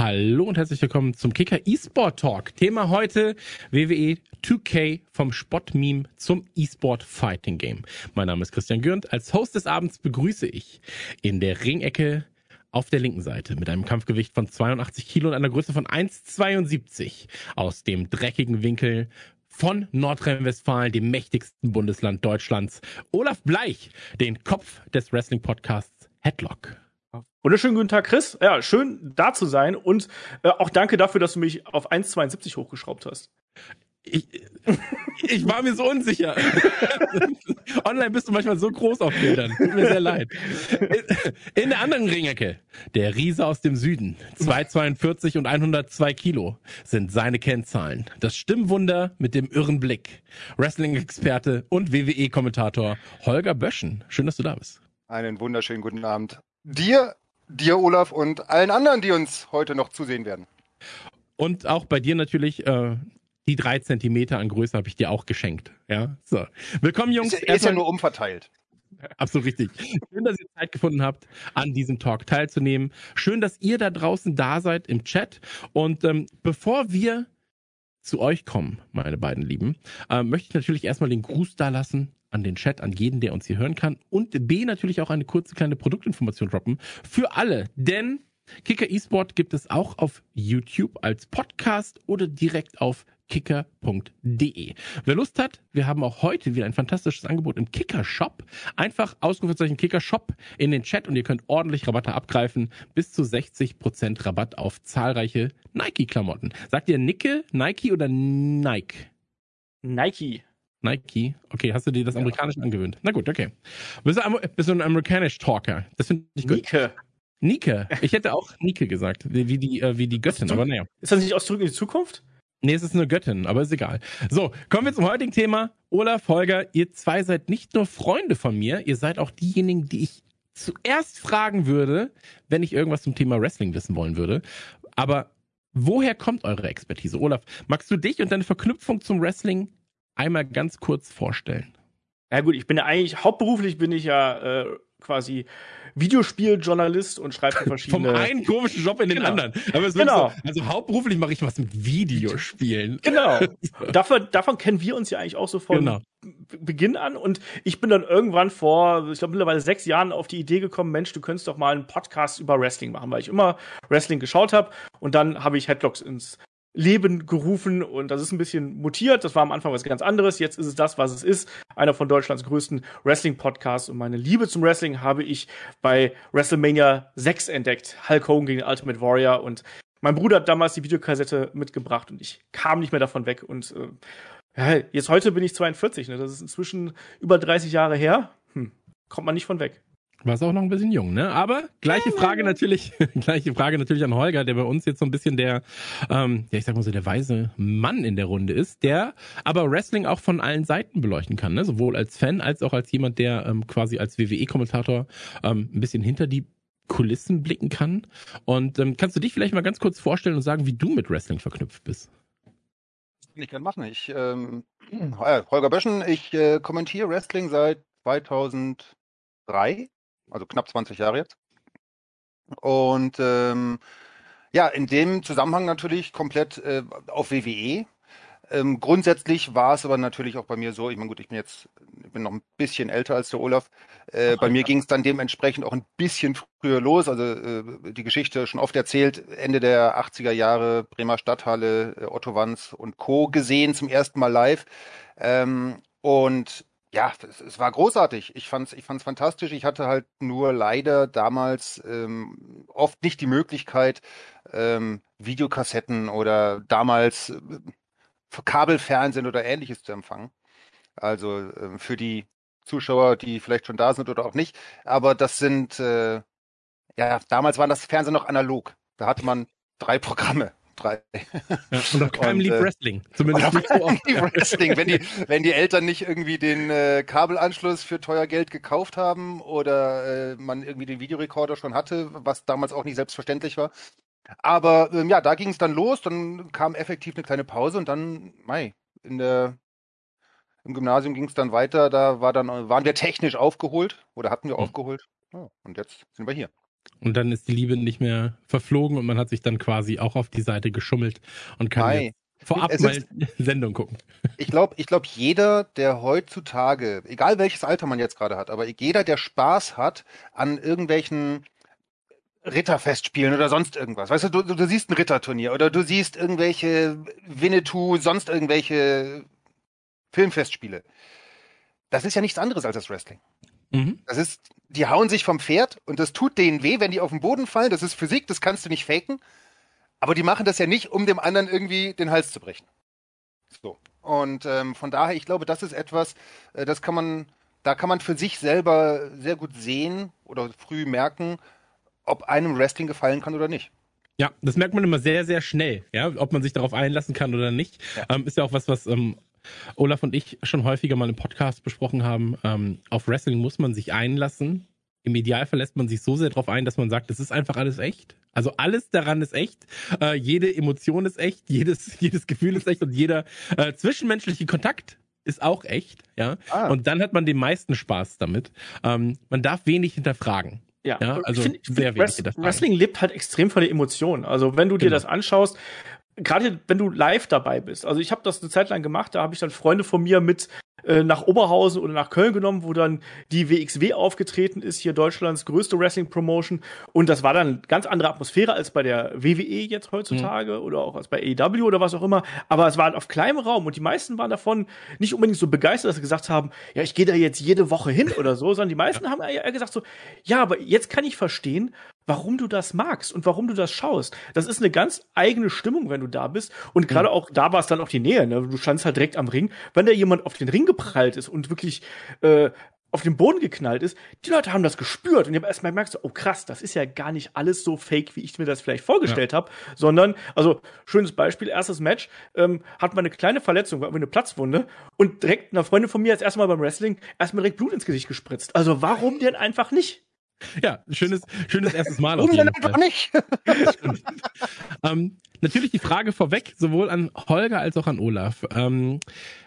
Hallo und herzlich willkommen zum Kicker eSport Talk. Thema heute WWE 2K vom Spottmeme zum eSport Fighting Game. Mein Name ist Christian Gürnt. Als Host des Abends begrüße ich in der Ringecke auf der linken Seite mit einem Kampfgewicht von 82 Kilo und einer Größe von 1,72 aus dem dreckigen Winkel von Nordrhein-Westfalen, dem mächtigsten Bundesland Deutschlands, Olaf Bleich, den Kopf des Wrestling-Podcasts Headlock. Wunderschönen guten Tag, Chris. Ja, schön da zu sein und äh, auch danke dafür, dass du mich auf 1,72 hochgeschraubt hast. Ich, ich war mir so unsicher. Online bist du manchmal so groß auf Bildern. Tut mir sehr leid. In, in der anderen Ringecke, der Riese aus dem Süden, 242 und 102 Kilo sind seine Kennzahlen. Das Stimmwunder mit dem irren Blick. Wrestling-Experte und WWE-Kommentator Holger Böschen. Schön, dass du da bist. Einen wunderschönen guten Abend. Dir, dir Olaf und allen anderen, die uns heute noch zusehen werden. Und auch bei dir natürlich äh, die drei Zentimeter an Größe habe ich dir auch geschenkt. Ja, so. Willkommen, Jungs. Ist, ist ja nur umverteilt. Absolut richtig. Schön, dass ihr Zeit gefunden habt, an diesem Talk teilzunehmen. Schön, dass ihr da draußen da seid im Chat. Und ähm, bevor wir zu euch kommen, meine beiden Lieben, äh, möchte ich natürlich erstmal den Gruß da lassen an den Chat, an jeden, der uns hier hören kann. Und B, natürlich auch eine kurze kleine Produktinformation droppen für alle. Denn Kicker eSport gibt es auch auf YouTube als Podcast oder direkt auf kicker.de. Wer Lust hat, wir haben auch heute wieder ein fantastisches Angebot im Kicker Shop. Einfach Ausrufezeichen Kicker Shop in den Chat und ihr könnt ordentlich Rabatte abgreifen. Bis zu 60% Rabatt auf zahlreiche Nike-Klamotten. Sagt ihr Nicke, Nike oder Nike? Nike. Nike. Okay, hast du dir das ja. Amerikanische angewöhnt? Na gut, okay. Bist du, bist du ein amerikanisch Talker? Das finde ich gut. Nike. Nike. Ich hätte auch Nike gesagt, wie die, äh, wie die Göttin, aber naja. Ist das nicht aus Zurück in die Zukunft? Nee, es ist eine Göttin, aber ist egal. So, kommen wir zum heutigen Thema. Olaf, Holger, ihr zwei seid nicht nur Freunde von mir, ihr seid auch diejenigen, die ich zuerst fragen würde, wenn ich irgendwas zum Thema Wrestling wissen wollen würde. Aber woher kommt eure Expertise? Olaf, magst du dich und deine Verknüpfung zum Wrestling einmal ganz kurz vorstellen? Ja gut, ich bin ja eigentlich, hauptberuflich bin ich ja äh, quasi Videospieljournalist und schreibe verschiedene. Vom einen komischen Job in den genau. anderen. Aber es genau. So, also hauptberuflich mache ich was mit Videospielen. Genau. davon, davon kennen wir uns ja eigentlich auch so von genau. Beginn an. Und ich bin dann irgendwann vor, ich glaube mittlerweile sechs Jahren auf die Idee gekommen, Mensch, du könntest doch mal einen Podcast über Wrestling machen, weil ich immer Wrestling geschaut habe. Und dann habe ich Headlocks ins Leben gerufen und das ist ein bisschen mutiert. Das war am Anfang was ganz anderes. Jetzt ist es das, was es ist. Einer von Deutschlands größten Wrestling-Podcasts. Und meine Liebe zum Wrestling habe ich bei WrestleMania 6 entdeckt. Hulk Hogan gegen Ultimate Warrior. Und mein Bruder hat damals die Videokassette mitgebracht und ich kam nicht mehr davon weg. Und äh, jetzt heute bin ich 42. Ne? Das ist inzwischen über 30 Jahre her. Hm, kommt man nicht von weg. Warst auch noch ein bisschen jung, ne? Aber gleiche Frage natürlich, gleiche Frage natürlich an Holger, der bei uns jetzt so ein bisschen der, ähm, ja ich sag mal so der weise Mann in der Runde ist, der aber Wrestling auch von allen Seiten beleuchten kann, ne? Sowohl als Fan als auch als jemand, der ähm, quasi als WWE-Kommentator ähm, ein bisschen hinter die Kulissen blicken kann. Und ähm, kannst du dich vielleicht mal ganz kurz vorstellen und sagen, wie du mit Wrestling verknüpft bist? Ich kann machen. Ich ähm, Holger Böschen, ich äh, kommentiere Wrestling seit 2003 also knapp 20 Jahre jetzt. Und ähm, ja, in dem Zusammenhang natürlich komplett äh, auf WWE. Ähm, grundsätzlich war es aber natürlich auch bei mir so, ich meine gut, ich bin jetzt, ich bin noch ein bisschen älter als der Olaf. Äh, bei mir ging es dann dementsprechend auch ein bisschen früher los. Also äh, die Geschichte schon oft erzählt, Ende der 80er Jahre, Bremer Stadthalle, äh, Otto Wanz und Co. gesehen, zum ersten Mal live. Ähm, und ja, es, es, war großartig. Ich fand's, ich fand's fantastisch. Ich hatte halt nur leider damals ähm, oft nicht die Möglichkeit, ähm, Videokassetten oder damals äh, Kabelfernsehen oder ähnliches zu empfangen. Also äh, für die Zuschauer, die vielleicht schon da sind oder auch nicht. Aber das sind, äh, ja, damals war das Fernsehen noch analog. Da hatte man drei Programme drei. Ja, und auf keinem lief äh, Wrestling. Zumindest nicht so oft. lief Wrestling. Wenn die, wenn die Eltern nicht irgendwie den äh, Kabelanschluss für teuer Geld gekauft haben oder äh, man irgendwie den Videorekorder schon hatte, was damals auch nicht selbstverständlich war. Aber ähm, ja, da ging es dann los, dann kam effektiv eine kleine Pause und dann, Mai, in der im Gymnasium ging es dann weiter, da war dann, waren wir technisch aufgeholt oder hatten wir hm. aufgeholt. Ja, und jetzt sind wir hier. Und dann ist die Liebe nicht mehr verflogen und man hat sich dann quasi auch auf die Seite geschummelt und kann Hi. vorab mal ist, Sendung gucken. Ich glaube, ich glaube, jeder, der heutzutage, egal welches Alter man jetzt gerade hat, aber jeder, der Spaß hat an irgendwelchen Ritterfestspielen oder sonst irgendwas. Weißt du, du, du siehst ein Ritterturnier oder du siehst irgendwelche Winnetou, sonst irgendwelche Filmfestspiele. Das ist ja nichts anderes als das Wrestling. Mhm. Das ist, die hauen sich vom Pferd und das tut denen weh, wenn die auf den Boden fallen. Das ist Physik, das kannst du nicht faken. Aber die machen das ja nicht, um dem anderen irgendwie den Hals zu brechen. So. Und ähm, von daher, ich glaube, das ist etwas, äh, das kann man, da kann man für sich selber sehr gut sehen oder früh merken, ob einem Wrestling gefallen kann oder nicht. Ja, das merkt man immer sehr, sehr schnell, ja, ob man sich darauf einlassen kann oder nicht. Ja. Ähm, ist ja auch was, was ähm, Olaf und ich schon häufiger mal im Podcast besprochen haben. Ähm, auf Wrestling muss man sich einlassen. Im Idealfall lässt man sich so sehr darauf ein, dass man sagt, das ist einfach alles echt. Also alles daran ist echt. Äh, jede Emotion ist echt, jedes, jedes Gefühl ist echt und jeder äh, zwischenmenschliche Kontakt ist auch echt. Ja. Ah. Und dann hat man den meisten Spaß damit. Ähm, man darf wenig hinterfragen. Ja, ja also find, sehr wenig. Wrestling lebt halt extrem von der Emotion. Also wenn du dir genau. das anschaust, gerade wenn du live dabei bist. Also ich habe das eine Zeit lang gemacht, da habe ich dann Freunde von mir mit äh, nach Oberhausen oder nach Köln genommen, wo dann die WXW aufgetreten ist, hier Deutschlands größte Wrestling-Promotion. Und das war dann ganz andere Atmosphäre als bei der WWE jetzt heutzutage mhm. oder auch als bei AEW oder was auch immer. Aber es war auf kleinem Raum und die meisten waren davon nicht unbedingt so begeistert, dass sie gesagt haben, ja, ich gehe da jetzt jede Woche hin oder so, sondern die meisten haben eher gesagt so, ja, aber jetzt kann ich verstehen, warum du das magst und warum du das schaust. Das ist eine ganz eigene Stimmung, wenn du da bist. Und gerade mhm. auch da war es dann auch die Nähe. Ne? Du standst halt direkt am Ring. Wenn da jemand auf den Ring geprallt ist und wirklich äh, auf den Boden geknallt ist, die Leute haben das gespürt und ich habe erstmal gemerkt, so, oh krass, das ist ja gar nicht alles so fake, wie ich mir das vielleicht vorgestellt ja. habe, sondern, also schönes Beispiel, erstes Match, ähm, hat man eine kleine Verletzung, war eine Platzwunde und direkt einer Freundin von mir als erstes Mal beim Wrestling erstmal direkt Blut ins Gesicht gespritzt. Also warum denn einfach nicht? Ja, schönes, schönes erstes Mal. Warum denn einfach nicht? ähm, natürlich die Frage vorweg, sowohl an Holger als auch an Olaf. Ähm,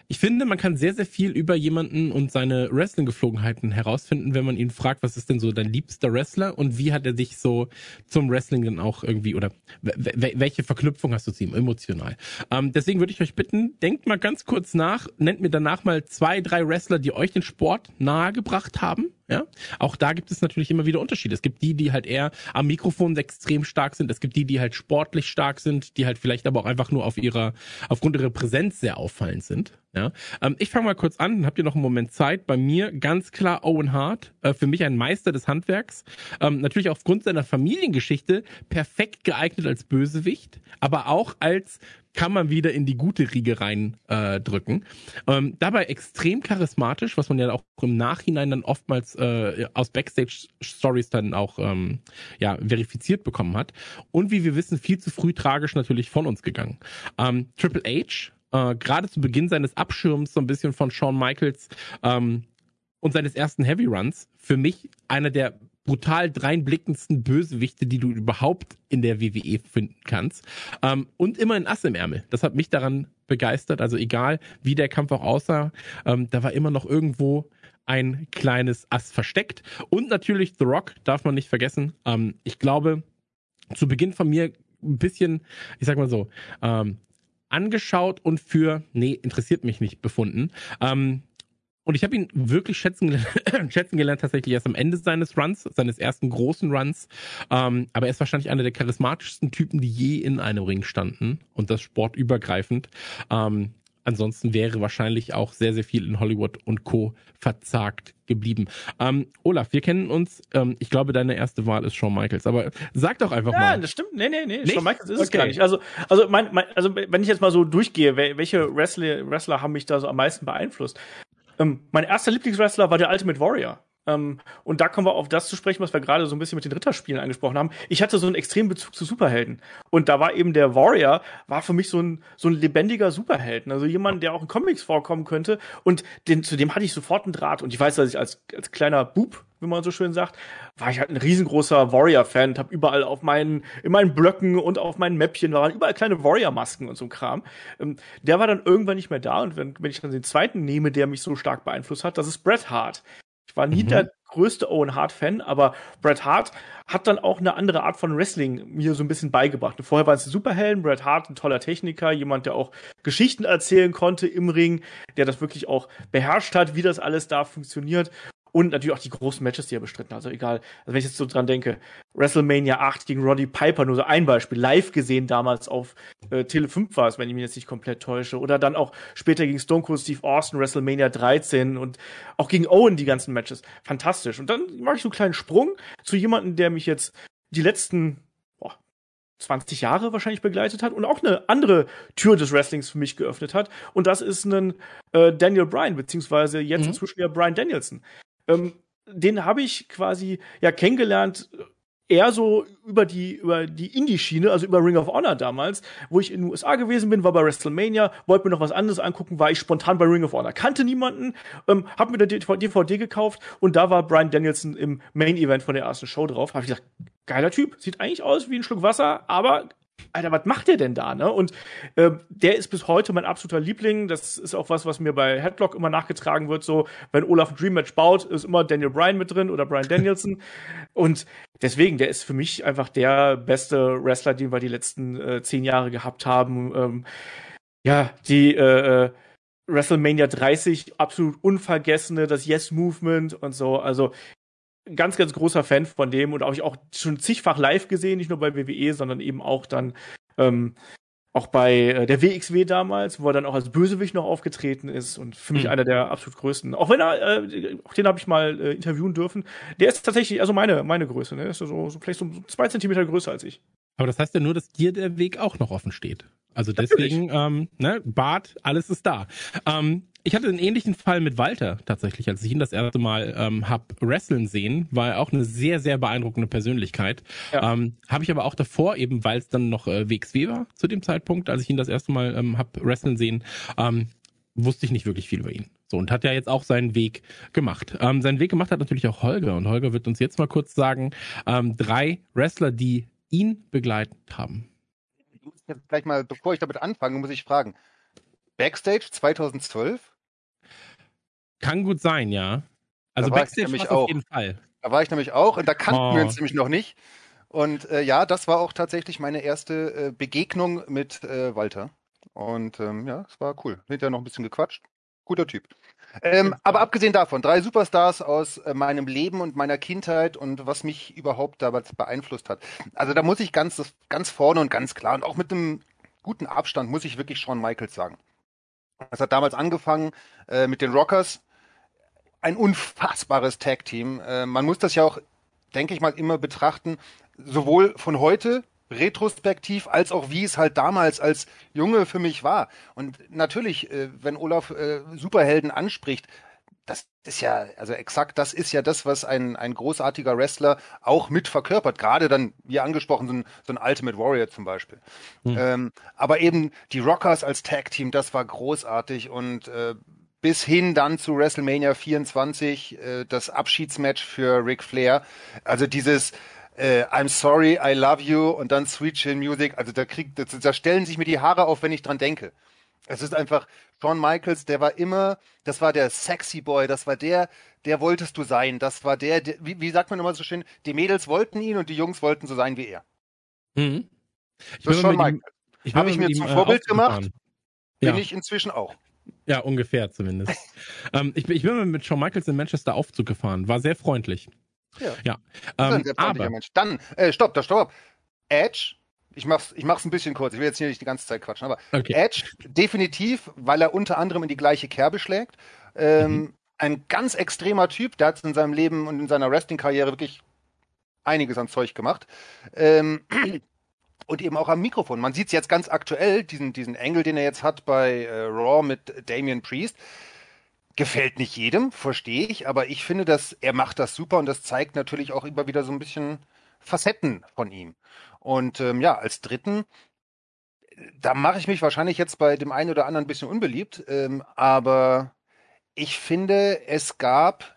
ich finde, man kann sehr, sehr viel über jemanden und seine Wrestling-Geflogenheiten herausfinden, wenn man ihn fragt, was ist denn so dein liebster Wrestler und wie hat er sich so zum Wrestling denn auch irgendwie oder welche Verknüpfung hast du zu ihm emotional? Ähm, deswegen würde ich euch bitten, denkt mal ganz kurz nach, nennt mir danach mal zwei, drei Wrestler, die euch den Sport nahegebracht haben. Ja, auch da gibt es natürlich immer wieder Unterschiede. Es gibt die, die halt eher am Mikrofon extrem stark sind. Es gibt die, die halt sportlich stark sind, die halt vielleicht aber auch einfach nur auf ihrer, aufgrund ihrer Präsenz sehr auffallend sind. Ja, ähm, ich fange mal kurz an, dann habt ihr noch einen Moment Zeit. Bei mir ganz klar Owen Hart, äh, für mich ein Meister des Handwerks. Ähm, natürlich aufgrund seiner Familiengeschichte perfekt geeignet als Bösewicht, aber auch als kann man wieder in die gute Riege rein äh, drücken. Ähm, dabei extrem charismatisch, was man ja auch im Nachhinein dann oftmals äh, aus Backstage-Stories dann auch ähm, ja, verifiziert bekommen hat. Und wie wir wissen, viel zu früh tragisch natürlich von uns gegangen. Ähm, Triple H, äh, gerade zu Beginn seines Abschirms so ein bisschen von Shawn Michaels ähm, und seines ersten Heavy Runs, für mich einer der brutal dreinblickendsten Bösewichte, die du überhaupt in der WWE finden kannst. Ähm, und immer ein Ass im Ärmel. Das hat mich daran begeistert. Also egal, wie der Kampf auch aussah, ähm, da war immer noch irgendwo ein kleines Ass versteckt. Und natürlich The Rock darf man nicht vergessen. Ähm, ich glaube, zu Beginn von mir ein bisschen, ich sag mal so, ähm, angeschaut und für, nee, interessiert mich nicht befunden. Ähm, und ich habe ihn wirklich schätzen, schätzen gelernt, tatsächlich erst am Ende seines Runs, seines ersten großen Runs. Ähm, aber er ist wahrscheinlich einer der charismatischsten Typen, die je in einem Ring standen. Und das sportübergreifend. Ähm, ansonsten wäre wahrscheinlich auch sehr, sehr viel in Hollywood und Co. verzagt geblieben. Ähm, Olaf, wir kennen uns. Ähm, ich glaube, deine erste Wahl ist Shawn Michaels. Aber sag doch einfach ja, mal. Ja, das stimmt. Nee, nee, nee. Nicht? Shawn Michaels ist okay. es gar nicht. Also, also, mein, mein, also, wenn ich jetzt mal so durchgehe, welche Wrestler, Wrestler haben mich da so am meisten beeinflusst? Ähm, mein erster Lieblingswrestler war der Ultimate Warrior. Ähm, und da kommen wir auf das zu sprechen, was wir gerade so ein bisschen mit den Ritterspielen angesprochen haben. Ich hatte so einen extremen Bezug zu Superhelden. Und da war eben der Warrior, war für mich so ein, so ein lebendiger Superhelden. Also jemand, der auch in Comics vorkommen könnte. Und den, zu dem hatte ich sofort einen Draht. Und ich weiß, dass ich als, als kleiner Bub, wie man so schön sagt, war ich halt ein riesengroßer Warrior-Fan und habe überall auf meinen, in meinen Blöcken und auf meinen Mäppchen waren überall kleine Warrior-Masken und so Kram. Ähm, der war dann irgendwann nicht mehr da. Und wenn, wenn ich dann den zweiten nehme, der mich so stark beeinflusst hat, das ist Bret Hart Ich war nie mhm. der größte Owen Hart-Fan, aber Bret Hart hat dann auch eine andere Art von Wrestling mir so ein bisschen beigebracht. Vorher waren es Superhelden, Bret Hart ein toller Techniker, jemand, der auch Geschichten erzählen konnte im Ring, der das wirklich auch beherrscht hat, wie das alles da funktioniert und natürlich auch die großen Matches, die er bestritten hat. Also egal, also wenn ich jetzt so dran denke, WrestleMania 8 gegen Roddy Piper, nur so ein Beispiel, live gesehen damals auf äh, Tele 5 war es, wenn ich mich jetzt nicht komplett täusche. Oder dann auch später gegen Stone Cold Steve Austin, WrestleMania 13 und auch gegen Owen die ganzen Matches. Fantastisch. Und dann mache ich so einen kleinen Sprung zu jemandem, der mich jetzt die letzten 20 Jahre wahrscheinlich begleitet hat und auch eine andere Tür des Wrestlings für mich geöffnet hat. Und das ist ein äh, Daniel Bryan, beziehungsweise jetzt mhm. inzwischen ja Bryan Danielson. Ähm, den habe ich quasi ja kennengelernt eher so über die über die Indie-Schiene, also über Ring of Honor damals, wo ich in den USA gewesen bin, war bei WrestleMania, wollte mir noch was anderes angucken, war ich spontan bei Ring of Honor, kannte niemanden, ähm, hab mir der DVD gekauft und da war Brian Danielson im Main Event von der ersten Show drauf. Habe ich gesagt, geiler Typ, sieht eigentlich aus wie ein Schluck Wasser, aber Alter, was macht der denn da, ne? Und äh, der ist bis heute mein absoluter Liebling. Das ist auch was, was mir bei Headlock immer nachgetragen wird. So, wenn Olaf ein Dream Match baut, ist immer Daniel Bryan mit drin oder Bryan Danielson. Und deswegen, der ist für mich einfach der beste Wrestler, den wir die letzten äh, zehn Jahre gehabt haben. Ähm, ja, die äh, äh WrestleMania 30, absolut unvergessene, das Yes Movement und so. Also ganz, ganz großer Fan von dem und auch ich auch schon zigfach live gesehen, nicht nur bei WWE, sondern eben auch dann ähm, auch bei äh, der WXW damals, wo er dann auch als Bösewicht noch aufgetreten ist und für mich mhm. einer der absolut größten. Auch wenn er, äh, auch den habe ich mal äh, interviewen dürfen. Der ist tatsächlich also meine meine Größe, ne? Ist so, so vielleicht so zwei Zentimeter größer als ich. Aber das heißt ja nur, dass dir der Weg auch noch offen steht. Also deswegen, ähm, ne, Bart, alles ist da. Ähm, ich hatte einen ähnlichen Fall mit Walter tatsächlich, als ich ihn das erste Mal ähm, hab wrestlen sehen, war er auch eine sehr, sehr beeindruckende Persönlichkeit. Ja. Ähm, habe ich aber auch davor, eben weil es dann noch äh, WXW war zu dem Zeitpunkt, als ich ihn das erste Mal ähm, hab wrestlen sehen, ähm, wusste ich nicht wirklich viel über ihn. So, und hat ja jetzt auch seinen Weg gemacht. Ähm, seinen Weg gemacht hat natürlich auch Holger. Und Holger wird uns jetzt mal kurz sagen, ähm, drei Wrestler, die ihn begleitet haben. Ich muss jetzt gleich mal, bevor ich damit anfange, muss ich fragen. Backstage 2012? Kann gut sein, ja. Also da Backstage war auf jeden Fall. Da war ich nämlich auch und da kannten oh. wir uns nämlich noch nicht. Und äh, ja, das war auch tatsächlich meine erste äh, Begegnung mit äh, Walter. Und ähm, ja, es war cool. Hinterher noch ein bisschen gequatscht. Guter Typ. Ähm, aber abgesehen davon, drei Superstars aus äh, meinem Leben und meiner Kindheit und was mich überhaupt damals beeinflusst hat. Also da muss ich ganz, ganz vorne und ganz klar und auch mit einem guten Abstand muss ich wirklich Shawn Michaels sagen. Es hat damals angefangen äh, mit den Rockers, ein unfassbares Tag-Team. Äh, man muss das ja auch, denke ich mal, immer betrachten, sowohl von heute retrospektiv als auch wie es halt damals als Junge für mich war. Und natürlich, äh, wenn Olaf äh, Superhelden anspricht, das ist ja, also exakt, das ist ja das, was ein, ein großartiger Wrestler auch mit verkörpert. Gerade dann, wie angesprochen, so ein, so ein Ultimate Warrior zum Beispiel. Mhm. Ähm, aber eben die Rockers als Tag-Team, das war großartig und äh, bis hin dann zu WrestleMania 24, äh, das Abschiedsmatch für Ric Flair. Also dieses äh, I'm sorry, I love you und dann Sweet Chin Music. Also da kriegt, da, stellen sich mir die Haare auf, wenn ich dran denke. Es ist einfach Shawn Michaels, der war immer, das war der Sexy Boy, das war der, der wolltest du sein, das war der, der wie, wie sagt man immer so schön, die Mädels wollten ihn und die Jungs wollten so sein wie er. Mhm. Ich das ist Shawn Michaels. Habe ich mir zum äh, Vorbild gemacht, ja. bin ich inzwischen auch. Ja, ungefähr zumindest. ähm, ich, ich bin mit Shawn Michaels in Manchester Aufzug gefahren. War sehr freundlich. Ja. ja. Ähm, aber Mensch. Dann, äh, stopp, da stopp. Edge, ich mach's, ich mach's ein bisschen kurz. Ich will jetzt hier nicht die ganze Zeit quatschen, aber okay. Edge definitiv, weil er unter anderem in die gleiche Kerbe schlägt. Ähm, mhm. Ein ganz extremer Typ, der hat in seinem Leben und in seiner Wrestling-Karriere wirklich einiges an Zeug gemacht. Ähm, und eben auch am Mikrofon. Man sieht es jetzt ganz aktuell, diesen, diesen Engel, den er jetzt hat bei äh, Raw mit Damian Priest. Gefällt nicht jedem, verstehe ich, aber ich finde, dass er macht das super und das zeigt natürlich auch immer wieder so ein bisschen Facetten von ihm. Und ähm, ja, als dritten, da mache ich mich wahrscheinlich jetzt bei dem einen oder anderen ein bisschen unbeliebt, ähm, aber ich finde, es gab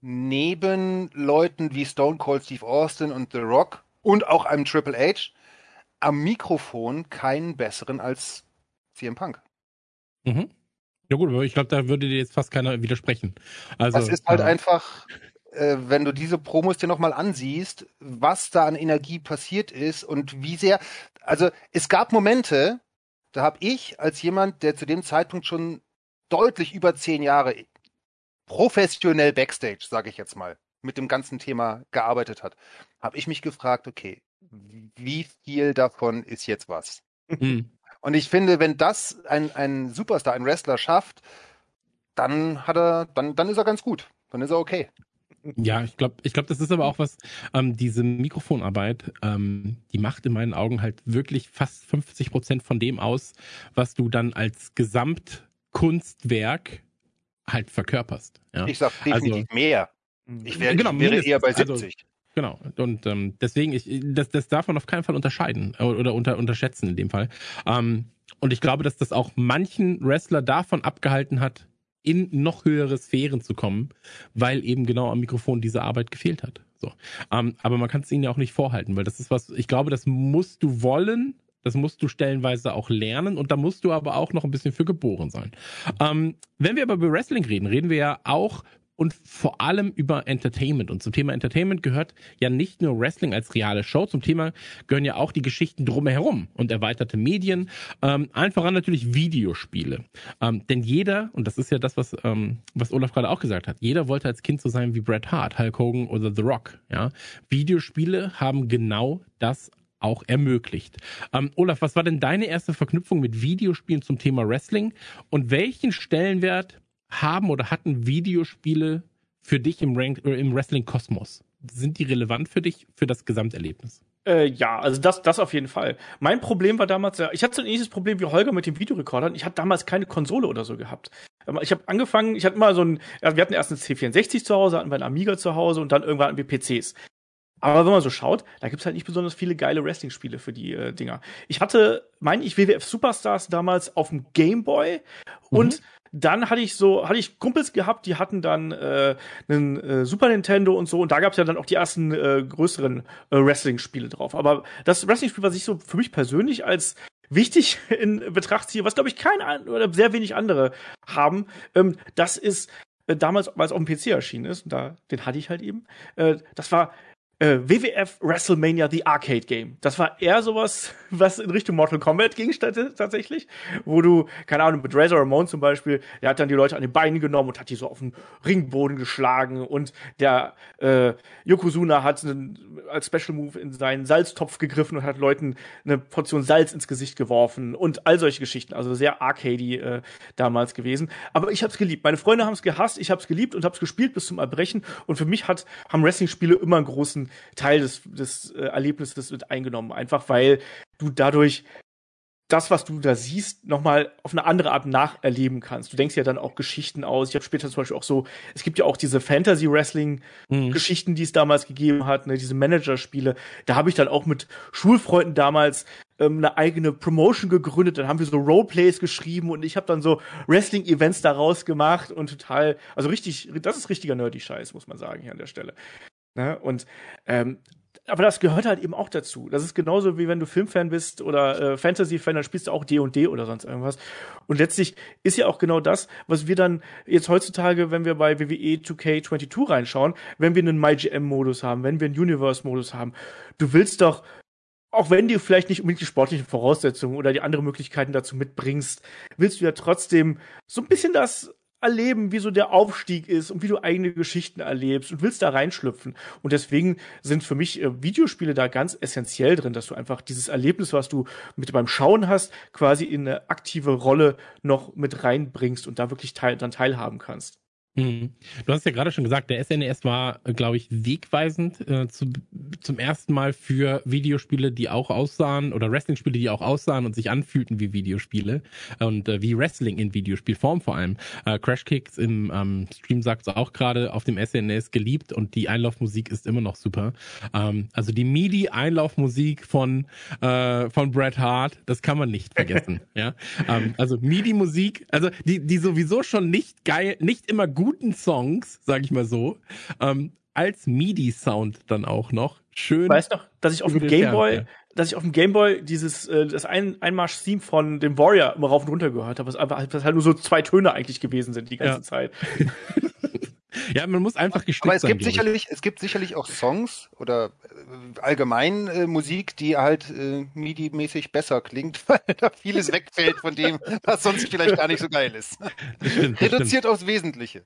neben Leuten wie Stone Cold Steve Austin und The Rock und auch einem Triple H am Mikrofon keinen besseren als CM Punk. Mhm. Ja gut, aber ich glaube, da würde dir jetzt fast keiner widersprechen. Also, das ist halt äh, einfach, äh, wenn du diese Promos dir nochmal ansiehst, was da an Energie passiert ist und wie sehr. Also es gab Momente, da habe ich als jemand, der zu dem Zeitpunkt schon deutlich über zehn Jahre professionell Backstage, sage ich jetzt mal, mit dem ganzen Thema gearbeitet hat, habe ich mich gefragt, okay, wie viel davon ist jetzt was? Mhm. Und ich finde, wenn das ein, ein Superstar, ein Wrestler schafft, dann hat er, dann, dann ist er ganz gut. Dann ist er okay. Ja, ich glaube, ich glaube, das ist aber auch was, ähm, diese Mikrofonarbeit, ähm, die macht in meinen Augen halt wirklich fast 50 Prozent von dem aus, was du dann als Gesamtkunstwerk halt verkörperst. Ja? Ich sag definitiv also, mehr. Ich, wär, genau, ich wäre eher bei 70. Also, genau. Und ähm, deswegen, ich, das, das darf man auf keinen Fall unterscheiden oder unter, unterschätzen in dem Fall. Ähm, und ich glaube, dass das auch manchen Wrestler davon abgehalten hat, in noch höhere Sphären zu kommen, weil eben genau am Mikrofon diese Arbeit gefehlt hat. So. Ähm, aber man kann es ihnen ja auch nicht vorhalten, weil das ist was, ich glaube, das musst du wollen, das musst du stellenweise auch lernen und da musst du aber auch noch ein bisschen für geboren sein. Ähm, wenn wir aber über Wrestling reden, reden wir ja auch und vor allem über Entertainment. Und zum Thema Entertainment gehört ja nicht nur Wrestling als reale Show, zum Thema gehören ja auch die Geschichten drumherum und erweiterte Medien, ähm, allen voran natürlich Videospiele. Ähm, denn jeder, und das ist ja das, was, ähm, was Olaf gerade auch gesagt hat, jeder wollte als Kind so sein wie Bret Hart, Hulk Hogan oder The Rock. Ja? Videospiele haben genau das auch ermöglicht. Ähm, Olaf, was war denn deine erste Verknüpfung mit Videospielen zum Thema Wrestling und welchen Stellenwert haben oder hatten Videospiele für dich im, Rank, äh, im Wrestling-Kosmos? Sind die relevant für dich, für das Gesamterlebnis? Äh, ja, also das, das auf jeden Fall. Mein Problem war damals, ich hatte so ein ähnliches Problem wie Holger mit dem Videorekordern. Ich hatte damals keine Konsole oder so gehabt. Ich habe angefangen, ich hatte immer so ein, wir hatten erst einen C64 zu Hause, hatten wir einen Amiga zu Hause und dann irgendwann hatten wir PCs. Aber wenn man so schaut, da gibt's halt nicht besonders viele geile Wrestling-Spiele für die äh, Dinger. Ich hatte, meine ich, WWF Superstars damals auf dem Game Boy mhm. Dann hatte ich so, hatte ich Kumpels gehabt, die hatten dann äh, einen äh, Super Nintendo und so und da gab's ja dann auch die ersten äh, größeren äh, Wrestling-Spiele drauf. Aber das Wrestling-Spiel, was ich so für mich persönlich als wichtig in Betracht ziehe, was glaube ich kein oder sehr wenig andere haben, ähm, das ist äh, damals, weil es auf dem PC erschienen ist, und da, den hatte ich halt eben, äh, das war äh, WWF WrestleMania The Arcade Game. Das war eher sowas, was in Richtung Mortal Kombat ging tatsächlich, wo du, keine Ahnung, mit Razor Ramon zum Beispiel, der hat dann die Leute an den Beinen genommen und hat die so auf den Ringboden geschlagen und der äh, Yokozuna hat einen, als Special Move in seinen Salztopf gegriffen und hat Leuten eine Portion Salz ins Gesicht geworfen und all solche Geschichten. Also sehr arcady äh, damals gewesen. Aber ich hab's geliebt. Meine Freunde haben es gehasst, ich hab's geliebt und hab's gespielt bis zum Erbrechen. Und für mich hat, haben Wrestling-Spiele immer einen großen Teil des, des äh, Erlebnisses mit eingenommen. Einfach weil du dadurch das, was du da siehst, nochmal auf eine andere Art nacherleben kannst. Du denkst ja dann auch Geschichten aus. Ich habe später zum Beispiel auch so, es gibt ja auch diese Fantasy-Wrestling-Geschichten, mhm. die es damals gegeben hat, ne, diese Manager-Spiele. Da habe ich dann auch mit Schulfreunden damals ähm, eine eigene Promotion gegründet. Dann haben wir so Roleplays geschrieben und ich habe dann so Wrestling-Events daraus gemacht und total, also richtig, das ist richtiger Nerdy-Scheiß, muss man sagen hier an der Stelle. Ne? Und ähm, aber das gehört halt eben auch dazu. Das ist genauso wie wenn du Filmfan bist oder äh, Fantasy-Fan, dann spielst du auch D&D &D oder sonst irgendwas. Und letztlich ist ja auch genau das, was wir dann jetzt heutzutage, wenn wir bei WWE 2K22 reinschauen, wenn wir einen MyGM-Modus haben, wenn wir einen Universe-Modus haben. Du willst doch auch wenn du vielleicht nicht unbedingt die sportlichen Voraussetzungen oder die anderen Möglichkeiten dazu mitbringst, willst du ja trotzdem so ein bisschen das erleben, wie so der Aufstieg ist und wie du eigene Geschichten erlebst und willst da reinschlüpfen. Und deswegen sind für mich äh, Videospiele da ganz essentiell drin, dass du einfach dieses Erlebnis, was du mit beim Schauen hast, quasi in eine aktive Rolle noch mit reinbringst und da wirklich teil, dann teilhaben kannst. Mhm. Du hast ja gerade schon gesagt, der SNES e war, glaube ich, wegweisend äh, zu, zum ersten Mal für Videospiele, die auch aussahen, oder Wrestling-Spiele, die auch aussahen und sich anfühlten wie Videospiele und äh, wie Wrestling in Videospielform vor allem. Äh, Crash Kicks im ähm, Stream sagt es auch gerade, auf dem SNES e geliebt und die Einlaufmusik ist immer noch super. Ähm, also die MIDI-Einlaufmusik von, äh, von Bret Hart, das kann man nicht vergessen. ja? Ähm, also MIDI-Musik, also die, die sowieso schon nicht geil, nicht immer gut guten Songs, sag ich mal so, ähm, als MIDI-Sound dann auch noch. schön. Weißt noch, dass ich auf dem Gameboy, ja. dass ich auf dem Gameboy dieses äh, das ein Einmarsch-Theme von dem Warrior immer rauf und runter gehört habe, was einfach was halt nur so zwei Töne eigentlich gewesen sind die ganze ja. Zeit. ja, man muss einfach gestimmt Aber es gibt sein, sicherlich, es gibt sicherlich auch Songs oder äh, allgemein äh, Musik, die halt äh, MIDI-mäßig besser klingt, weil da vieles wegfällt von dem, was sonst vielleicht gar nicht so geil ist. Stimmt, Reduziert aufs Wesentliche.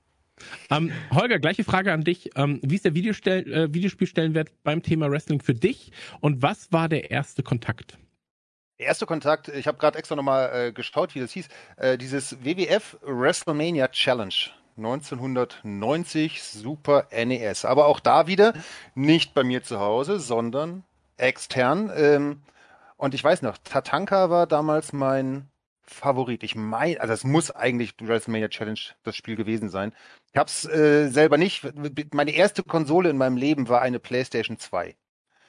Ähm, Holger, gleiche Frage an dich. Ähm, wie ist der Videostell äh, Videospielstellenwert beim Thema Wrestling für dich und was war der erste Kontakt? Der erste Kontakt, ich habe gerade extra nochmal äh, geschaut, wie das hieß, äh, dieses WWF WrestleMania Challenge 1990 Super NES. Aber auch da wieder nicht bei mir zu Hause, sondern extern. Ähm, und ich weiß noch, Tatanka war damals mein Favorit. Ich meine, also es muss eigentlich WrestleMania Challenge das Spiel gewesen sein. Ich hab's äh, selber nicht. Meine erste Konsole in meinem Leben war eine PlayStation 2.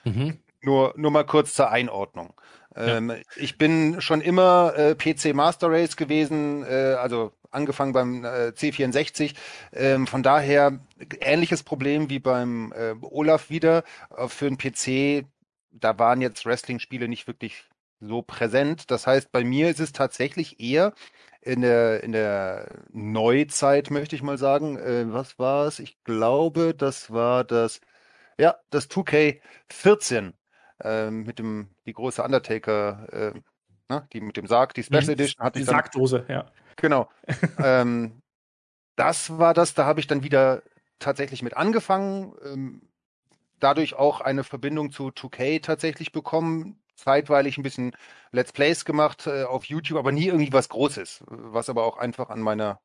Mhm. Nur, nur mal kurz zur Einordnung. Ja. Ähm, ich bin schon immer äh, PC Master Race gewesen, äh, also angefangen beim äh, C64. Ähm, von daher ähnliches Problem wie beim äh, Olaf wieder. Äh, für einen PC, da waren jetzt Wrestling-Spiele nicht wirklich so präsent. Das heißt, bei mir ist es tatsächlich eher in der, in der Neuzeit, möchte ich mal sagen. Äh, was war es? Ich glaube, das war das, ja, das 2K14 äh, mit dem, die große Undertaker, äh, ne, die mit dem Sarg, die Special mhm. Edition hatte die ich dann, Sargdose, ja. Genau. ähm, das war das, da habe ich dann wieder tatsächlich mit angefangen. Ähm, dadurch auch eine Verbindung zu 2K tatsächlich bekommen zeitweilig ein bisschen Let's Plays gemacht äh, auf YouTube, aber nie irgendwie was Großes, was aber auch einfach an meiner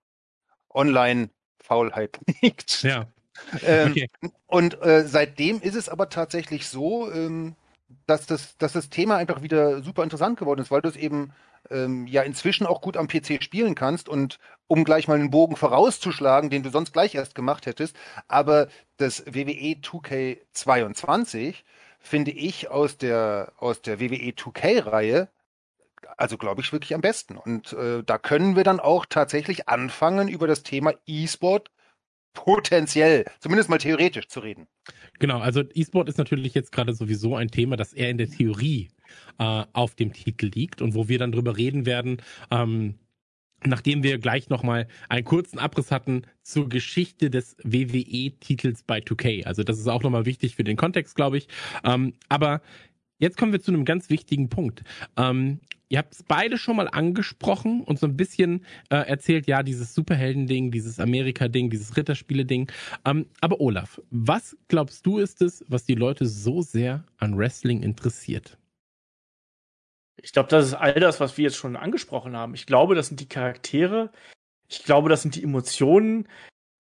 Online-Faulheit liegt. Ja. Ähm, okay. Und äh, seitdem ist es aber tatsächlich so, ähm, dass, das, dass das Thema einfach wieder super interessant geworden ist, weil du es eben ähm, ja inzwischen auch gut am PC spielen kannst und um gleich mal einen Bogen vorauszuschlagen, den du sonst gleich erst gemacht hättest, aber das WWE 2K22 finde ich aus der, aus der WWE 2K-Reihe, also glaube ich wirklich am besten. Und äh, da können wir dann auch tatsächlich anfangen, über das Thema E-Sport potenziell, zumindest mal theoretisch zu reden. Genau, also E-Sport ist natürlich jetzt gerade sowieso ein Thema, das eher in der Theorie äh, auf dem Titel liegt und wo wir dann drüber reden werden, ähm, nachdem wir gleich nochmal einen kurzen Abriss hatten zur Geschichte des WWE-Titels bei 2K. Also das ist auch nochmal wichtig für den Kontext, glaube ich. Ähm, aber jetzt kommen wir zu einem ganz wichtigen Punkt. Ähm, ihr habt es beide schon mal angesprochen und so ein bisschen äh, erzählt, ja, dieses Superhelden-Ding, dieses Amerika-Ding, dieses Ritterspiele-Ding. Ähm, aber Olaf, was glaubst du ist es, was die Leute so sehr an Wrestling interessiert? Ich glaube, das ist all das, was wir jetzt schon angesprochen haben. Ich glaube, das sind die Charaktere. Ich glaube, das sind die Emotionen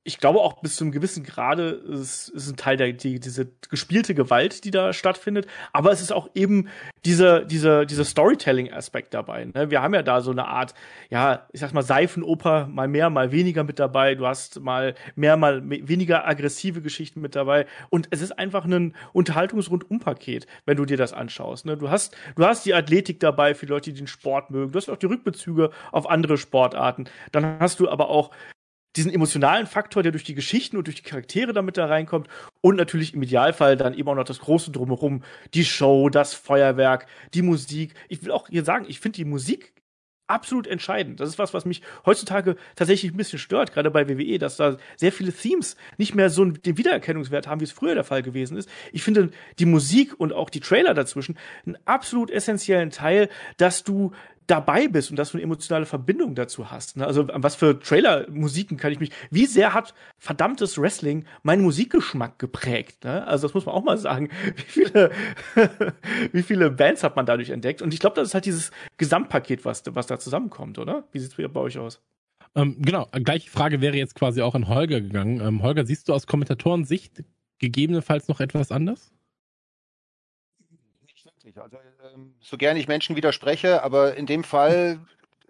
ich glaube auch bis zu einem gewissen Grade ist, ist ein Teil der die, diese gespielte Gewalt, die da stattfindet, aber es ist auch eben dieser dieser dieser Storytelling-Aspekt dabei. Ne? Wir haben ja da so eine Art, ja, ich sag mal Seifenoper, mal mehr, mal weniger mit dabei. Du hast mal mehr, mal weniger aggressive Geschichten mit dabei und es ist einfach ein Unterhaltungsrundumpaket, wenn du dir das anschaust. Ne? Du hast du hast die Athletik dabei für Leute, die den Sport mögen. Du hast auch die Rückbezüge auf andere Sportarten. Dann hast du aber auch diesen emotionalen Faktor, der durch die Geschichten und durch die Charaktere damit da reinkommt und natürlich im Idealfall dann eben auch noch das große drumherum, die Show, das Feuerwerk, die Musik. Ich will auch hier sagen, ich finde die Musik absolut entscheidend. Das ist was, was mich heutzutage tatsächlich ein bisschen stört, gerade bei WWE, dass da sehr viele Themes nicht mehr so den Wiedererkennungswert haben, wie es früher der Fall gewesen ist. Ich finde die Musik und auch die Trailer dazwischen einen absolut essentiellen Teil, dass du dabei bist und dass du eine emotionale Verbindung dazu hast. Ne? Also an was für Trailer-Musiken kann ich mich, wie sehr hat verdammtes Wrestling meinen Musikgeschmack geprägt? Ne? Also das muss man auch mal sagen. Wie viele, wie viele Bands hat man dadurch entdeckt? Und ich glaube, das ist halt dieses Gesamtpaket, was, was da zusammenkommt, oder? Wie sieht es bei euch aus? Ähm, genau, gleiche Frage wäre jetzt quasi auch an Holger gegangen. Ähm, Holger, siehst du aus Kommentatorensicht gegebenenfalls noch etwas anders? Nicht Also ähm, so gerne ich Menschen widerspreche, aber in dem Fall,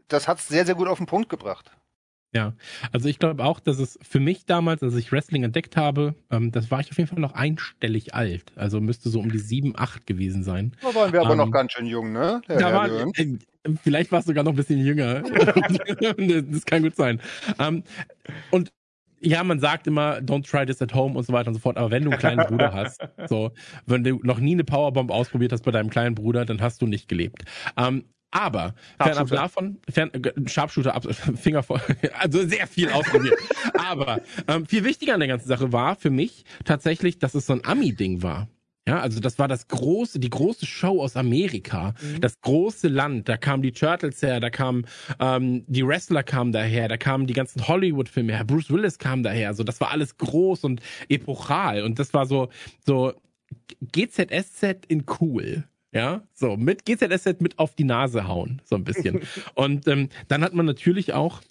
das hat es sehr, sehr gut auf den Punkt gebracht. Ja, also ich glaube auch, dass es für mich damals, als ich Wrestling entdeckt habe, ähm, das war ich auf jeden Fall noch einstellig alt. Also müsste so um die sieben, acht gewesen sein. Da waren wir aber ähm, noch ganz schön jung, ne? Da war, äh, vielleicht war es sogar noch ein bisschen jünger. das kann gut sein. Ähm, und ja, man sagt immer, don't try this at home und so weiter und so fort. Aber wenn du einen kleinen Bruder hast, so, wenn du noch nie eine Powerbomb ausprobiert hast bei deinem kleinen Bruder, dann hast du nicht gelebt. Ähm, aber fernab davon, fern, äh, Sharpshooter, ab, Finger voll, also sehr viel ausprobiert. aber ähm, viel wichtiger an der ganzen Sache war für mich tatsächlich, dass es so ein Ami-Ding war. Ja, also das war das große, die große Show aus Amerika, mhm. das große Land. Da kamen die Turtles her, da kamen ähm, die Wrestler kamen daher, da kamen die ganzen Hollywood-Filme her, Bruce Willis kam daher. So, das war alles groß und epochal und das war so so GZSZ in cool. Ja, so mit GZSZ mit auf die Nase hauen, so ein bisschen. und ähm, dann hat man natürlich auch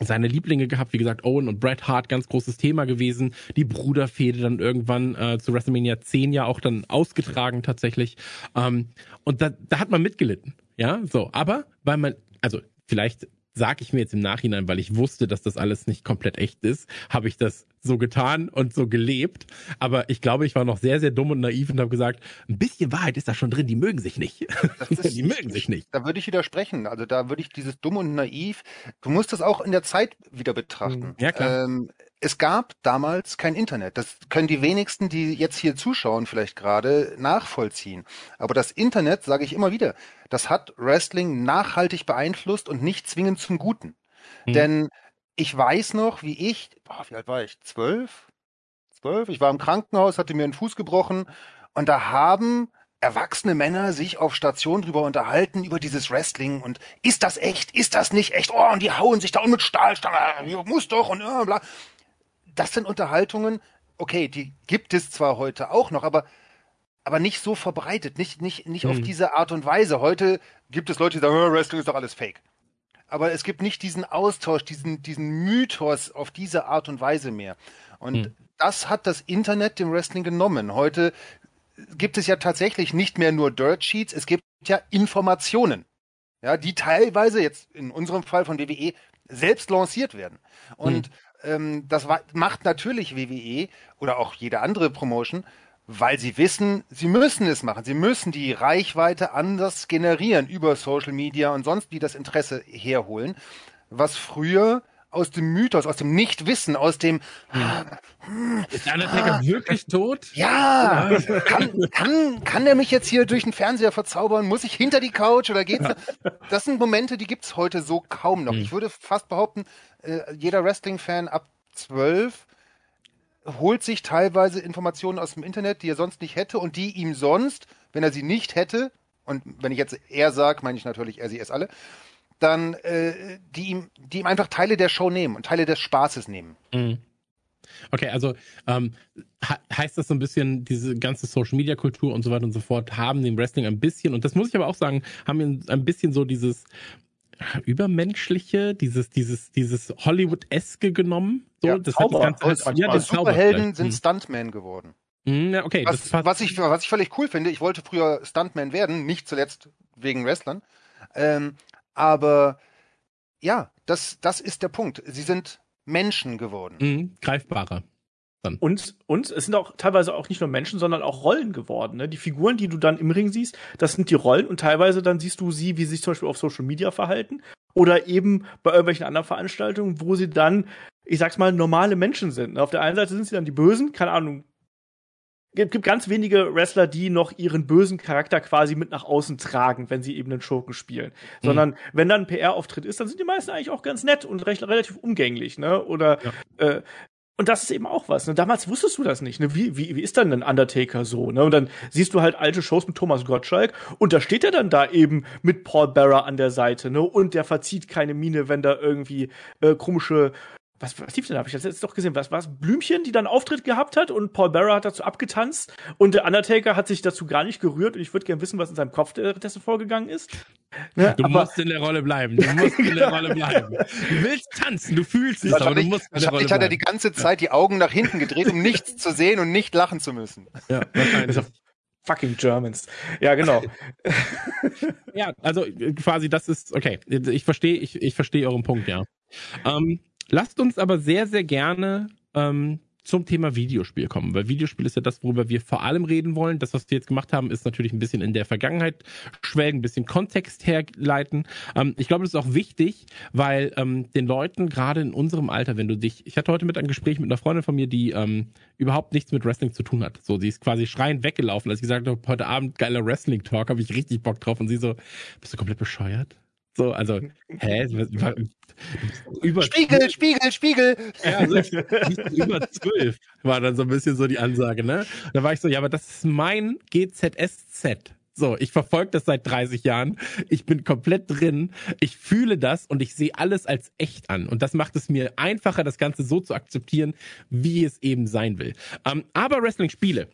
seine Lieblinge gehabt, wie gesagt, Owen und Bret Hart, ganz großes Thema gewesen. Die Bruderfehde dann irgendwann äh, zu WrestleMania 10 ja auch dann ausgetragen tatsächlich. Ähm, und da, da hat man mitgelitten. Ja, so. Aber weil man, also vielleicht sage ich mir jetzt im Nachhinein, weil ich wusste, dass das alles nicht komplett echt ist, habe ich das so getan und so gelebt. Aber ich glaube, ich war noch sehr, sehr dumm und naiv und habe gesagt, ein bisschen Wahrheit ist da schon drin, die mögen sich nicht. Ist, die mögen sich nicht. Da würde ich widersprechen. Also da würde ich dieses dumm und naiv, du musst das auch in der Zeit wieder betrachten. Ja, klar. Ähm, es gab damals kein Internet. Das können die wenigsten, die jetzt hier zuschauen, vielleicht gerade nachvollziehen. Aber das Internet, sage ich immer wieder, das hat Wrestling nachhaltig beeinflusst und nicht zwingend zum Guten. Mhm. Denn ich weiß noch, wie ich, boah, wie alt war ich? Zwölf? Zwölf? Ich war im Krankenhaus, hatte mir einen Fuß gebrochen und da haben erwachsene Männer sich auf Station drüber unterhalten, über dieses Wrestling und ist das echt, ist das nicht echt? Oh, und die hauen sich da und mit Stahlstange, muss doch und bla das sind Unterhaltungen, okay, die gibt es zwar heute auch noch, aber aber nicht so verbreitet, nicht nicht nicht hm. auf diese Art und Weise. Heute gibt es Leute, die sagen, Wrestling ist doch alles Fake. Aber es gibt nicht diesen Austausch, diesen diesen Mythos auf diese Art und Weise mehr. Und hm. das hat das Internet dem Wrestling genommen. Heute gibt es ja tatsächlich nicht mehr nur Dirt Sheets, es gibt ja Informationen. Ja, die teilweise jetzt in unserem Fall von WWE selbst lanciert werden. Und hm ähm, das macht natürlich WWE oder auch jede andere Promotion, weil sie wissen, sie müssen es machen. Sie müssen die Reichweite anders generieren über Social Media und sonst wie das Interesse herholen, was früher aus dem Mythos, aus dem Nichtwissen, aus dem hm, Ist der Undertaker ah, wirklich tot? Ja, kann, kann, kann der mich jetzt hier durch den Fernseher verzaubern? Muss ich hinter die Couch oder geht's? Das sind Momente, die gibt's heute so kaum noch. Hm. Ich würde fast behaupten, äh, jeder Wrestling-Fan ab zwölf holt sich teilweise Informationen aus dem Internet, die er sonst nicht hätte und die ihm sonst, wenn er sie nicht hätte, und wenn ich jetzt er sage, meine ich natürlich er, sie, es alle, dann äh, die ihm, die ihm einfach Teile der Show nehmen und Teile des Spaßes nehmen. Mhm. Okay, also ähm, heißt das so ein bisschen, diese ganze Social Media Kultur und so weiter und so fort haben dem Wrestling ein bisschen, und das muss ich aber auch sagen, haben ein bisschen so dieses übermenschliche, dieses, dieses, dieses Hollywood-eske genommen. So, ja, das Zauber. hat das ganze, ja, Superhelden sind hm. Stuntmen geworden. Hm, ja, okay. Was, was, ich, was ich völlig cool finde, ich wollte früher Stuntman werden, nicht zuletzt wegen Wrestlern. Ähm, aber ja, das, das ist der Punkt. Sie sind Menschen geworden. Mhm, greifbarer. Dann. Und, und es sind auch teilweise auch nicht nur Menschen, sondern auch Rollen geworden. Ne? Die Figuren, die du dann im Ring siehst, das sind die Rollen und teilweise dann siehst du sie, wie sie sich zum Beispiel auf Social Media verhalten oder eben bei irgendwelchen anderen Veranstaltungen, wo sie dann, ich sag's mal, normale Menschen sind. Ne? Auf der einen Seite sind sie dann die Bösen, keine Ahnung, es gibt ganz wenige Wrestler, die noch ihren bösen Charakter quasi mit nach außen tragen, wenn sie eben einen Schurken spielen. Mhm. Sondern wenn dann ein PR-Auftritt ist, dann sind die meisten eigentlich auch ganz nett und recht, relativ umgänglich, ne? Oder ja. äh, und das ist eben auch was. Ne? Damals wusstest du das nicht. Ne? Wie, wie, wie ist dann ein Undertaker so? Ne? Und dann siehst du halt alte Shows mit Thomas Gottschalk und da steht er dann da eben mit Paul Bearer an der Seite. Ne? Und der verzieht keine Miene, wenn da irgendwie äh, komische was, was lief denn da? Hab ich das jetzt doch gesehen? Was war es? Blümchen, die dann Auftritt gehabt hat und Paul Bearer hat dazu abgetanzt und der Undertaker hat sich dazu gar nicht gerührt und ich würde gerne wissen, was in seinem Kopf dessen vorgegangen ist. Ne? Du aber, musst in der Rolle bleiben. Du musst in der Rolle bleiben. Du willst tanzen, du fühlst es, aber du musst in der Rolle bleiben. hat er die ganze Zeit die Augen nach hinten gedreht, um nichts zu sehen und nicht lachen zu müssen. Ja, wahrscheinlich. Fucking Germans. Ja, genau. ja, also quasi das ist, okay, ich verstehe, ich, ich verstehe euren Punkt, ja. Ähm, Lasst uns aber sehr, sehr gerne ähm, zum Thema Videospiel kommen, weil Videospiel ist ja das, worüber wir vor allem reden wollen. Das, was wir jetzt gemacht haben, ist natürlich ein bisschen in der Vergangenheit schwelgen, ein bisschen Kontext herleiten. Ähm, ich glaube, das ist auch wichtig, weil ähm, den Leuten gerade in unserem Alter, wenn du dich, ich hatte heute mit einem Gespräch mit einer Freundin von mir, die ähm, überhaupt nichts mit Wrestling zu tun hat. So, die ist quasi schreiend weggelaufen, als ich gesagt habe, heute Abend geiler Wrestling-Talk, habe ich richtig Bock drauf. Und sie so, bist du komplett bescheuert? So, also, hä? Über Spiegel, Spiegel, Spiegel. Ja, also, über zwölf war dann so ein bisschen so die Ansage, ne? Da war ich so, ja, aber das ist mein GZSZ. So, ich verfolge das seit 30 Jahren. Ich bin komplett drin. Ich fühle das und ich sehe alles als echt an. Und das macht es mir einfacher, das Ganze so zu akzeptieren, wie es eben sein will. Ähm, aber Wrestling-Spiele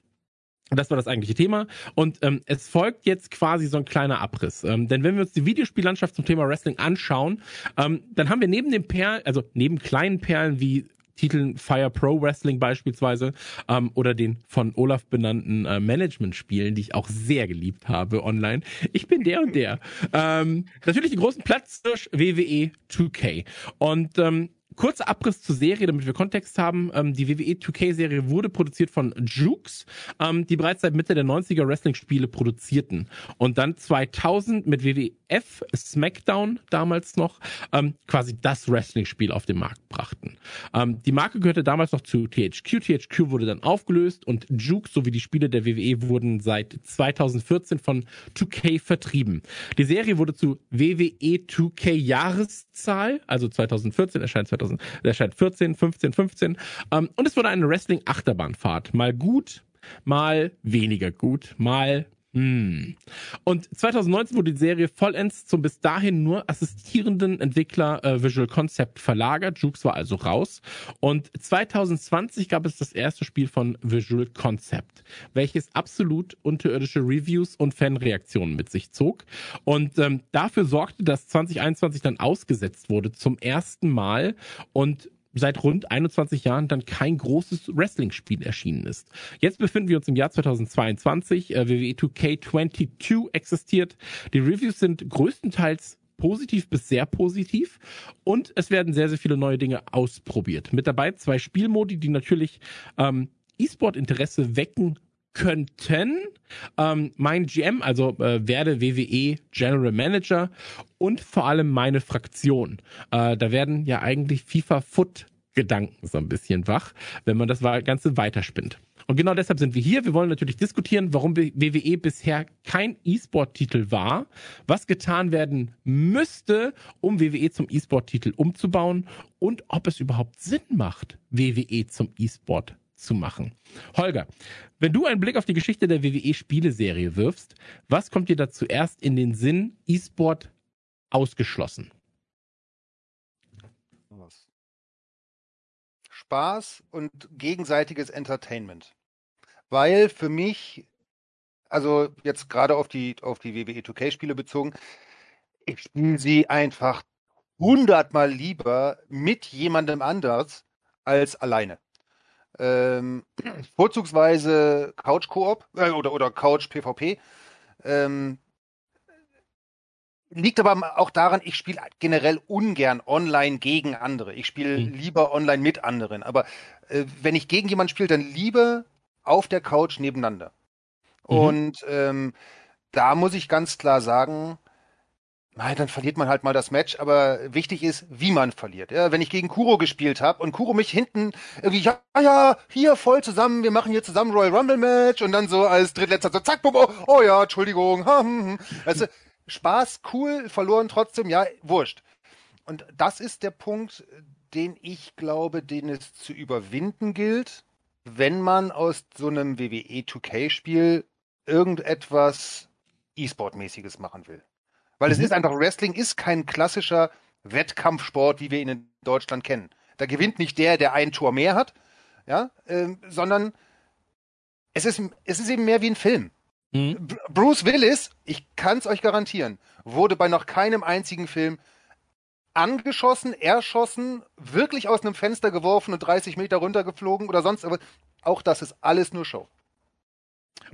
das war das eigentliche Thema. Und ähm, es folgt jetzt quasi so ein kleiner Abriss. Ähm, denn wenn wir uns die Videospiellandschaft zum Thema Wrestling anschauen, ähm, dann haben wir neben den Perlen, also neben kleinen Perlen wie Titeln Fire Pro Wrestling beispielsweise ähm, oder den von Olaf benannten äh, Management-Spielen, die ich auch sehr geliebt habe online. Ich bin der und der. Ähm, natürlich den großen Platz durch WWE 2K. Und ähm, Kurzer Abriss zur Serie, damit wir Kontext haben. Ähm, die WWE 2K-Serie wurde produziert von Jukes, ähm, die bereits seit Mitte der 90er Wrestling-Spiele produzierten. Und dann 2000 mit WWF SmackDown damals noch ähm, quasi das Wrestling-Spiel auf den Markt brachten. Ähm, die Marke gehörte damals noch zu THQ. THQ wurde dann aufgelöst und Jukes sowie die Spiele der WWE wurden seit 2014 von 2K vertrieben. Die Serie wurde zu WWE 2K Jahreszahl, also 2014 erscheint 2014 2000, der erscheint 14, 15, 15. Ähm, und es wurde eine Wrestling-Achterbahnfahrt. Mal gut, mal weniger gut, mal. Und 2019 wurde die Serie vollends zum bis dahin nur assistierenden Entwickler äh, Visual Concept verlagert. Jukes war also raus. Und 2020 gab es das erste Spiel von Visual Concept, welches absolut unterirdische Reviews und Fanreaktionen mit sich zog. Und ähm, dafür sorgte, dass 2021 dann ausgesetzt wurde zum ersten Mal und seit rund 21 Jahren dann kein großes Wrestling-Spiel erschienen ist. Jetzt befinden wir uns im Jahr 2022. Äh, WWE 2K22 existiert. Die Reviews sind größtenteils positiv bis sehr positiv und es werden sehr, sehr viele neue Dinge ausprobiert. Mit dabei zwei Spielmodi, die natürlich ähm, E-Sport-Interesse wecken könnten. Ähm, mein GM, also äh, werde WWE General Manager und vor allem meine Fraktion. Äh, da werden ja eigentlich FIFA Foot Gedanken so ein bisschen wach, wenn man das Ganze weiterspinnt. Und genau deshalb sind wir hier. Wir wollen natürlich diskutieren, warum WWE bisher kein E-Sport-Titel war, was getan werden müsste, um WWE zum E-Sport-Titel umzubauen und ob es überhaupt Sinn macht, WWE zum E-Sport zu machen. Holger, wenn du einen Blick auf die Geschichte der WWE-Spieleserie wirfst, was kommt dir da zuerst in den Sinn, E-Sport ausgeschlossen? Spaß und gegenseitiges Entertainment. Weil für mich, also jetzt gerade auf die, auf die WWE 2K-Spiele bezogen, ich spiele sie einfach hundertmal lieber mit jemandem anders als alleine. Ähm, vorzugsweise Couch Koop äh, oder, oder Couch PvP. Ähm, liegt aber auch daran, ich spiele generell ungern online gegen andere. Ich spiele mhm. lieber online mit anderen. Aber äh, wenn ich gegen jemanden spiele, dann lieber auf der Couch nebeneinander. Mhm. Und ähm, da muss ich ganz klar sagen, Nein, dann verliert man halt mal das Match, aber wichtig ist, wie man verliert. Ja, wenn ich gegen Kuro gespielt habe und Kuro mich hinten irgendwie, ja, ja, hier voll zusammen, wir machen hier zusammen Royal Rumble Match und dann so als drittletzter so, zack, bumm, oh, oh ja, Entschuldigung, hm, hm, weißt du, Spaß, cool, verloren trotzdem, ja, wurscht. Und das ist der Punkt, den ich glaube, den es zu überwinden gilt, wenn man aus so einem WWE 2K-Spiel irgendetwas E-Sport-mäßiges machen will. Weil mhm. es ist einfach, Wrestling ist kein klassischer Wettkampfsport, wie wir ihn in Deutschland kennen. Da gewinnt nicht der, der ein Tor mehr hat, ja, ähm, sondern es ist, es ist eben mehr wie ein Film. Mhm. Bruce Willis, ich kann es euch garantieren, wurde bei noch keinem einzigen Film angeschossen, erschossen, wirklich aus einem Fenster geworfen und 30 Meter runtergeflogen oder sonst aber auch das ist alles nur Show.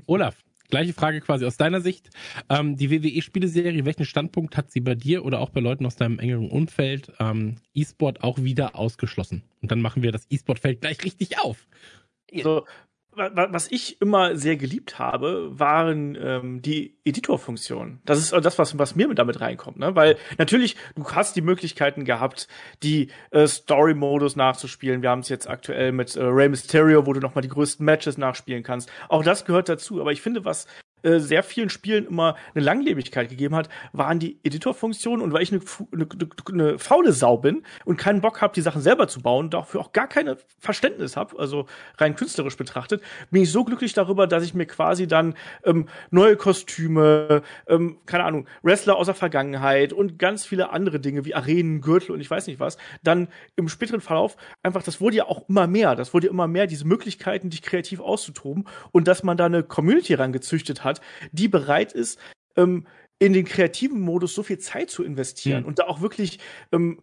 Olaf, Gleiche Frage quasi aus deiner Sicht. Ähm, die WWE-Spieleserie, welchen Standpunkt hat sie bei dir oder auch bei Leuten aus deinem engeren Umfeld ähm, E-Sport auch wieder ausgeschlossen? Und dann machen wir das E-Sport-Feld gleich richtig auf. Also, was ich immer sehr geliebt habe, waren ähm, die Editorfunktionen. Das ist das, was, was mir damit reinkommt, ne? Weil natürlich, du hast die Möglichkeiten gehabt, die äh, Story-Modus nachzuspielen. Wir haben es jetzt aktuell mit äh, Rey Mysterio, wo du nochmal die größten Matches nachspielen kannst. Auch das gehört dazu. Aber ich finde, was äh, sehr vielen Spielen immer eine Langlebigkeit gegeben hat, waren die Editorfunktionen und weil ich eine, eine, eine faule Sau bin und keinen Bock habe, die Sachen selber zu bauen dafür auch gar keine Verständnis habe, also rein künstlerisch betrachtet, bin ich so glücklich darüber, dass ich mir quasi dann ähm, neue Kostüme, ähm, keine Ahnung, Wrestler aus der Vergangenheit und ganz viele andere Dinge wie Arenen, Gürtel und ich weiß nicht was, dann im späteren Verlauf einfach, das wurde ja auch immer mehr, das wurde immer mehr, diese Möglichkeiten, dich kreativ auszutoben und dass man da eine Community rangezüchtet hat, hat, die bereit ist, ähm, in den kreativen Modus so viel Zeit zu investieren mhm. und da auch wirklich ähm,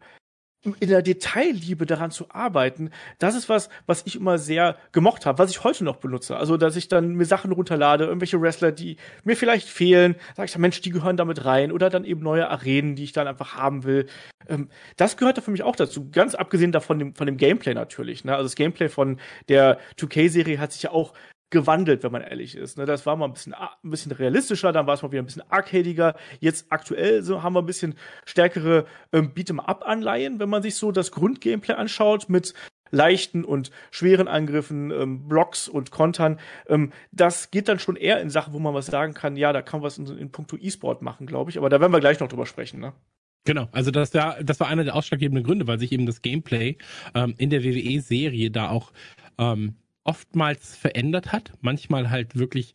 in der Detailliebe daran zu arbeiten, das ist was, was ich immer sehr gemocht habe, was ich heute noch benutze. Also, dass ich dann mir Sachen runterlade, irgendwelche Wrestler, die mir vielleicht fehlen, sag ich dann, Mensch, die gehören damit rein oder dann eben neue Arenen, die ich dann einfach haben will. Ähm, das gehört da für mich auch dazu. Ganz abgesehen davon von dem Gameplay natürlich. Ne? Also das Gameplay von der 2K-Serie hat sich ja auch gewandelt, wenn man ehrlich ist. Ne? Das war mal ein bisschen, ein bisschen realistischer, dann war es mal wieder ein bisschen arcadiger. Jetzt aktuell so haben wir ein bisschen stärkere ähm, Beat'em-up-Anleihen, wenn man sich so das Grundgameplay anschaut mit leichten und schweren Angriffen, ähm, Blocks und Kontern. Ähm, das geht dann schon eher in Sachen, wo man was sagen kann, ja, da kann man was in, in puncto E-Sport machen, glaube ich. Aber da werden wir gleich noch drüber sprechen, ne? Genau, also das war, das war einer der ausschlaggebenden Gründe, weil sich eben das Gameplay ähm, in der WWE-Serie da auch ähm, oftmals verändert hat. Manchmal halt wirklich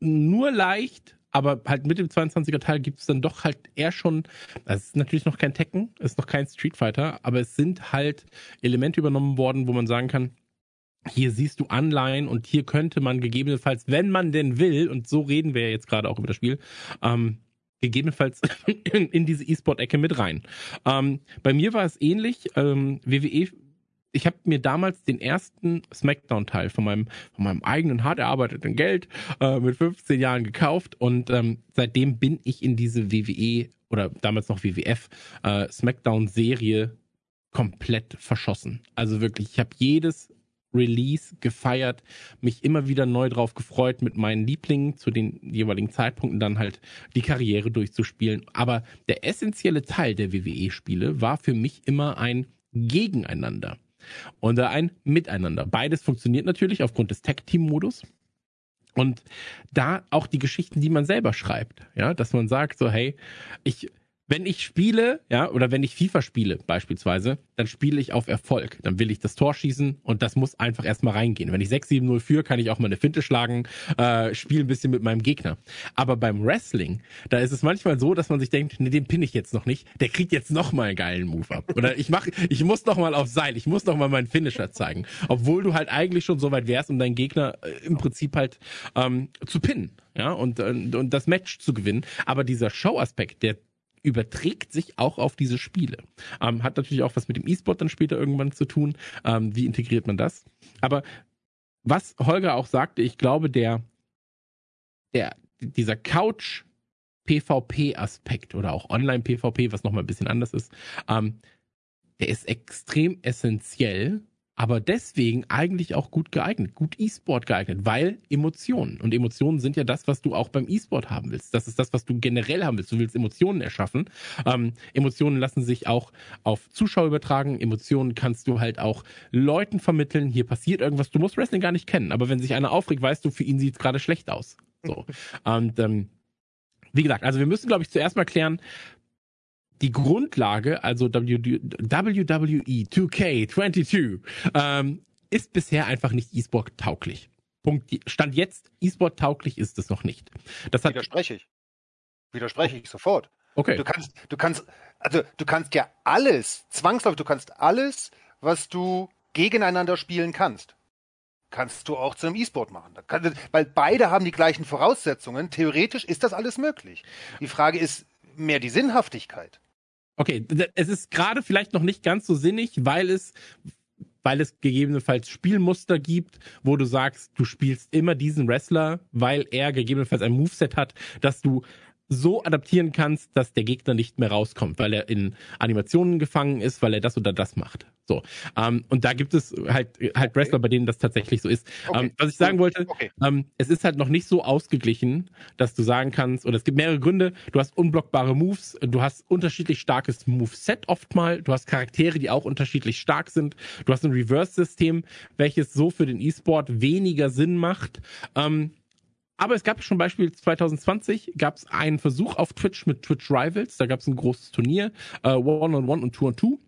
nur leicht, aber halt mit dem 22er Teil gibt es dann doch halt eher schon, das ist natürlich noch kein Tekken, ist noch kein Street Fighter, aber es sind halt Elemente übernommen worden, wo man sagen kann, hier siehst du Anleihen und hier könnte man gegebenenfalls, wenn man denn will, und so reden wir ja jetzt gerade auch über das Spiel, ähm, gegebenenfalls in, in diese E-Sport-Ecke mit rein. Ähm, bei mir war es ähnlich. Ähm, WWE ich habe mir damals den ersten Smackdown-Teil von meinem, von meinem eigenen hart erarbeiteten Geld äh, mit 15 Jahren gekauft und ähm, seitdem bin ich in diese WWE oder damals noch WWF äh, Smackdown-Serie komplett verschossen. Also wirklich, ich habe jedes Release gefeiert, mich immer wieder neu drauf gefreut, mit meinen Lieblingen zu den jeweiligen Zeitpunkten dann halt die Karriere durchzuspielen. Aber der essentielle Teil der WWE-Spiele war für mich immer ein Gegeneinander und ein Miteinander. Beides funktioniert natürlich aufgrund des Tag-Team-Modus. Und da auch die Geschichten, die man selber schreibt, ja, dass man sagt so, hey, ich wenn ich spiele, ja, oder wenn ich FIFA spiele beispielsweise, dann spiele ich auf Erfolg. Dann will ich das Tor schießen und das muss einfach erstmal reingehen. Wenn ich 6-7-0 führe, kann ich auch mal eine Finte schlagen, äh, spiele ein bisschen mit meinem Gegner. Aber beim Wrestling, da ist es manchmal so, dass man sich denkt, nee, den pinne ich jetzt noch nicht. Der kriegt jetzt noch mal einen geilen Move ab. Oder ich mach, ich muss noch mal auf Seil, ich muss noch mal meinen Finisher zeigen. Obwohl du halt eigentlich schon so weit wärst, um deinen Gegner äh, im Prinzip halt ähm, zu pinnen ja, und, und, und das Match zu gewinnen. Aber dieser Show-Aspekt, der überträgt sich auch auf diese Spiele. Ähm, hat natürlich auch was mit dem E-Sport dann später irgendwann zu tun. Ähm, wie integriert man das? Aber was Holger auch sagte, ich glaube, der, der, dieser Couch PvP-Aspekt oder auch Online-PvP, was nochmal ein bisschen anders ist, ähm, der ist extrem essentiell aber deswegen eigentlich auch gut geeignet, gut E-Sport geeignet, weil Emotionen. Und Emotionen sind ja das, was du auch beim E-Sport haben willst. Das ist das, was du generell haben willst. Du willst Emotionen erschaffen. Ähm, Emotionen lassen sich auch auf Zuschauer übertragen. Emotionen kannst du halt auch Leuten vermitteln. Hier passiert irgendwas. Du musst Wrestling gar nicht kennen. Aber wenn sich einer aufregt, weißt du, für ihn sieht es gerade schlecht aus. So. Und ähm, wie gesagt, also wir müssen, glaube ich, zuerst mal klären, die Grundlage, also WWE 2K22, ähm, ist bisher einfach nicht E-Sport tauglich. Punkt. Stand jetzt, E-Sport tauglich ist es noch nicht. Das hat Widerspreche ich. Widerspreche ich sofort. Okay. Du kannst, du kannst, also du kannst ja alles, zwangsläufig, du kannst alles, was du gegeneinander spielen kannst, kannst du auch zu einem E-Sport machen. Kann, weil beide haben die gleichen Voraussetzungen. Theoretisch ist das alles möglich. Die Frage ist mehr die Sinnhaftigkeit. Okay, es ist gerade vielleicht noch nicht ganz so sinnig, weil es weil es gegebenenfalls Spielmuster gibt, wo du sagst, du spielst immer diesen Wrestler, weil er gegebenenfalls ein Moveset hat, dass du so adaptieren kannst, dass der Gegner nicht mehr rauskommt, weil er in Animationen gefangen ist, weil er das oder das macht. So. Ähm, und da gibt es halt, halt Wrestler, bei denen das tatsächlich so ist. Okay. Ähm, was ich sagen wollte, okay. ähm, es ist halt noch nicht so ausgeglichen, dass du sagen kannst, oder es gibt mehrere Gründe, du hast unblockbare Moves, du hast unterschiedlich starkes Moveset oft mal, du hast Charaktere, die auch unterschiedlich stark sind, du hast ein Reverse-System, welches so für den E-Sport weniger Sinn macht. Ähm, aber es gab schon Beispiel 2020 gab es einen Versuch auf Twitch mit Twitch Rivals. Da gab es ein großes Turnier, äh, One-on-One -on -One und Two-on-Two.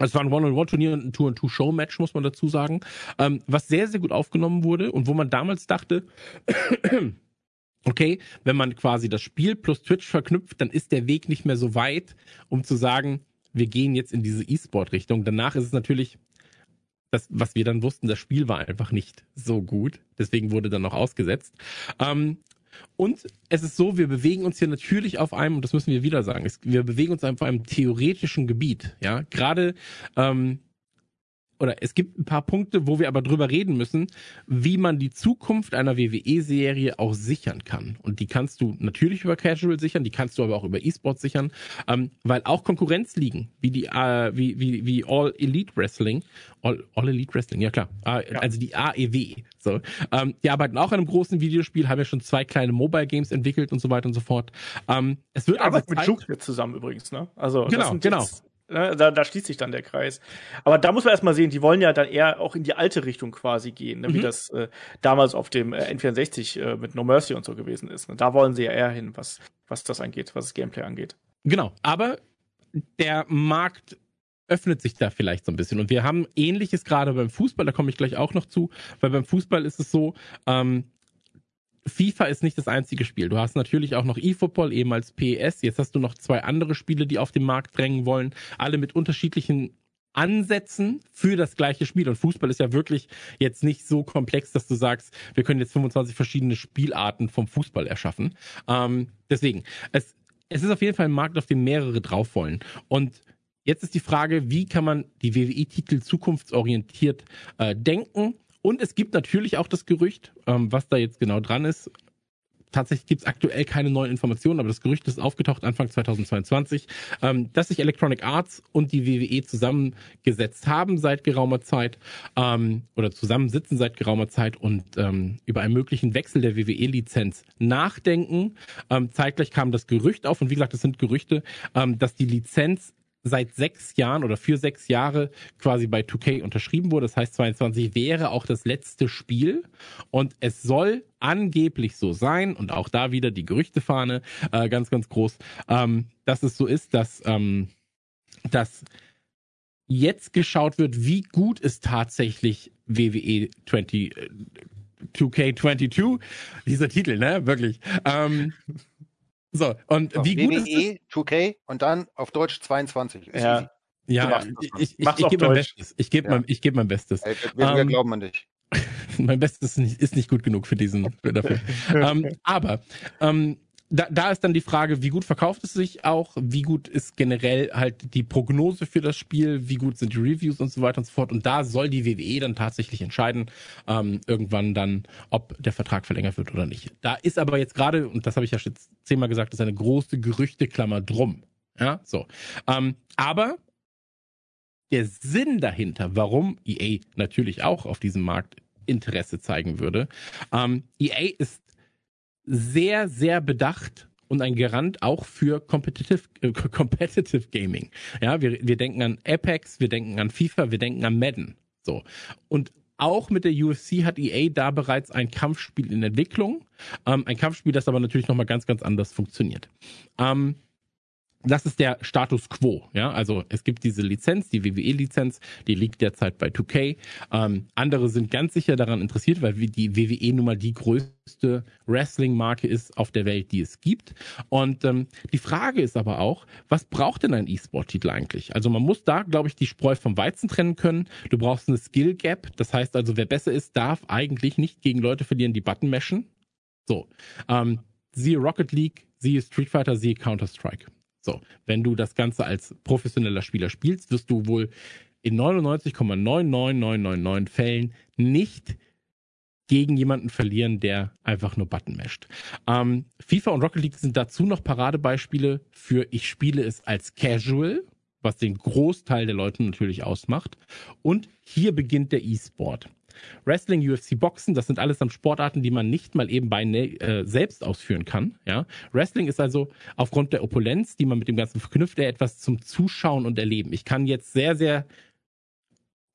Es war ein One-on-One-Turnier und ein Two-on-Two-Show-Match, muss man dazu sagen, ähm, was sehr, sehr gut aufgenommen wurde und wo man damals dachte, okay, wenn man quasi das Spiel plus Twitch verknüpft, dann ist der Weg nicht mehr so weit, um zu sagen, wir gehen jetzt in diese E-Sport-Richtung. Danach ist es natürlich, das, was wir dann wussten, das Spiel war einfach nicht so gut. Deswegen wurde dann noch ausgesetzt. Ähm, und es ist so, wir bewegen uns hier natürlich auf einem, und das müssen wir wieder sagen, wir bewegen uns auf einem theoretischen Gebiet. Ja, gerade ähm, oder es gibt ein paar Punkte, wo wir aber drüber reden müssen, wie man die Zukunft einer WWE-Serie auch sichern kann. Und die kannst du natürlich über Casual sichern, die kannst du aber auch über E-Sport sichern, ähm, weil auch Konkurrenzligen wie die äh, wie, wie, wie All Elite Wrestling, All, All Elite Wrestling, ja klar, äh, ja. also die AEW, so, ähm, die arbeiten auch an einem großen Videospiel, haben ja schon zwei kleine Mobile Games entwickelt und so weiter und so fort. Ähm, es wird die also mit Juke zusammen übrigens, ne? Also genau, genau. Jetzt da, da schließt sich dann der Kreis. Aber da muss man erstmal sehen, die wollen ja dann eher auch in die alte Richtung quasi gehen, ne? wie mhm. das äh, damals auf dem äh, N64 äh, mit No Mercy und so gewesen ist. Ne? Da wollen sie ja eher hin, was, was das angeht, was das Gameplay angeht. Genau, aber der Markt öffnet sich da vielleicht so ein bisschen. Und wir haben ähnliches gerade beim Fußball, da komme ich gleich auch noch zu, weil beim Fußball ist es so, ähm, FIFA ist nicht das einzige Spiel. Du hast natürlich auch noch eFootball, ehemals PES. Jetzt hast du noch zwei andere Spiele, die auf den Markt drängen wollen. Alle mit unterschiedlichen Ansätzen für das gleiche Spiel. Und Fußball ist ja wirklich jetzt nicht so komplex, dass du sagst, wir können jetzt 25 verschiedene Spielarten vom Fußball erschaffen. Ähm, deswegen, es, es ist auf jeden Fall ein Markt, auf dem mehrere drauf wollen. Und jetzt ist die Frage, wie kann man die WWE-Titel zukunftsorientiert äh, denken? Und es gibt natürlich auch das Gerücht, ähm, was da jetzt genau dran ist. Tatsächlich gibt es aktuell keine neuen Informationen, aber das Gerücht ist aufgetaucht Anfang 2022, ähm, dass sich Electronic Arts und die WWE zusammengesetzt haben seit geraumer Zeit ähm, oder zusammensitzen seit geraumer Zeit und ähm, über einen möglichen Wechsel der WWE-Lizenz nachdenken. Ähm, zeitgleich kam das Gerücht auf und wie gesagt, das sind Gerüchte, ähm, dass die Lizenz seit sechs Jahren oder für sechs Jahre quasi bei 2K unterschrieben wurde. Das heißt, 22 wäre auch das letzte Spiel und es soll angeblich so sein und auch da wieder die Gerüchtefahne äh, ganz, ganz groß, ähm, dass es so ist, dass, ähm, dass jetzt geschaut wird, wie gut ist tatsächlich WWE 20, äh, 2K22, dieser Titel, ne, wirklich. Ähm, so, und so, wie gut WWE, ist es? 2K und dann auf Deutsch 22. Ist ja, easy. ja ich, ich, ich, ich gebe mein Bestes. Ich gebe ja. mein, geb mein Bestes. Hey, wir, wir um, glauben an dich. mein Bestes ist nicht, ist nicht gut genug für diesen dafür. um, ähm, aber um, da, da ist dann die Frage, wie gut verkauft es sich auch, wie gut ist generell halt die Prognose für das Spiel, wie gut sind die Reviews und so weiter und so fort. Und da soll die WWE dann tatsächlich entscheiden, ähm, irgendwann dann, ob der Vertrag verlängert wird oder nicht. Da ist aber jetzt gerade, und das habe ich ja schon zehnmal gesagt, ist eine große Gerüchteklammer drum. Ja, so. Ähm, aber der Sinn dahinter, warum EA natürlich auch auf diesem Markt Interesse zeigen würde, ähm, EA ist sehr, sehr bedacht und ein Garant auch für Competitive, äh, Competitive Gaming. Ja, wir, wir denken an Apex, wir denken an FIFA, wir denken an Madden. So. Und auch mit der UFC hat EA da bereits ein Kampfspiel in Entwicklung. Ähm, ein Kampfspiel, das aber natürlich nochmal ganz, ganz anders funktioniert. Ähm, das ist der Status quo. Ja, also es gibt diese Lizenz, die WWE-Lizenz, die liegt derzeit bei 2K. Ähm, andere sind ganz sicher daran interessiert, weil die WWE nun mal die größte Wrestling-Marke ist auf der Welt, die es gibt. Und ähm, die Frage ist aber auch, was braucht denn ein E-Sport-Titel eigentlich? Also man muss da, glaube ich, die Spreu vom Weizen trennen können. Du brauchst eine Skill-Gap. Das heißt also, wer besser ist, darf eigentlich nicht gegen Leute verlieren, die Button meshen. So. Ähm, siehe Rocket League, siehe Street Fighter, siehe Counter-Strike. So, wenn du das Ganze als professioneller Spieler spielst, wirst du wohl in 99,99999 Fällen nicht gegen jemanden verlieren, der einfach nur Button mescht. Ähm, FIFA und Rocket League sind dazu noch Paradebeispiele für ich spiele es als Casual, was den Großteil der Leute natürlich ausmacht. Und hier beginnt der E-Sport. Wrestling, UFC, Boxen, das sind alles Sportarten, die man nicht mal eben bei äh, selbst ausführen kann. Ja? Wrestling ist also aufgrund der Opulenz, die man mit dem Ganzen verknüpft, etwas zum Zuschauen und Erleben. Ich kann jetzt sehr, sehr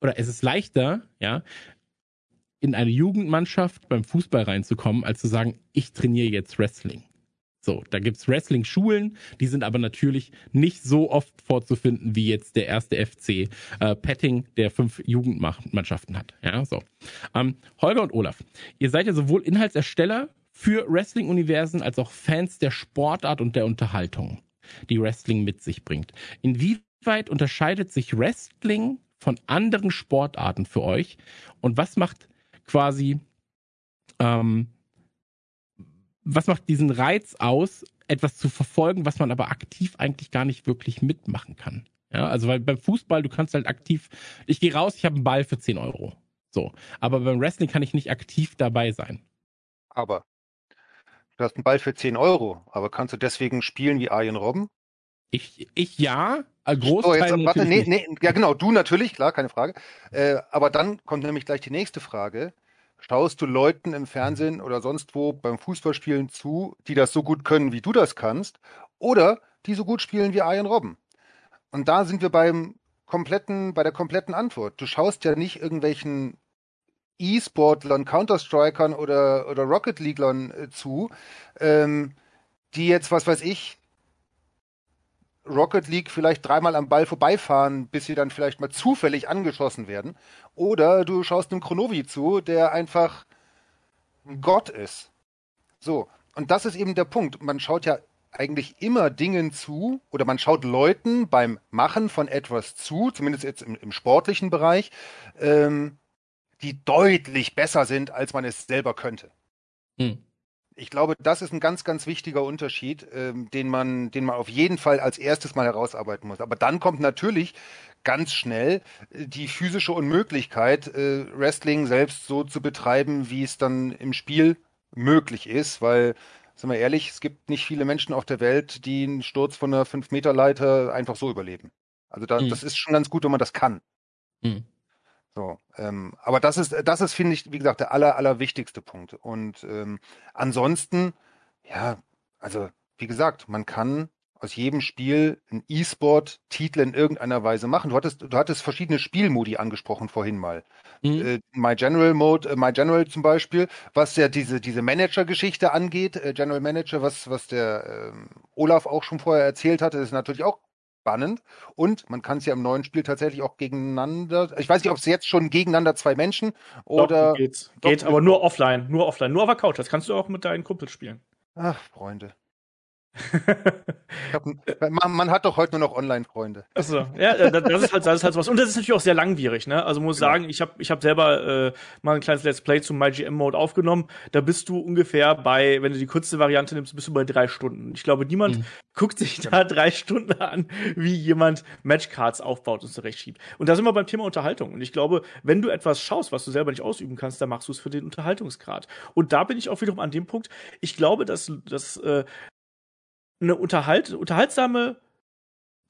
oder es ist leichter, ja, in eine Jugendmannschaft beim Fußball reinzukommen, als zu sagen, ich trainiere jetzt Wrestling. So, da gibt's Wrestling-Schulen, die sind aber natürlich nicht so oft vorzufinden wie jetzt der erste FC äh, Petting, der fünf Jugendmannschaften hat. Ja, so. Ähm, Holger und Olaf, ihr seid ja sowohl Inhaltsersteller für Wrestling-Universen als auch Fans der Sportart und der Unterhaltung, die Wrestling mit sich bringt. Inwieweit unterscheidet sich Wrestling von anderen Sportarten für euch? Und was macht quasi ähm, was macht diesen Reiz aus, etwas zu verfolgen, was man aber aktiv eigentlich gar nicht wirklich mitmachen kann? Ja, also weil beim Fußball, du kannst halt aktiv, ich gehe raus, ich habe einen Ball für 10 Euro. So. Aber beim Wrestling kann ich nicht aktiv dabei sein. Aber du hast einen Ball für 10 Euro, aber kannst du deswegen spielen wie Arjen Robben? Ich, ich ja, Großteil so, jetzt, warte, nee, nee, ja genau, du natürlich, klar, keine Frage. Äh, aber dann kommt nämlich gleich die nächste Frage. Schaust du Leuten im Fernsehen oder sonst wo beim Fußballspielen zu, die das so gut können, wie du das kannst, oder die so gut spielen wie Arjen Robben? Und da sind wir beim kompletten, bei der kompletten Antwort. Du schaust ja nicht irgendwelchen E-Sportlern, Counter-Strikern oder, oder Rocket Leaguelern äh, zu, ähm, die jetzt, was weiß ich, Rocket League vielleicht dreimal am Ball vorbeifahren, bis sie dann vielleicht mal zufällig angeschossen werden. Oder du schaust einem Chronovi zu, der einfach ein Gott ist. So. Und das ist eben der Punkt. Man schaut ja eigentlich immer Dingen zu oder man schaut Leuten beim Machen von etwas zu, zumindest jetzt im, im sportlichen Bereich, ähm, die deutlich besser sind, als man es selber könnte. Hm. Ich glaube, das ist ein ganz, ganz wichtiger Unterschied, ähm, den man, den man auf jeden Fall als erstes mal herausarbeiten muss. Aber dann kommt natürlich ganz schnell äh, die physische Unmöglichkeit, äh, Wrestling selbst so zu betreiben, wie es dann im Spiel möglich ist, weil, sind wir ehrlich, es gibt nicht viele Menschen auf der Welt, die einen Sturz von einer 5-Meter-Leiter einfach so überleben. Also da, mhm. das ist schon ganz gut, wenn man das kann. Mhm. So, ähm, aber das ist, das ist, finde ich, wie gesagt, der aller, allerwichtigste Punkt. Und ähm, ansonsten, ja, also wie gesagt, man kann aus jedem Spiel einen E-Sport-Titel in irgendeiner Weise machen. Du hattest, du hattest verschiedene Spielmodi angesprochen vorhin mal. Mhm. Äh, My General Mode, äh, My General zum Beispiel, was ja diese, diese Manager-Geschichte angeht, äh, General Manager, was, was der ähm, Olaf auch schon vorher erzählt hatte, ist natürlich auch spannend. Und man kann es ja im neuen Spiel tatsächlich auch gegeneinander. Ich weiß nicht, ob es jetzt schon gegegeneinander zwei Menschen oder. Doch, geht's. Doch, geht, aber nur offline. Nur offline. Nur auf der Couch. Das kannst du auch mit deinen Kumpels spielen. Ach, Freunde. Hab, man, man, hat doch heute nur noch Online-Freunde. Achso, ja, äh, das ist halt, das ist halt was. Und das ist natürlich auch sehr langwierig, ne? Also muss genau. sagen, ich habe ich hab selber äh, mal ein kleines Let's Play zum MyGM-Mode aufgenommen. Da bist du ungefähr bei, wenn du die kurze Variante nimmst, bist du bei drei Stunden. Ich glaube, niemand mhm. guckt sich da drei Stunden an, wie jemand Matchcards aufbaut und zurechtschiebt. Und da sind wir beim Thema Unterhaltung. Und ich glaube, wenn du etwas schaust, was du selber nicht ausüben kannst, dann machst du es für den Unterhaltungsgrad. Und da bin ich auch wiederum an dem Punkt, ich glaube, dass, dass äh, eine unterhalt, unterhaltsame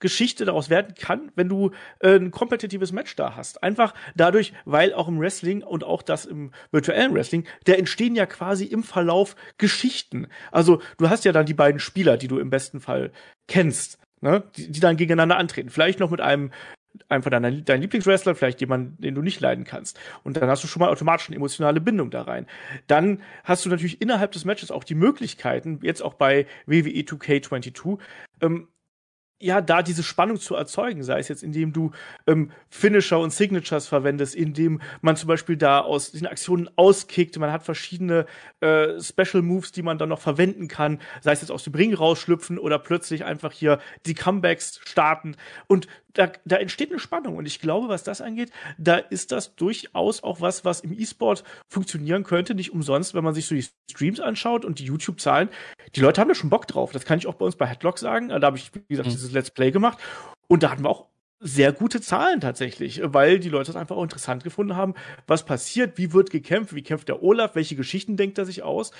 Geschichte daraus werden kann, wenn du äh, ein kompetitives Match da hast. Einfach dadurch, weil auch im Wrestling und auch das im virtuellen Wrestling, da entstehen ja quasi im Verlauf Geschichten. Also du hast ja dann die beiden Spieler, die du im besten Fall kennst, ne? die, die dann gegeneinander antreten. Vielleicht noch mit einem einfach dein, dein Lieblingswrestler, vielleicht jemand, den du nicht leiden kannst. Und dann hast du schon mal automatisch eine emotionale Bindung da rein. Dann hast du natürlich innerhalb des Matches auch die Möglichkeiten, jetzt auch bei WWE 2K22, ähm, ja, da diese Spannung zu erzeugen, sei es jetzt, indem du ähm, Finisher und Signatures verwendest, indem man zum Beispiel da aus diesen Aktionen auskickt, man hat verschiedene äh, Special Moves, die man dann noch verwenden kann, sei es jetzt aus dem Ring rausschlüpfen oder plötzlich einfach hier die Comebacks starten und da, da entsteht eine Spannung. Und ich glaube, was das angeht, da ist das durchaus auch was, was im E-Sport funktionieren könnte, nicht umsonst, wenn man sich so die Streams anschaut und die YouTube-Zahlen, die Leute haben da schon Bock drauf, das kann ich auch bei uns bei Headlock sagen, da habe ich, wie gesagt, mhm. dieses Let's Play gemacht. Und da hatten wir auch sehr gute Zahlen tatsächlich, weil die Leute es einfach auch interessant gefunden haben, was passiert, wie wird gekämpft, wie kämpft der Olaf, welche Geschichten denkt er sich aus.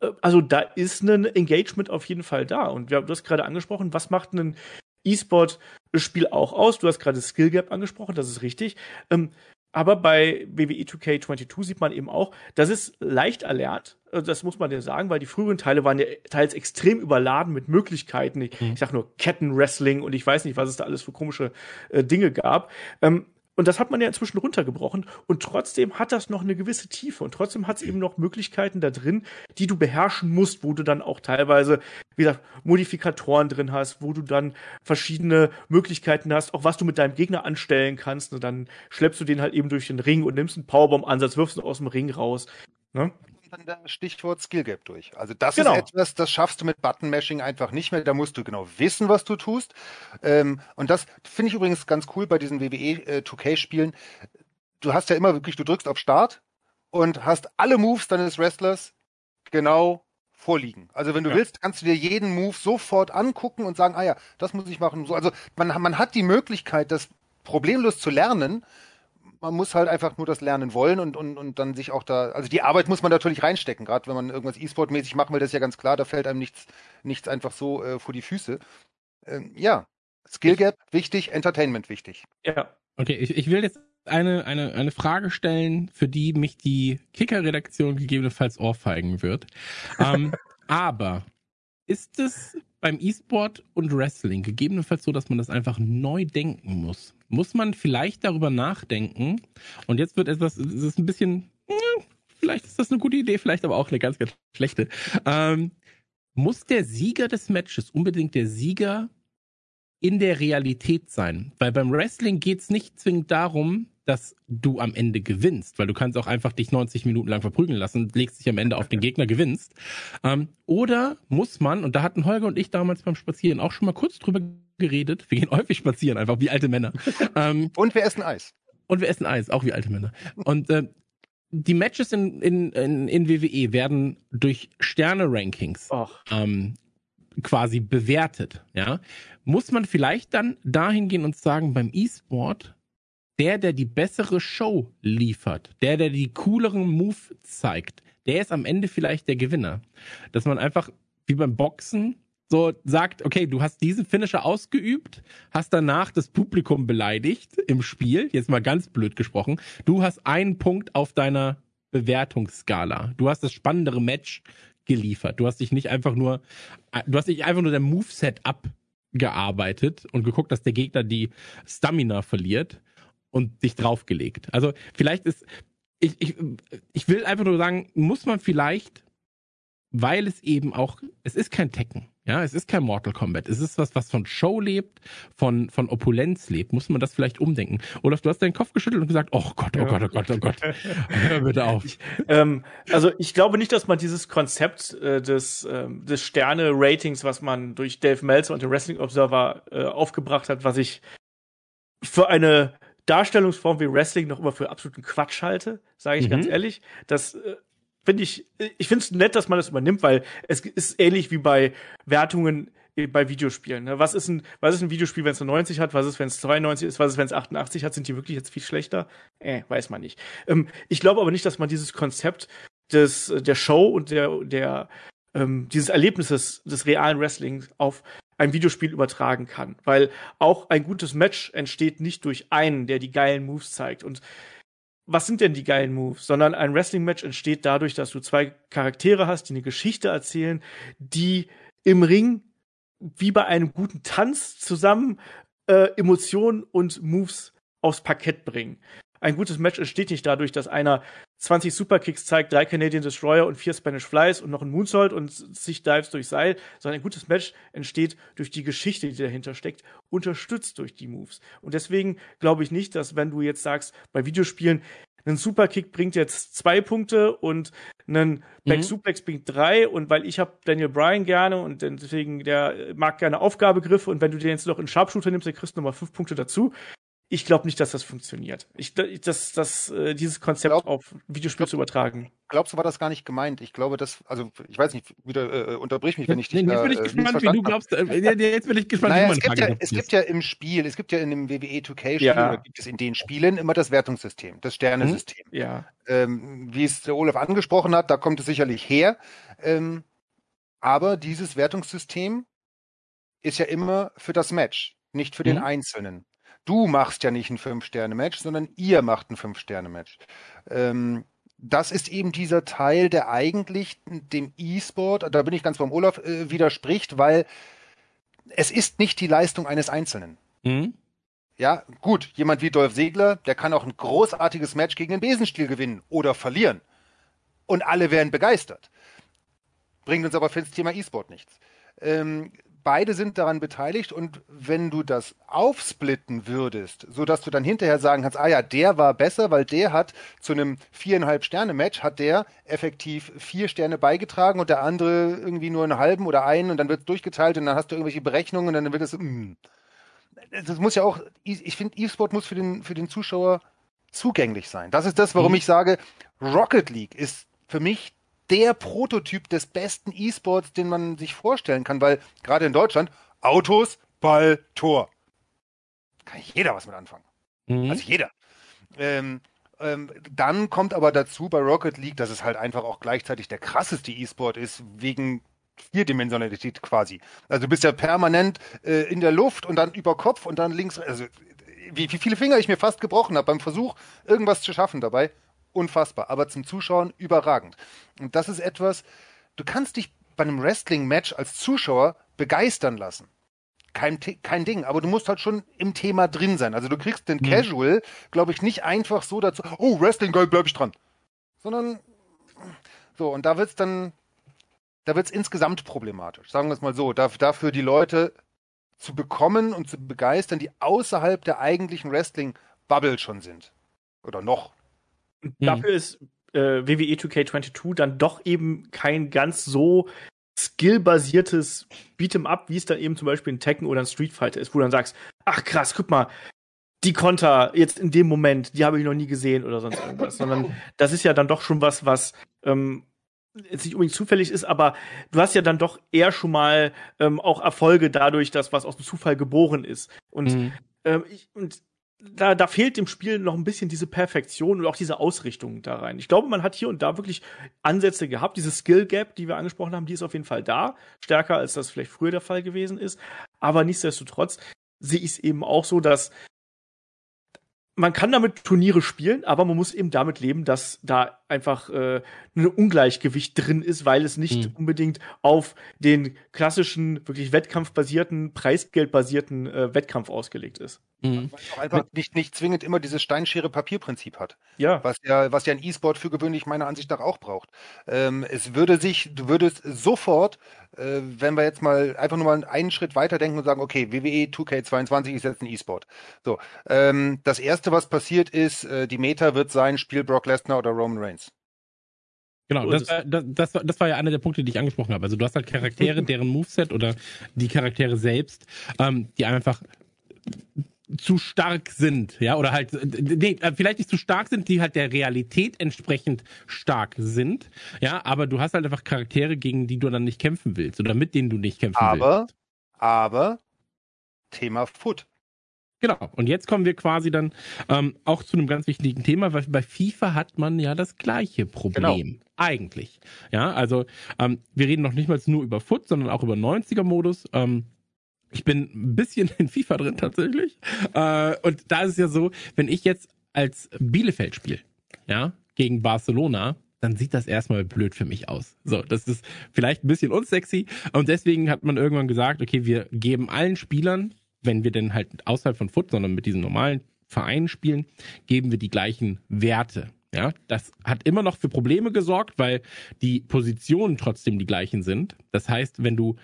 Äh, also da ist ein Engagement auf jeden Fall da. Und du hast gerade angesprochen, was macht ein E-Sport-Spiel auch aus? Du hast gerade Skill Gap angesprochen, das ist richtig. Ähm, aber bei WWE 2K22 sieht man eben auch, das ist leicht erlernt. Also das muss man ja sagen, weil die früheren Teile waren ja teils extrem überladen mit Möglichkeiten. Ich, mhm. ich sag nur Kettenwrestling und ich weiß nicht, was es da alles für komische äh, Dinge gab. Ähm, und das hat man ja inzwischen runtergebrochen. Und trotzdem hat das noch eine gewisse Tiefe. Und trotzdem hat es eben noch Möglichkeiten da drin, die du beherrschen musst, wo du dann auch teilweise, wie gesagt, Modifikatoren drin hast, wo du dann verschiedene Möglichkeiten hast, auch was du mit deinem Gegner anstellen kannst. Und dann schleppst du den halt eben durch den Ring und nimmst einen Powerbomb-Ansatz, wirfst ihn aus dem Ring raus. Ne? Das Stichwort Skill Gap durch. Also das genau. ist etwas, das schaffst du mit Button Mashing einfach nicht mehr. Da musst du genau wissen, was du tust. Ähm, und das finde ich übrigens ganz cool bei diesen WWE äh, 2K-Spielen. Du hast ja immer wirklich, du drückst auf Start und hast alle Moves deines Wrestlers genau vorliegen. Also wenn du ja. willst, kannst du dir jeden Move sofort angucken und sagen, ah ja, das muss ich machen. also man, man hat die Möglichkeit, das problemlos zu lernen man muss halt einfach nur das lernen wollen und, und, und dann sich auch da, also die Arbeit muss man natürlich reinstecken, gerade wenn man irgendwas E-Sport-mäßig machen will, das ist ja ganz klar, da fällt einem nichts, nichts einfach so äh, vor die Füße. Ähm, ja, Skill Gap wichtig, Entertainment wichtig. Ja. Okay, ich, ich will jetzt eine, eine, eine Frage stellen, für die mich die Kicker-Redaktion gegebenenfalls ohrfeigen wird. ähm, aber ist es beim E-Sport und Wrestling gegebenenfalls so, dass man das einfach neu denken muss? Muss man vielleicht darüber nachdenken? Und jetzt wird etwas, es ist ein bisschen, vielleicht ist das eine gute Idee, vielleicht aber auch eine ganz, ganz schlechte. Ähm, muss der Sieger des Matches unbedingt der Sieger in der Realität sein? Weil beim Wrestling geht es nicht zwingend darum, dass du am Ende gewinnst, weil du kannst auch einfach dich 90 Minuten lang verprügeln lassen, legst dich am Ende auf den Gegner, gewinnst. Ähm, oder muss man, und da hatten Holger und ich damals beim Spazieren auch schon mal kurz drüber geredet, wir gehen häufig spazieren, einfach wie alte Männer. Ähm, und wir essen Eis. Und wir essen Eis, auch wie alte Männer. Und äh, die Matches in, in, in, in WWE werden durch Sterne-Rankings ähm, quasi bewertet. Ja, Muss man vielleicht dann dahin gehen und sagen, beim E-Sport der, der die bessere Show liefert, der, der die cooleren Move zeigt, der ist am Ende vielleicht der Gewinner. Dass man einfach wie beim Boxen so sagt, okay, du hast diesen Finisher ausgeübt, hast danach das Publikum beleidigt im Spiel, jetzt mal ganz blöd gesprochen. Du hast einen Punkt auf deiner Bewertungsskala. Du hast das spannendere Match geliefert. Du hast dich nicht einfach nur, du hast nicht einfach nur dein Moveset abgearbeitet und geguckt, dass der Gegner die Stamina verliert, und dich draufgelegt. Also vielleicht ist, ich, ich, ich will einfach nur sagen, muss man vielleicht, weil es eben auch, es ist kein Tekken, ja, es ist kein Mortal Kombat, es ist was, was von Show lebt, von, von Opulenz lebt, muss man das vielleicht umdenken. Olaf, du hast deinen Kopf geschüttelt und gesagt, oh Gott, oh Gott, oh Gott, oh Gott, hör bitte auf. Ich, ähm, also ich glaube nicht, dass man dieses Konzept äh, des, äh, des Sterne-Ratings, was man durch Dave Meltzer und den Wrestling Observer äh, aufgebracht hat, was ich für eine Darstellungsform wie Wrestling noch immer für absoluten Quatsch halte, sage ich mhm. ganz ehrlich. Das äh, finde ich, ich finde es nett, dass man das übernimmt, weil es ist ähnlich wie bei Wertungen bei Videospielen. Ne? Was ist ein, was ist ein Videospiel, wenn es eine 90 hat? Was ist, wenn es 92 ist? Was ist, wenn es 88 hat? Sind die wirklich jetzt viel schlechter? Äh, weiß man nicht. Ähm, ich glaube aber nicht, dass man dieses Konzept des, der Show und der, der, ähm, dieses Erlebnisses des realen Wrestlings auf ein Videospiel übertragen kann. Weil auch ein gutes Match entsteht nicht durch einen, der die geilen Moves zeigt. Und was sind denn die geilen Moves? Sondern ein Wrestling-Match entsteht dadurch, dass du zwei Charaktere hast, die eine Geschichte erzählen, die im Ring wie bei einem guten Tanz zusammen äh, Emotionen und Moves aufs Parkett bringen. Ein gutes Match entsteht nicht dadurch, dass einer 20 Superkicks zeigt, drei Canadian Destroyer und vier Spanish Flies und noch ein Moonsault und sich Dives durch Seil, sondern ein gutes Match entsteht durch die Geschichte, die dahinter steckt, unterstützt durch die Moves. Und deswegen glaube ich nicht, dass wenn du jetzt sagst, bei Videospielen, ein Superkick bringt jetzt zwei Punkte und ein Back mhm. Suplex bringt drei und weil ich habe Daniel Bryan gerne und deswegen der mag gerne Aufgabegriffe und wenn du den jetzt noch in Sharpshooter nimmst, dann kriegst du nochmal fünf Punkte dazu ich glaube nicht, dass das funktioniert. Ich, das, das, äh, dieses Konzept glaub, auf Videospiel glaub, zu übertragen. Glaubst du, war das gar nicht gemeint? Ich glaube, das, also ich weiß nicht, wieder äh, unterbrich mich, wenn ich dich. Nee, jetzt bin ich äh, gespannt, wie du glaubst. Äh, jetzt bin ich gespannt, naja, wie man es gibt, ja, es gibt ja im Spiel, es gibt ja in dem WWE 2K-Spiel, ja. oder gibt es in den Spielen immer das Wertungssystem, das Sternesystem. Hm? Ja. Ähm, wie es der Olaf angesprochen hat, da kommt es sicherlich her. Ähm, aber dieses Wertungssystem ist ja immer für das Match, nicht für mhm. den Einzelnen. Du machst ja nicht ein Fünf-Sterne-Match, sondern ihr macht ein Fünf-Sterne-Match. Ähm, das ist eben dieser Teil, der eigentlich dem E-Sport, da bin ich ganz beim Olaf, äh, widerspricht, weil es ist nicht die Leistung eines Einzelnen. Mhm. Ja, gut, jemand wie Dolph Segler, der kann auch ein großartiges Match gegen den Besenstiel gewinnen oder verlieren. Und alle werden begeistert. Bringt uns aber für das Thema E-Sport nichts. Ähm, beide sind daran beteiligt und wenn du das aufsplitten würdest, so dass du dann hinterher sagen kannst, ah ja, der war besser, weil der hat zu einem viereinhalb Sterne Match hat der effektiv vier Sterne beigetragen und der andere irgendwie nur einen halben oder einen und dann wird es durchgeteilt und dann hast du irgendwelche Berechnungen und dann wird es, mm. das muss ja auch, ich finde, E-Sport muss für den, für den Zuschauer zugänglich sein. Das ist das, warum mhm. ich sage, Rocket League ist für mich der Prototyp des besten E-Sports, den man sich vorstellen kann, weil gerade in Deutschland Autos, Ball, Tor. Kann jeder was mit anfangen. Mhm. Also jeder. Ähm, ähm, dann kommt aber dazu bei Rocket League, dass es halt einfach auch gleichzeitig der krasseste E-Sport ist, wegen Vierdimensionalität quasi. Also du bist ja permanent äh, in der Luft und dann über Kopf und dann links. Also wie, wie viele Finger ich mir fast gebrochen habe beim Versuch, irgendwas zu schaffen dabei unfassbar, aber zum Zuschauen überragend. Und das ist etwas, du kannst dich bei einem Wrestling-Match als Zuschauer begeistern lassen. Kein, kein Ding, aber du musst halt schon im Thema drin sein. Also du kriegst den mhm. Casual, glaube ich, nicht einfach so dazu, oh, Wrestling, geil, bleib ich dran. Sondern, so, und da wird's dann, da wird's insgesamt problematisch. Sagen wir es mal so, dafür die Leute zu bekommen und zu begeistern, die außerhalb der eigentlichen Wrestling-Bubble schon sind. Oder noch. Hm. Dafür ist äh, WWE 2K22 dann doch eben kein ganz so skillbasiertes Beat'em Up, wie es dann eben zum Beispiel ein Tekken oder ein Street Fighter ist, wo du dann sagst, ach krass, guck mal, die Konter jetzt in dem Moment, die habe ich noch nie gesehen oder sonst irgendwas, sondern das ist ja dann doch schon was, was ähm, jetzt nicht unbedingt zufällig ist, aber du hast ja dann doch eher schon mal ähm, auch Erfolge dadurch, dass was aus dem Zufall geboren ist. Und, mhm. ähm, ich, und da, da fehlt dem Spiel noch ein bisschen diese Perfektion und auch diese Ausrichtung da rein. Ich glaube, man hat hier und da wirklich Ansätze gehabt. Diese Skill Gap, die wir angesprochen haben, die ist auf jeden Fall da. Stärker als das vielleicht früher der Fall gewesen ist. Aber nichtsdestotrotz sehe ich es eben auch so, dass man kann damit Turniere spielen, aber man muss eben damit leben, dass da einfach äh, ein Ungleichgewicht drin ist, weil es nicht mhm. unbedingt auf den klassischen, wirklich wettkampfbasierten, preisgeldbasierten äh, Wettkampf ausgelegt ist. Mhm. Weil auch einfach nicht, nicht zwingend immer dieses Steinschere-Papier-Prinzip hat. Ja. Was ja, was ja ein E-Sport für gewöhnlich meiner Ansicht nach auch braucht. Ähm, es würde sich, du würdest sofort, äh, wenn wir jetzt mal einfach nur mal einen Schritt weiter denken und sagen, okay, WWE 2K22 ist jetzt ein E-Sport. So, ähm, das erste, was passiert ist, äh, die Meta wird sein, Spiel Brock Lesnar oder Roman Reigns. Genau, das, war, das, das, das war ja einer der Punkte, die ich angesprochen habe. Also du hast halt Charaktere, deren Moveset oder die Charaktere selbst, ähm, die einfach zu stark sind, ja, oder halt, nee, vielleicht nicht zu stark sind, die halt der Realität entsprechend stark sind, ja, aber du hast halt einfach Charaktere, gegen die du dann nicht kämpfen willst oder mit denen du nicht kämpfen aber, willst. Aber, aber, Thema Foot. Genau, und jetzt kommen wir quasi dann ähm, auch zu einem ganz wichtigen Thema, weil bei FIFA hat man ja das gleiche Problem. Genau. Eigentlich. Ja, also ähm, wir reden noch nicht mal nur über Foot, sondern auch über 90er-Modus. Ähm, ich bin ein bisschen in FIFA drin tatsächlich. Äh, und da ist es ja so, wenn ich jetzt als Bielefeld spiele, ja, gegen Barcelona, dann sieht das erstmal blöd für mich aus. So, das ist vielleicht ein bisschen unsexy. Und deswegen hat man irgendwann gesagt, okay, wir geben allen Spielern, wenn wir denn halt außerhalb von Foot, sondern mit diesen normalen Vereinen spielen, geben wir die gleichen Werte. Ja, das hat immer noch für Probleme gesorgt, weil die Positionen trotzdem die gleichen sind. Das heißt, wenn du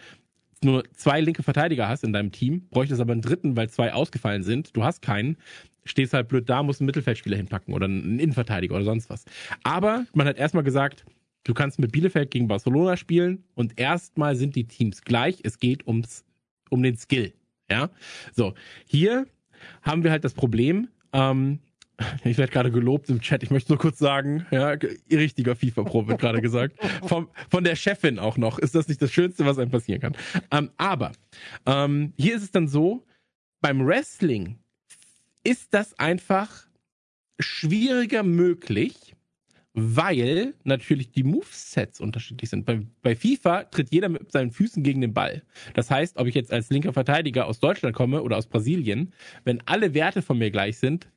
nur zwei linke Verteidiger hast in deinem Team, bräuchtest aber einen dritten, weil zwei ausgefallen sind, du hast keinen, stehst halt blöd da, musst einen Mittelfeldspieler hinpacken oder einen Innenverteidiger oder sonst was. Aber man hat erstmal gesagt, du kannst mit Bielefeld gegen Barcelona spielen und erstmal sind die Teams gleich, es geht ums, um den Skill. Ja, so, hier haben wir halt das Problem, ähm, ich werde gerade gelobt im Chat, ich möchte nur kurz sagen, ja, richtiger FIFA-Pro wird gerade gesagt. Vom, von der Chefin auch noch. Ist das nicht das Schönste, was einem passieren kann? Ähm, aber ähm, hier ist es dann so, beim Wrestling ist das einfach schwieriger möglich, weil natürlich die Movesets unterschiedlich sind. Bei, bei, FIFA tritt jeder mit seinen Füßen gegen den Ball. Das heißt, ob ich jetzt als linker Verteidiger aus Deutschland komme oder aus Brasilien, wenn alle Werte von mir gleich sind,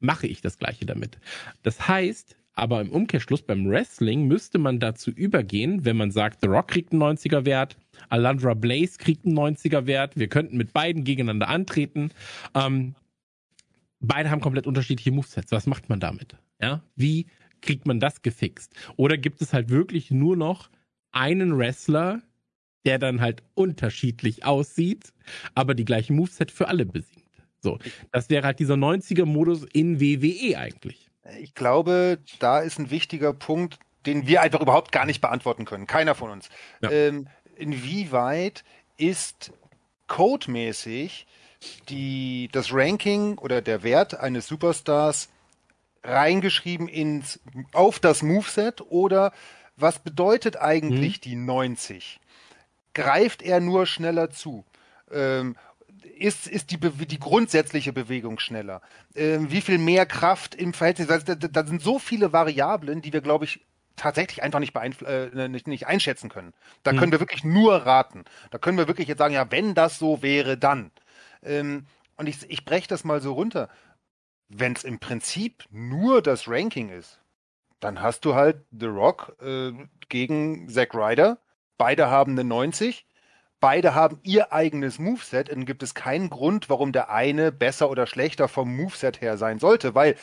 mache ich das gleiche damit. Das heißt, aber im Umkehrschluss beim Wrestling müsste man dazu übergehen, wenn man sagt, The Rock kriegt einen 90er Wert, Alandra Blaze kriegt einen 90er Wert, wir könnten mit beiden gegeneinander antreten. Ähm, beide haben komplett unterschiedliche Movesets. Was macht man damit? Ja, wie kriegt man das gefixt? Oder gibt es halt wirklich nur noch einen Wrestler, der dann halt unterschiedlich aussieht, aber die gleichen Moveset für alle besiegt? So, das wäre halt dieser 90er-Modus in WWE eigentlich. Ich glaube, da ist ein wichtiger Punkt, den wir einfach überhaupt gar nicht beantworten können. Keiner von uns. Ja. Ähm, inwieweit ist codemäßig die, das Ranking oder der Wert eines Superstars reingeschrieben ins, auf das Moveset oder was bedeutet eigentlich mhm. die 90? Greift er nur schneller zu? Ähm, ist, ist die, die grundsätzliche Bewegung schneller? Ähm, wie viel mehr Kraft im Verhältnis? Da, da, da sind so viele Variablen, die wir, glaube ich, tatsächlich einfach nicht, äh, nicht, nicht einschätzen können. Da mhm. können wir wirklich nur raten. Da können wir wirklich jetzt sagen, ja, wenn das so wäre, dann. Ähm, und ich, ich breche das mal so runter. Wenn es im Prinzip nur das Ranking ist, dann hast du halt The Rock äh, gegen Zack Ryder. Beide haben eine 90. Beide haben ihr eigenes Moveset. Dann gibt es keinen Grund, warum der eine besser oder schlechter vom Moveset her sein sollte, weil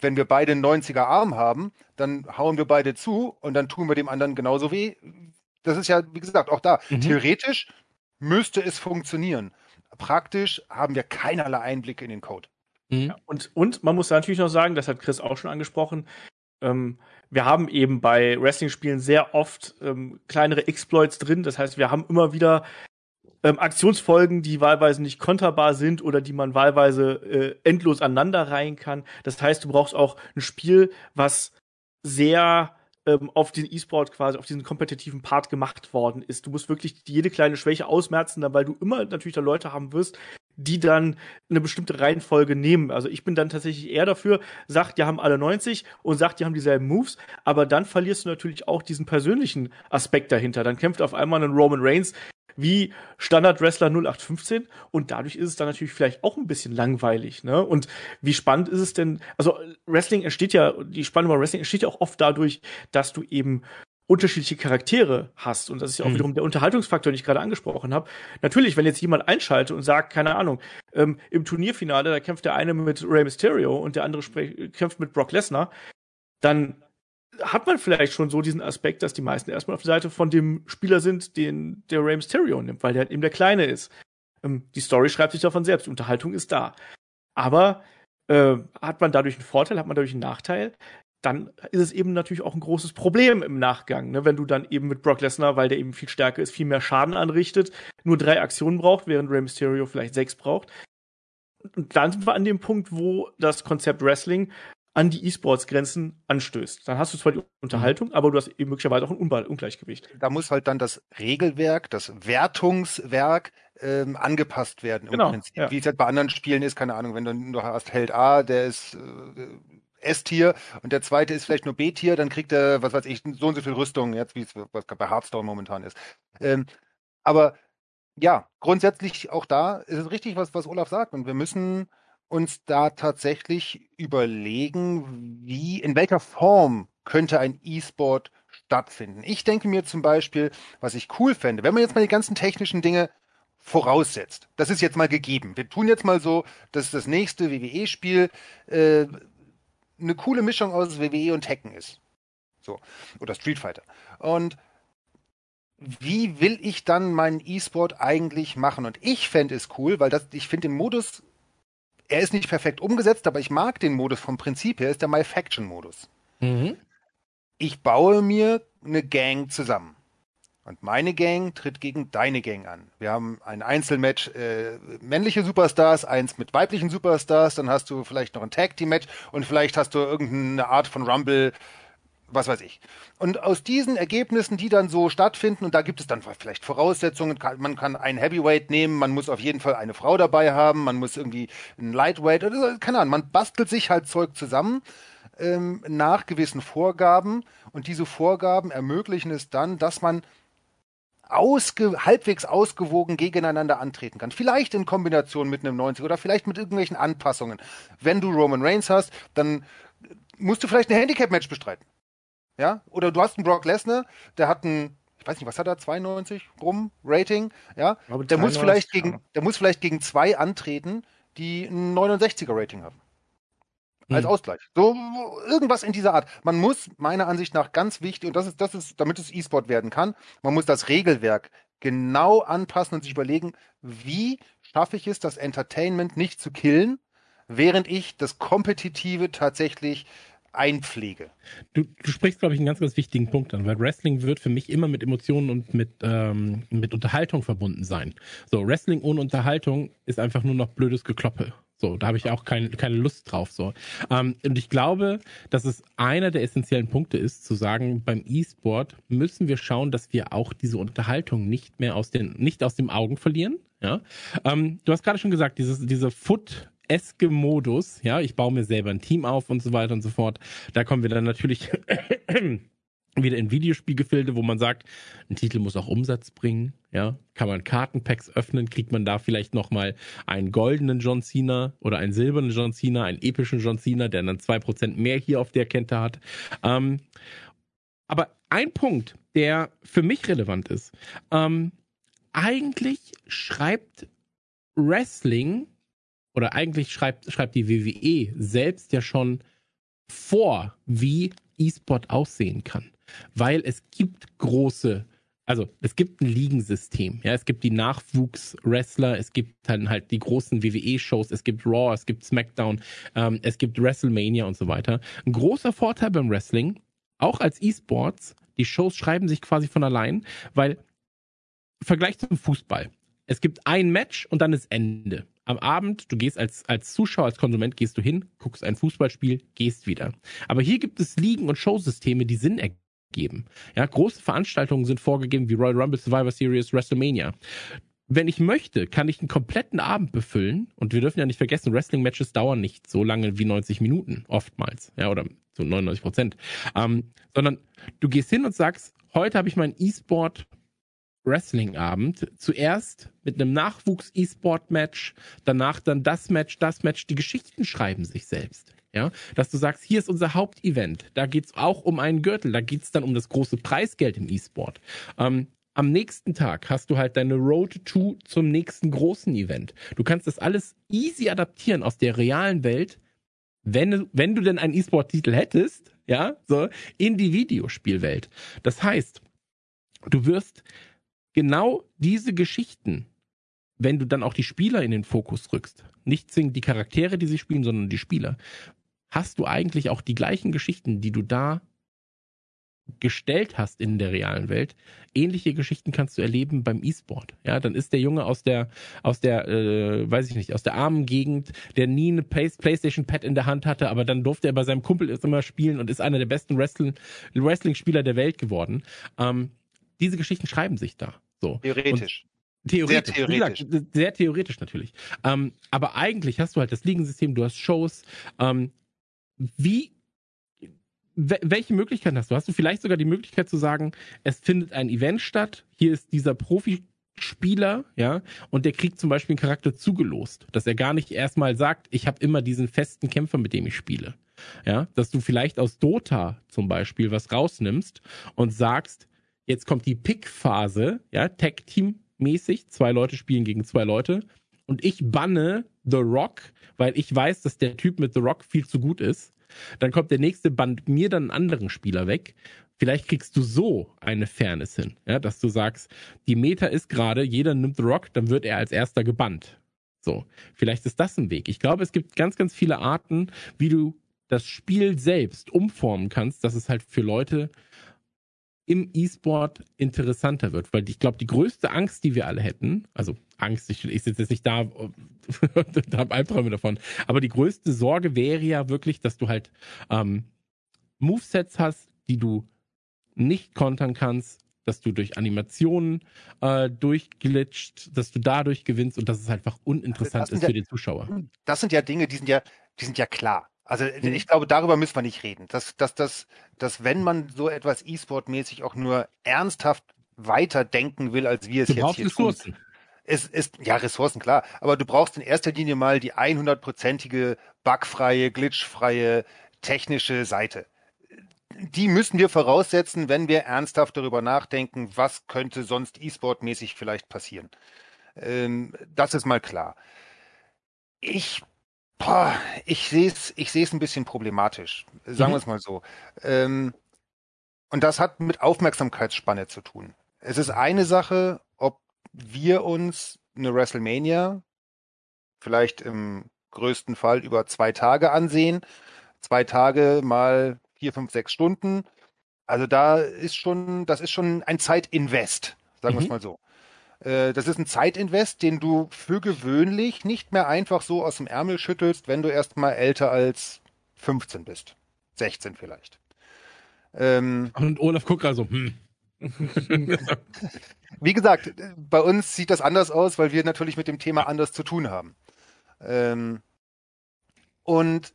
wenn wir beide einen 90er Arm haben, dann hauen wir beide zu und dann tun wir dem anderen genauso weh. Das ist ja, wie gesagt, auch da. Mhm. Theoretisch müsste es funktionieren. Praktisch haben wir keinerlei Einblicke in den Code. Mhm. Und, und man muss natürlich noch sagen, das hat Chris auch schon angesprochen, ähm, wir haben eben bei Wrestling-Spielen sehr oft ähm, kleinere Exploits drin. Das heißt, wir haben immer wieder ähm, Aktionsfolgen, die wahlweise nicht konterbar sind oder die man wahlweise äh, endlos aneinanderreihen kann. Das heißt, du brauchst auch ein Spiel, was sehr ähm, auf den E-Sport quasi, auf diesen kompetitiven Part gemacht worden ist. Du musst wirklich jede kleine Schwäche ausmerzen, weil du immer natürlich da Leute haben wirst, die dann eine bestimmte Reihenfolge nehmen. Also ich bin dann tatsächlich eher dafür, sagt, die haben alle 90 und sagt, die haben dieselben Moves, aber dann verlierst du natürlich auch diesen persönlichen Aspekt dahinter. Dann kämpft auf einmal ein Roman Reigns wie Standard-Wrestler 0815 und dadurch ist es dann natürlich vielleicht auch ein bisschen langweilig, ne? Und wie spannend ist es denn, also Wrestling entsteht ja, die Spannung bei Wrestling entsteht ja auch oft dadurch, dass du eben unterschiedliche Charaktere hast. Und das ist ja auch mhm. wiederum der Unterhaltungsfaktor, den ich gerade angesprochen habe. Natürlich, wenn jetzt jemand einschaltet und sagt, keine Ahnung, ähm, im Turnierfinale, da kämpft der eine mit Rey Mysterio und der andere kämpft mit Brock Lesnar, dann hat man vielleicht schon so diesen Aspekt, dass die meisten erstmal auf der Seite von dem Spieler sind, den der Rey Mysterio nimmt, weil der halt eben der Kleine ist. Ähm, die Story schreibt sich davon selbst, die Unterhaltung ist da. Aber äh, hat man dadurch einen Vorteil, hat man dadurch einen Nachteil? Dann ist es eben natürlich auch ein großes Problem im Nachgang, ne? wenn du dann eben mit Brock Lesnar, weil der eben viel stärker ist, viel mehr Schaden anrichtet, nur drei Aktionen braucht, während Rey Mysterio vielleicht sechs braucht. Und dann sind wir an dem Punkt, wo das Konzept Wrestling an die E-Sports-Grenzen anstößt. Dann hast du zwar die Unterhaltung, aber du hast eben möglicherweise auch ein Ungleichgewicht. Da muss halt dann das Regelwerk, das Wertungswerk ähm, angepasst werden im genau, Prinzip. Ja. Wie es halt bei anderen Spielen ist, keine Ahnung, wenn du, du hast Held A, der ist äh, S-Tier und der zweite ist vielleicht nur B-Tier, dann kriegt er, was weiß ich, so und so viel Rüstung, jetzt wie es bei Hearthstone momentan ist. Ähm, aber ja, grundsätzlich auch da ist es richtig, was, was Olaf sagt. Und wir müssen uns da tatsächlich überlegen, wie, in welcher Form könnte ein E-Sport stattfinden. Ich denke mir zum Beispiel, was ich cool fände, wenn man jetzt mal die ganzen technischen Dinge voraussetzt. Das ist jetzt mal gegeben. Wir tun jetzt mal so, dass das nächste WWE-Spiel äh, eine coole Mischung aus WWE und Tekken ist. So. Oder Street Fighter. Und wie will ich dann meinen E-Sport eigentlich machen? Und ich fände es cool, weil das, ich finde den Modus, er ist nicht perfekt umgesetzt, aber ich mag den Modus vom Prinzip her, ist der My Faction Modus. Mhm. Ich baue mir eine Gang zusammen. Und meine Gang tritt gegen deine Gang an. Wir haben ein Einzelmatch äh, männliche Superstars, eins mit weiblichen Superstars, dann hast du vielleicht noch ein Tag Team Match und vielleicht hast du irgendeine Art von Rumble, was weiß ich. Und aus diesen Ergebnissen, die dann so stattfinden, und da gibt es dann vielleicht Voraussetzungen, man kann einen Heavyweight nehmen, man muss auf jeden Fall eine Frau dabei haben, man muss irgendwie ein Lightweight oder keine Ahnung, man bastelt sich halt Zeug zusammen ähm, nach gewissen Vorgaben und diese Vorgaben ermöglichen es dann, dass man ausge, halbwegs ausgewogen gegeneinander antreten kann. Vielleicht in Kombination mit einem 90 oder vielleicht mit irgendwelchen Anpassungen. Wenn du Roman Reigns hast, dann musst du vielleicht ein Handicap-Match bestreiten. Ja? Oder du hast einen Brock Lesnar, der hat ein, ich weiß nicht, was hat er, 92 rum Rating, ja? Der muss vielleicht gegen, der muss vielleicht gegen zwei antreten, die ein 69er Rating haben als hm. Ausgleich. So irgendwas in dieser Art. Man muss meiner Ansicht nach ganz wichtig und das ist das ist damit es E-Sport werden kann, man muss das Regelwerk genau anpassen und sich überlegen, wie schaffe ich es, das Entertainment nicht zu killen, während ich das kompetitive tatsächlich einpflege. Du, du sprichst, glaube ich, einen ganz, ganz wichtigen Punkt an, weil Wrestling wird für mich immer mit Emotionen und mit, ähm, mit Unterhaltung verbunden sein. So, Wrestling ohne Unterhaltung ist einfach nur noch blödes Gekloppe. So, da habe ich auch kein, keine Lust drauf. So. Ähm, und ich glaube, dass es einer der essentiellen Punkte ist, zu sagen, beim E-Sport müssen wir schauen, dass wir auch diese Unterhaltung nicht mehr aus den, nicht aus dem Augen verlieren. Ja? Ähm, du hast gerade schon gesagt, dieses, diese Foot eske Modus, ja, ich baue mir selber ein Team auf und so weiter und so fort. Da kommen wir dann natürlich wieder in Videospielgefilde, wo man sagt, ein Titel muss auch Umsatz bringen, ja, kann man Kartenpacks öffnen, kriegt man da vielleicht nochmal einen goldenen John Cena oder einen silbernen John Cena, einen epischen John Cena, der dann zwei Prozent mehr hier auf der Kette hat. Ähm, aber ein Punkt, der für mich relevant ist, ähm, eigentlich schreibt Wrestling oder eigentlich schreibt, schreibt die WWE selbst ja schon vor, wie E-Sport aussehen kann weil es gibt große also es gibt ein Ligensystem, ja, es gibt die Nachwuchswrestler, es gibt dann halt die großen WWE-Shows, es gibt Raw, es gibt SmackDown, ähm, es gibt WrestleMania und so weiter. Ein großer Vorteil beim Wrestling, auch als E-Sports, die Shows schreiben sich quasi von allein, weil Vergleich zum Fußball. Es gibt ein Match und dann ist Ende. Am Abend, du gehst als, als Zuschauer, als Konsument, gehst du hin, guckst ein Fußballspiel, gehst wieder. Aber hier gibt es Ligen- und Showsysteme, die Sinn ergeben geben. Ja, große Veranstaltungen sind vorgegeben wie Royal Rumble, Survivor Series, WrestleMania. Wenn ich möchte, kann ich einen kompletten Abend befüllen und wir dürfen ja nicht vergessen, Wrestling-Matches dauern nicht so lange wie 90 Minuten, oftmals, ja, oder so 99 Prozent, ähm, sondern du gehst hin und sagst, heute habe ich meinen E-Sport Wrestling-Abend. Zuerst mit einem Nachwuchs-E-Sport-Match, danach dann das Match, das Match. Die Geschichten schreiben sich selbst. Ja, dass du sagst, hier ist unser Hauptevent. Da geht's auch um einen Gürtel. Da geht's dann um das große Preisgeld im E-Sport. Ähm, am nächsten Tag hast du halt deine Road to zum nächsten großen Event. Du kannst das alles easy adaptieren aus der realen Welt, wenn, wenn du denn einen E-Sport-Titel hättest, ja, so, in die Videospielwelt. Das heißt, du wirst genau diese Geschichten, wenn du dann auch die Spieler in den Fokus rückst, nicht zwingend die Charaktere, die sie spielen, sondern die Spieler, hast du eigentlich auch die gleichen Geschichten, die du da gestellt hast in der realen Welt. Ähnliche Geschichten kannst du erleben beim E-Sport. Ja, dann ist der Junge aus der, aus der, äh, weiß ich nicht, aus der armen Gegend, der nie eine Play PlayStation Pad in der Hand hatte, aber dann durfte er bei seinem Kumpel immer spielen und ist einer der besten Wrestling-Spieler der Welt geworden. Ähm, diese Geschichten schreiben sich da. So. Theoretisch. Und Theoretisch. Sehr theoretisch. Gesagt, sehr theoretisch natürlich. Ähm, aber eigentlich hast du halt das Ligensystem, du hast Shows. Ähm, wie, welche Möglichkeiten hast du? Hast du vielleicht sogar die Möglichkeit zu sagen, es findet ein Event statt, hier ist dieser Profispieler, ja, und der kriegt zum Beispiel einen Charakter zugelost, dass er gar nicht erstmal sagt, ich habe immer diesen festen Kämpfer, mit dem ich spiele. Ja, dass du vielleicht aus Dota zum Beispiel was rausnimmst und sagst, jetzt kommt die Pick-Phase, ja, Tag-Team-mäßig, zwei Leute spielen gegen zwei Leute und ich banne The Rock, weil ich weiß, dass der Typ mit The Rock viel zu gut ist. Dann kommt der nächste Band mir dann einen anderen Spieler weg. Vielleicht kriegst du so eine Fairness hin, ja, dass du sagst, die Meta ist gerade, jeder nimmt The Rock, dann wird er als erster gebannt. So, vielleicht ist das ein Weg. Ich glaube, es gibt ganz, ganz viele Arten, wie du das Spiel selbst umformen kannst, dass es halt für Leute im E-Sport interessanter wird, weil ich glaube, die größte Angst, die wir alle hätten, also Angst, ich, ich sitze jetzt nicht da und habe Albträume davon, aber die größte Sorge wäre ja wirklich, dass du halt ähm, Movesets hast, die du nicht kontern kannst, dass du durch Animationen äh, durchglitscht, dass du dadurch gewinnst und dass es einfach uninteressant ist ja, für den Zuschauer. Das sind ja Dinge, die sind ja, die sind ja klar. Also mhm. ich glaube, darüber müssen wir nicht reden. Dass, dass, dass, dass wenn man so etwas E-Sport-mäßig auch nur ernsthaft weiterdenken will, als wir es du jetzt hier Ressourcen. tun. Es ist, ja, Ressourcen, klar. Aber du brauchst in erster Linie mal die 100-prozentige, bugfreie, glitchfreie, technische Seite. Die müssen wir voraussetzen, wenn wir ernsthaft darüber nachdenken, was könnte sonst E-Sport-mäßig vielleicht passieren. Ähm, das ist mal klar. Ich Boah, ich sehe es ich seh's ein bisschen problematisch. Sagen mhm. wir es mal so. Ähm, und das hat mit Aufmerksamkeitsspanne zu tun. Es ist eine Sache, ob wir uns eine WrestleMania vielleicht im größten Fall über zwei Tage ansehen. Zwei Tage mal vier, fünf, sechs Stunden. Also da ist schon, das ist schon ein Zeitinvest, sagen mhm. wir es mal so. Äh, das ist ein Zeitinvest, den du für gewöhnlich nicht mehr einfach so aus dem Ärmel schüttelst, wenn du erst mal älter als 15 bist. 16 vielleicht. Ähm, Und Olaf guckt also, hm. Wie gesagt, bei uns sieht das anders aus, weil wir natürlich mit dem Thema anders zu tun haben. Ähm, und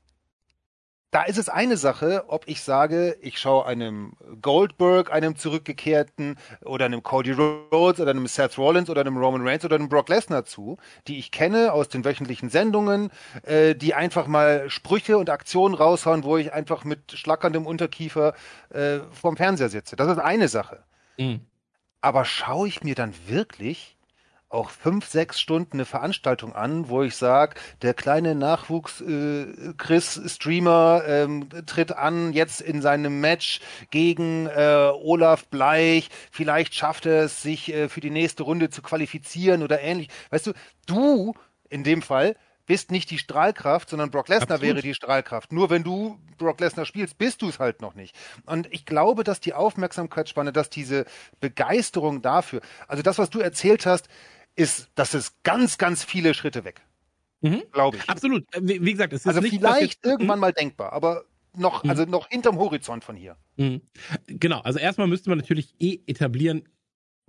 da ist es eine Sache, ob ich sage, ich schaue einem Goldberg, einem zurückgekehrten oder einem Cody Rhodes oder einem Seth Rollins oder einem Roman Reigns oder einem Brock Lesnar zu, die ich kenne aus den wöchentlichen Sendungen, äh, die einfach mal Sprüche und Aktionen raushauen, wo ich einfach mit schlackerndem Unterkiefer äh, vorm Fernseher sitze. Das ist eine Sache. Mhm. Aber schaue ich mir dann wirklich auch fünf, sechs Stunden eine Veranstaltung an, wo ich sage, der kleine Nachwuchs äh, Chris Streamer ähm, tritt an jetzt in seinem Match gegen äh, Olaf Bleich. Vielleicht schafft er es, sich äh, für die nächste Runde zu qualifizieren oder ähnlich. Weißt du, du in dem Fall bist nicht die Strahlkraft, sondern Brock Lesnar wäre die Strahlkraft. Nur wenn du Brock Lesnar spielst, bist du es halt noch nicht. Und ich glaube, dass die Aufmerksamkeitsspanne, dass diese Begeisterung dafür, also das, was du erzählt hast, ist, das ist ganz, ganz viele Schritte weg. Mhm. Glaube ich. Absolut. Äh, wie, wie, gesagt, es ist also nicht, vielleicht jetzt, irgendwann mhm. mal denkbar, aber noch, mhm. also noch hinterm Horizont von hier. Mhm. Genau. Also erstmal müsste man natürlich eh etablieren,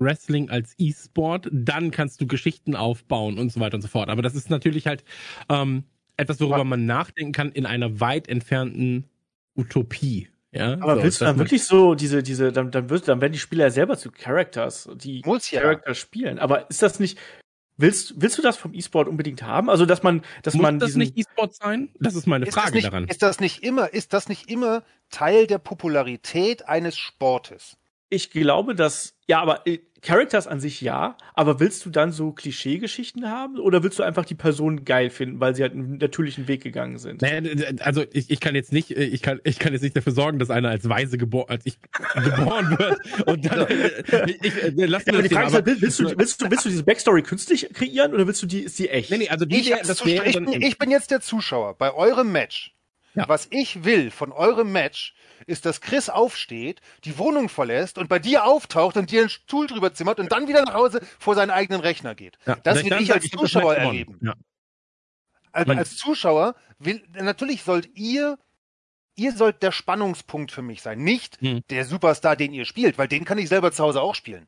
Wrestling als E-Sport, dann kannst du Geschichten aufbauen und so weiter und so fort. Aber das ist natürlich halt ähm, etwas, worüber man nachdenken kann in einer weit entfernten Utopie. Ja, aber so, willst du dann wirklich so diese, diese, dann, dann, wird, dann werden die Spieler ja selber zu Characters, die Muss ja. Charakter spielen. Aber ist das nicht, willst, willst du das vom E-Sport unbedingt haben? Also, dass man, dass Muss man das nicht E-Sport sein? Das ist meine ist Frage nicht, daran. Ist das nicht immer, ist das nicht immer Teil der Popularität eines Sportes? Ich glaube, dass, ja, aber äh, Characters an sich ja, aber willst du dann so Klischeegeschichten haben oder willst du einfach die Person geil finden, weil sie halt einen natürlichen Weg gegangen sind? Naja, also ich, ich kann jetzt nicht, äh, ich kann, ich kann jetzt nicht dafür sorgen, dass einer als Weise geboren, als ich geboren wird und dann äh, ich, ich, äh, lass ja, aber die Frage ist halt, willst du, willst du, willst du diese Backstory künstlich kreieren oder willst du die, ist die echt? Nee, nee, also die, ich, das wäre ich, ich bin jetzt der Zuschauer bei eurem Match. Ja. Was ich will von eurem Match ist, dass Chris aufsteht, die Wohnung verlässt und bei dir auftaucht und dir einen Stuhl drüber zimmert und dann wieder nach Hause vor seinen eigenen Rechner geht. Ja, das will ich als Zuschauer erleben. Ja. Als, als Zuschauer will, natürlich sollt ihr ihr sollt der Spannungspunkt für mich sein, nicht hm. der Superstar, den ihr spielt, weil den kann ich selber zu Hause auch spielen.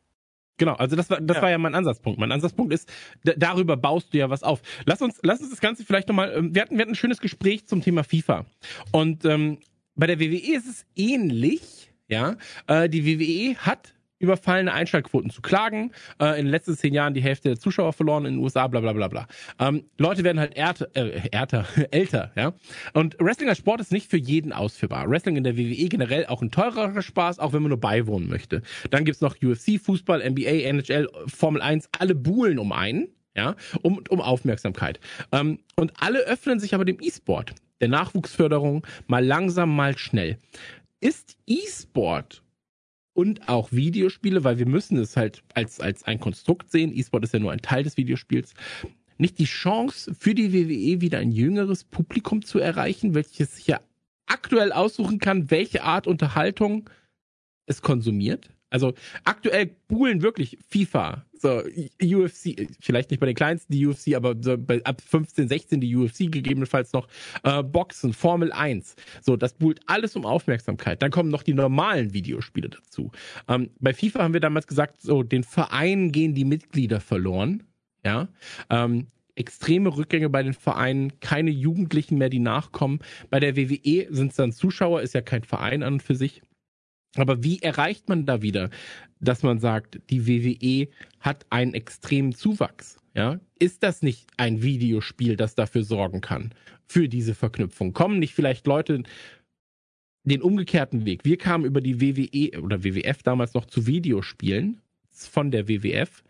Genau, also das war das ja. war ja mein Ansatzpunkt. Mein Ansatzpunkt ist, darüber baust du ja was auf. Lass uns lass uns das Ganze vielleicht nochmal, ähm, wir hatten wir hatten ein schönes Gespräch zum Thema FIFA und ähm, bei der WWE ist es ähnlich, ja. Äh, die WWE hat überfallene Einschaltquoten zu klagen. Äh, in den letzten zehn Jahren die Hälfte der Zuschauer verloren in den USA, bla bla bla bla. Ähm, Leute werden halt ärter, äh, ärter, älter, ja. Und Wrestling als Sport ist nicht für jeden ausführbar. Wrestling in der WWE generell auch ein teurerer Spaß, auch wenn man nur beiwohnen möchte. Dann gibt's noch UFC, Fußball, NBA, NHL, Formel 1, alle buhlen um einen, ja, um, um Aufmerksamkeit. Ähm, und alle öffnen sich aber dem E-Sport der Nachwuchsförderung mal langsam, mal schnell. Ist E-Sport und auch Videospiele, weil wir müssen es halt als, als ein Konstrukt sehen, E-Sport ist ja nur ein Teil des Videospiels, nicht die Chance für die WWE wieder ein jüngeres Publikum zu erreichen, welches sich ja aktuell aussuchen kann, welche Art Unterhaltung es konsumiert. Also aktuell buhlen wirklich FIFA, so UFC, vielleicht nicht bei den kleinsten die UFC, aber so bei, ab 15, 16 die UFC gegebenenfalls noch, äh, Boxen, Formel 1. So, das buhlt alles um Aufmerksamkeit. Dann kommen noch die normalen Videospiele dazu. Ähm, bei FIFA haben wir damals gesagt, so den Vereinen gehen die Mitglieder verloren. Ja. Ähm, extreme Rückgänge bei den Vereinen, keine Jugendlichen mehr, die nachkommen. Bei der WWE sind es dann Zuschauer, ist ja kein Verein an und für sich. Aber wie erreicht man da wieder, dass man sagt, die WWE hat einen extremen Zuwachs? Ja, ist das nicht ein Videospiel, das dafür sorgen kann für diese Verknüpfung? Kommen nicht vielleicht Leute den umgekehrten Weg? Wir kamen über die WWE oder WWF damals noch zu Videospielen von der WWF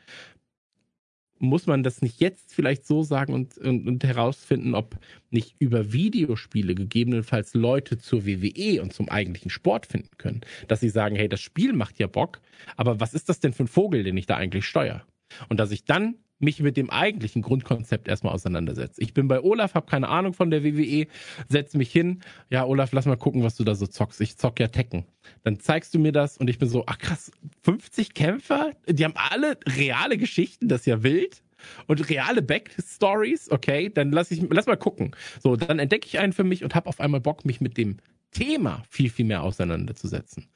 muss man das nicht jetzt vielleicht so sagen und, und, und herausfinden, ob nicht über Videospiele gegebenenfalls Leute zur WWE und zum eigentlichen Sport finden können? Dass sie sagen, hey, das Spiel macht ja Bock, aber was ist das denn für ein Vogel, den ich da eigentlich steuere? Und dass ich dann mich mit dem eigentlichen Grundkonzept erstmal auseinandersetze. Ich bin bei Olaf, habe keine Ahnung von der WWE, setze mich hin. Ja, Olaf, lass mal gucken, was du da so zockst. Ich zock ja Tekken. Dann zeigst du mir das und ich bin so, ach krass, 50 Kämpfer, die haben alle reale Geschichten, das ist ja wild. Und reale Backstories, okay, dann lass ich lass mal gucken. So, dann entdecke ich einen für mich und habe auf einmal Bock, mich mit dem Thema viel, viel mehr auseinanderzusetzen.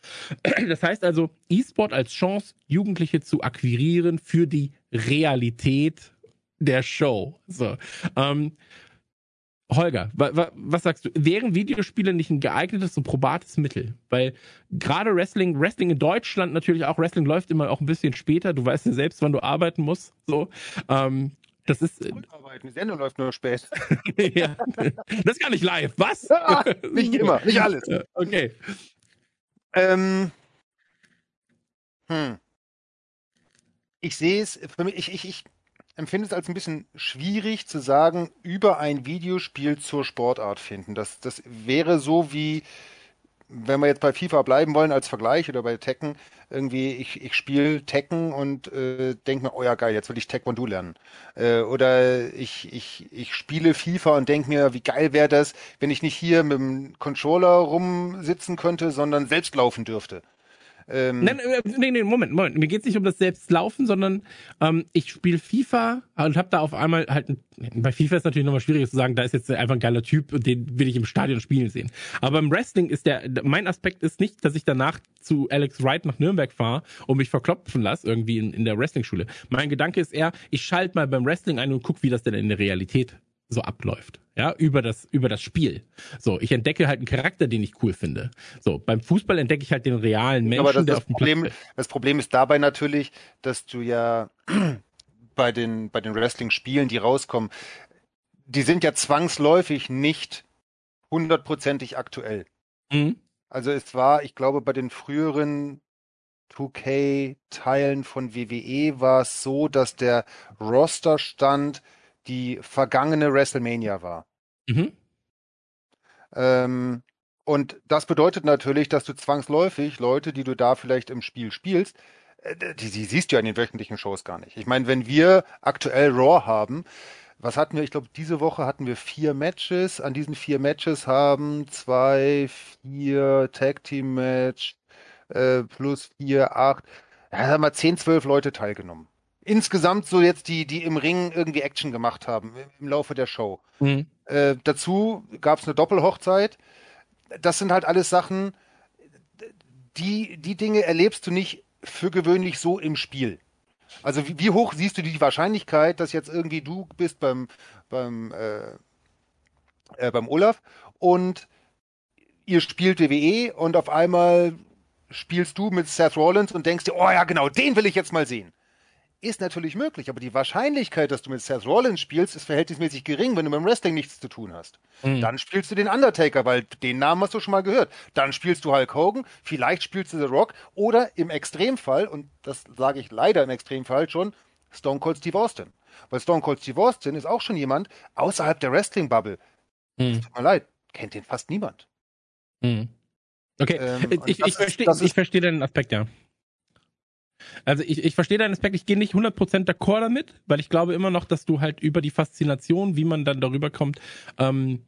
Das heißt also, E-Sport als Chance, Jugendliche zu akquirieren für die Realität der Show. So. Ähm, Holger, wa, wa, was sagst du? Wären Videospiele nicht ein geeignetes und probates Mittel? Weil gerade Wrestling, Wrestling in Deutschland natürlich auch, Wrestling läuft immer auch ein bisschen später. Du weißt ja selbst, wann du arbeiten musst. So, ähm, das ist. Äh. Die Sendung läuft nur spät. ja. Das ist gar nicht live. Was? Ja, nicht immer, nicht alles. Okay. Ähm, hm. Ich sehe es, für mich, ich, ich, ich empfinde es als ein bisschen schwierig zu sagen, über ein Videospiel zur Sportart finden. Das, das wäre so wie, wenn wir jetzt bei FIFA bleiben wollen als Vergleich oder bei Tekken, irgendwie, ich, ich spiele Tekken und äh, denke mir, oh ja geil, jetzt will ich Taekwondo lernen. Äh, oder ich, ich, ich spiele FIFA und denke mir, wie geil wäre das, wenn ich nicht hier mit dem Controller rumsitzen könnte, sondern selbst laufen dürfte. Ähm, nein, äh, nee, nee, Moment, Moment. Mir geht's nicht um das Selbstlaufen, sondern ähm, ich spiele FIFA und habe da auf einmal halt, bei FIFA ist natürlich nochmal schwieriger zu sagen, da ist jetzt einfach ein geiler Typ und den will ich im Stadion spielen sehen. Aber im Wrestling ist der, mein Aspekt ist nicht, dass ich danach zu Alex Wright nach Nürnberg fahre und mich verklopfen lasse, irgendwie in, in der Wrestling-Schule. Mein Gedanke ist eher, ich schalte mal beim Wrestling ein und guck, wie das denn in der Realität so abläuft. Ja, über das, über das Spiel. So, ich entdecke halt einen Charakter, den ich cool finde. So, beim Fußball entdecke ich halt den realen Menschen, Aber das, der das auf dem Problem, Platz Das Problem ist dabei natürlich, dass du ja bei den, bei den Wrestling-Spielen, die rauskommen, die sind ja zwangsläufig nicht hundertprozentig aktuell. Mhm. Also es war, ich glaube, bei den früheren 2K-Teilen von WWE war es so, dass der Rosterstand die vergangene WrestleMania war. Mhm. Ähm, und das bedeutet natürlich, dass du zwangsläufig Leute, die du da vielleicht im Spiel spielst, äh, die, die siehst du ja in den wöchentlichen Shows gar nicht. Ich meine, wenn wir aktuell Raw haben, was hatten wir? Ich glaube, diese Woche hatten wir vier Matches. An diesen vier Matches haben zwei, vier Tag Team Match äh, plus vier, acht, ja, haben wir zehn, zwölf Leute teilgenommen insgesamt so jetzt die, die im Ring irgendwie Action gemacht haben im Laufe der Show. Mhm. Äh, dazu gab es eine Doppelhochzeit. Das sind halt alles Sachen, die, die Dinge erlebst du nicht für gewöhnlich so im Spiel. Also wie, wie hoch siehst du die Wahrscheinlichkeit, dass jetzt irgendwie du bist beim, beim, äh, äh, beim Olaf und ihr spielt WWE und auf einmal spielst du mit Seth Rollins und denkst dir, oh ja, genau, den will ich jetzt mal sehen ist natürlich möglich, aber die Wahrscheinlichkeit, dass du mit Seth Rollins spielst, ist verhältnismäßig gering, wenn du mit dem Wrestling nichts zu tun hast. Mhm. Dann spielst du den Undertaker, weil den Namen hast du schon mal gehört. Dann spielst du Hulk Hogan, vielleicht spielst du The Rock oder im Extremfall, und das sage ich leider im Extremfall schon, Stone Cold Steve Austin. Weil Stone Cold Steve Austin ist auch schon jemand außerhalb der Wrestling-Bubble. Mhm. Tut mir leid, kennt den fast niemand. Mhm. Okay, ähm, ich, ich, verstehe, ich verstehe deinen Aspekt, ja. Also ich, ich verstehe deinen Aspekt, ich gehe nicht 100% d'accord damit, weil ich glaube immer noch, dass du halt über die Faszination, wie man dann darüber kommt, ähm,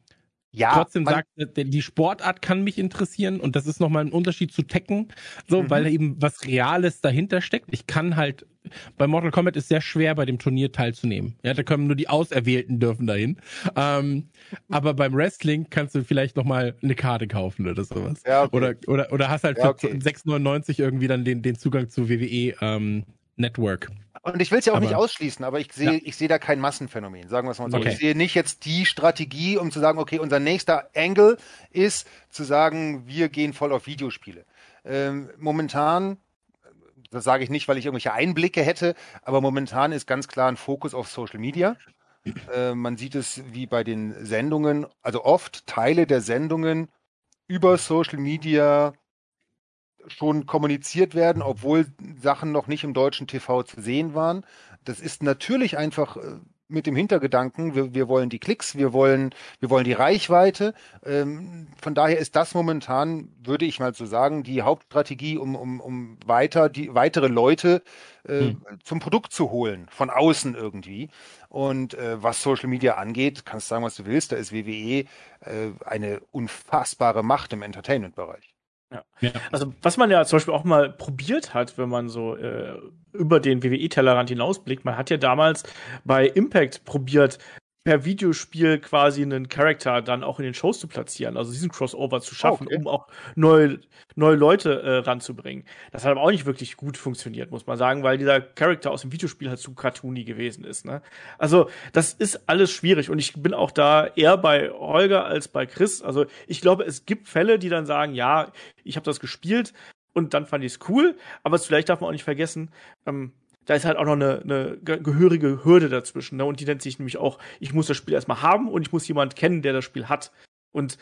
ja, trotzdem sagt, die Sportart kann mich interessieren und das ist nochmal ein Unterschied zu Tekken, so, mhm. weil eben was Reales dahinter steckt. Ich kann halt, bei Mortal Kombat ist sehr schwer, bei dem Turnier teilzunehmen. Ja, da können nur die Auserwählten dürfen dahin. Ähm, aber beim Wrestling kannst du vielleicht nochmal eine Karte kaufen oder sowas. Ja, okay. Oder, oder, oder hast halt ja, okay. für 6,99 irgendwie dann den, den Zugang zu WWE ähm, Network. Und ich will es ja auch aber, nicht ausschließen, aber ich sehe, ja. ich sehe da kein Massenphänomen, sagen wir es mal so. Okay. Ich sehe nicht jetzt die Strategie, um zu sagen, okay, unser nächster Angle ist zu sagen, wir gehen voll auf Videospiele. Ähm, momentan, das sage ich nicht, weil ich irgendwelche Einblicke hätte, aber momentan ist ganz klar ein Fokus auf Social Media. Äh, man sieht es wie bei den Sendungen, also oft Teile der Sendungen über Social Media schon kommuniziert werden, obwohl Sachen noch nicht im deutschen TV zu sehen waren. Das ist natürlich einfach äh, mit dem Hintergedanken, wir, wir wollen die Klicks, wir wollen, wir wollen die Reichweite. Ähm, von daher ist das momentan, würde ich mal so sagen, die Hauptstrategie, um, um, um weiter die weitere Leute äh, hm. zum Produkt zu holen, von außen irgendwie. Und äh, was Social Media angeht, kannst du sagen, was du willst, da ist WWE äh, eine unfassbare Macht im Entertainment-Bereich. Ja. ja. Also was man ja zum Beispiel auch mal probiert hat, wenn man so äh, über den WWE-Tellerrand hinausblickt, man hat ja damals bei Impact probiert, per Videospiel quasi einen Charakter dann auch in den Shows zu platzieren, also diesen Crossover zu schaffen, okay. um auch neue, neue Leute äh, ranzubringen. Das hat aber auch nicht wirklich gut funktioniert, muss man sagen, weil dieser Charakter aus dem Videospiel halt zu cartoony gewesen ist. Ne? Also das ist alles schwierig und ich bin auch da eher bei Holger als bei Chris. Also ich glaube, es gibt Fälle, die dann sagen, ja, ich habe das gespielt, und dann fand ich es cool, aber vielleicht darf man auch nicht vergessen, ähm, da ist halt auch noch eine, eine gehörige Hürde dazwischen. Ne? Und die nennt sich nämlich auch, ich muss das Spiel erstmal haben und ich muss jemand kennen, der das Spiel hat. Und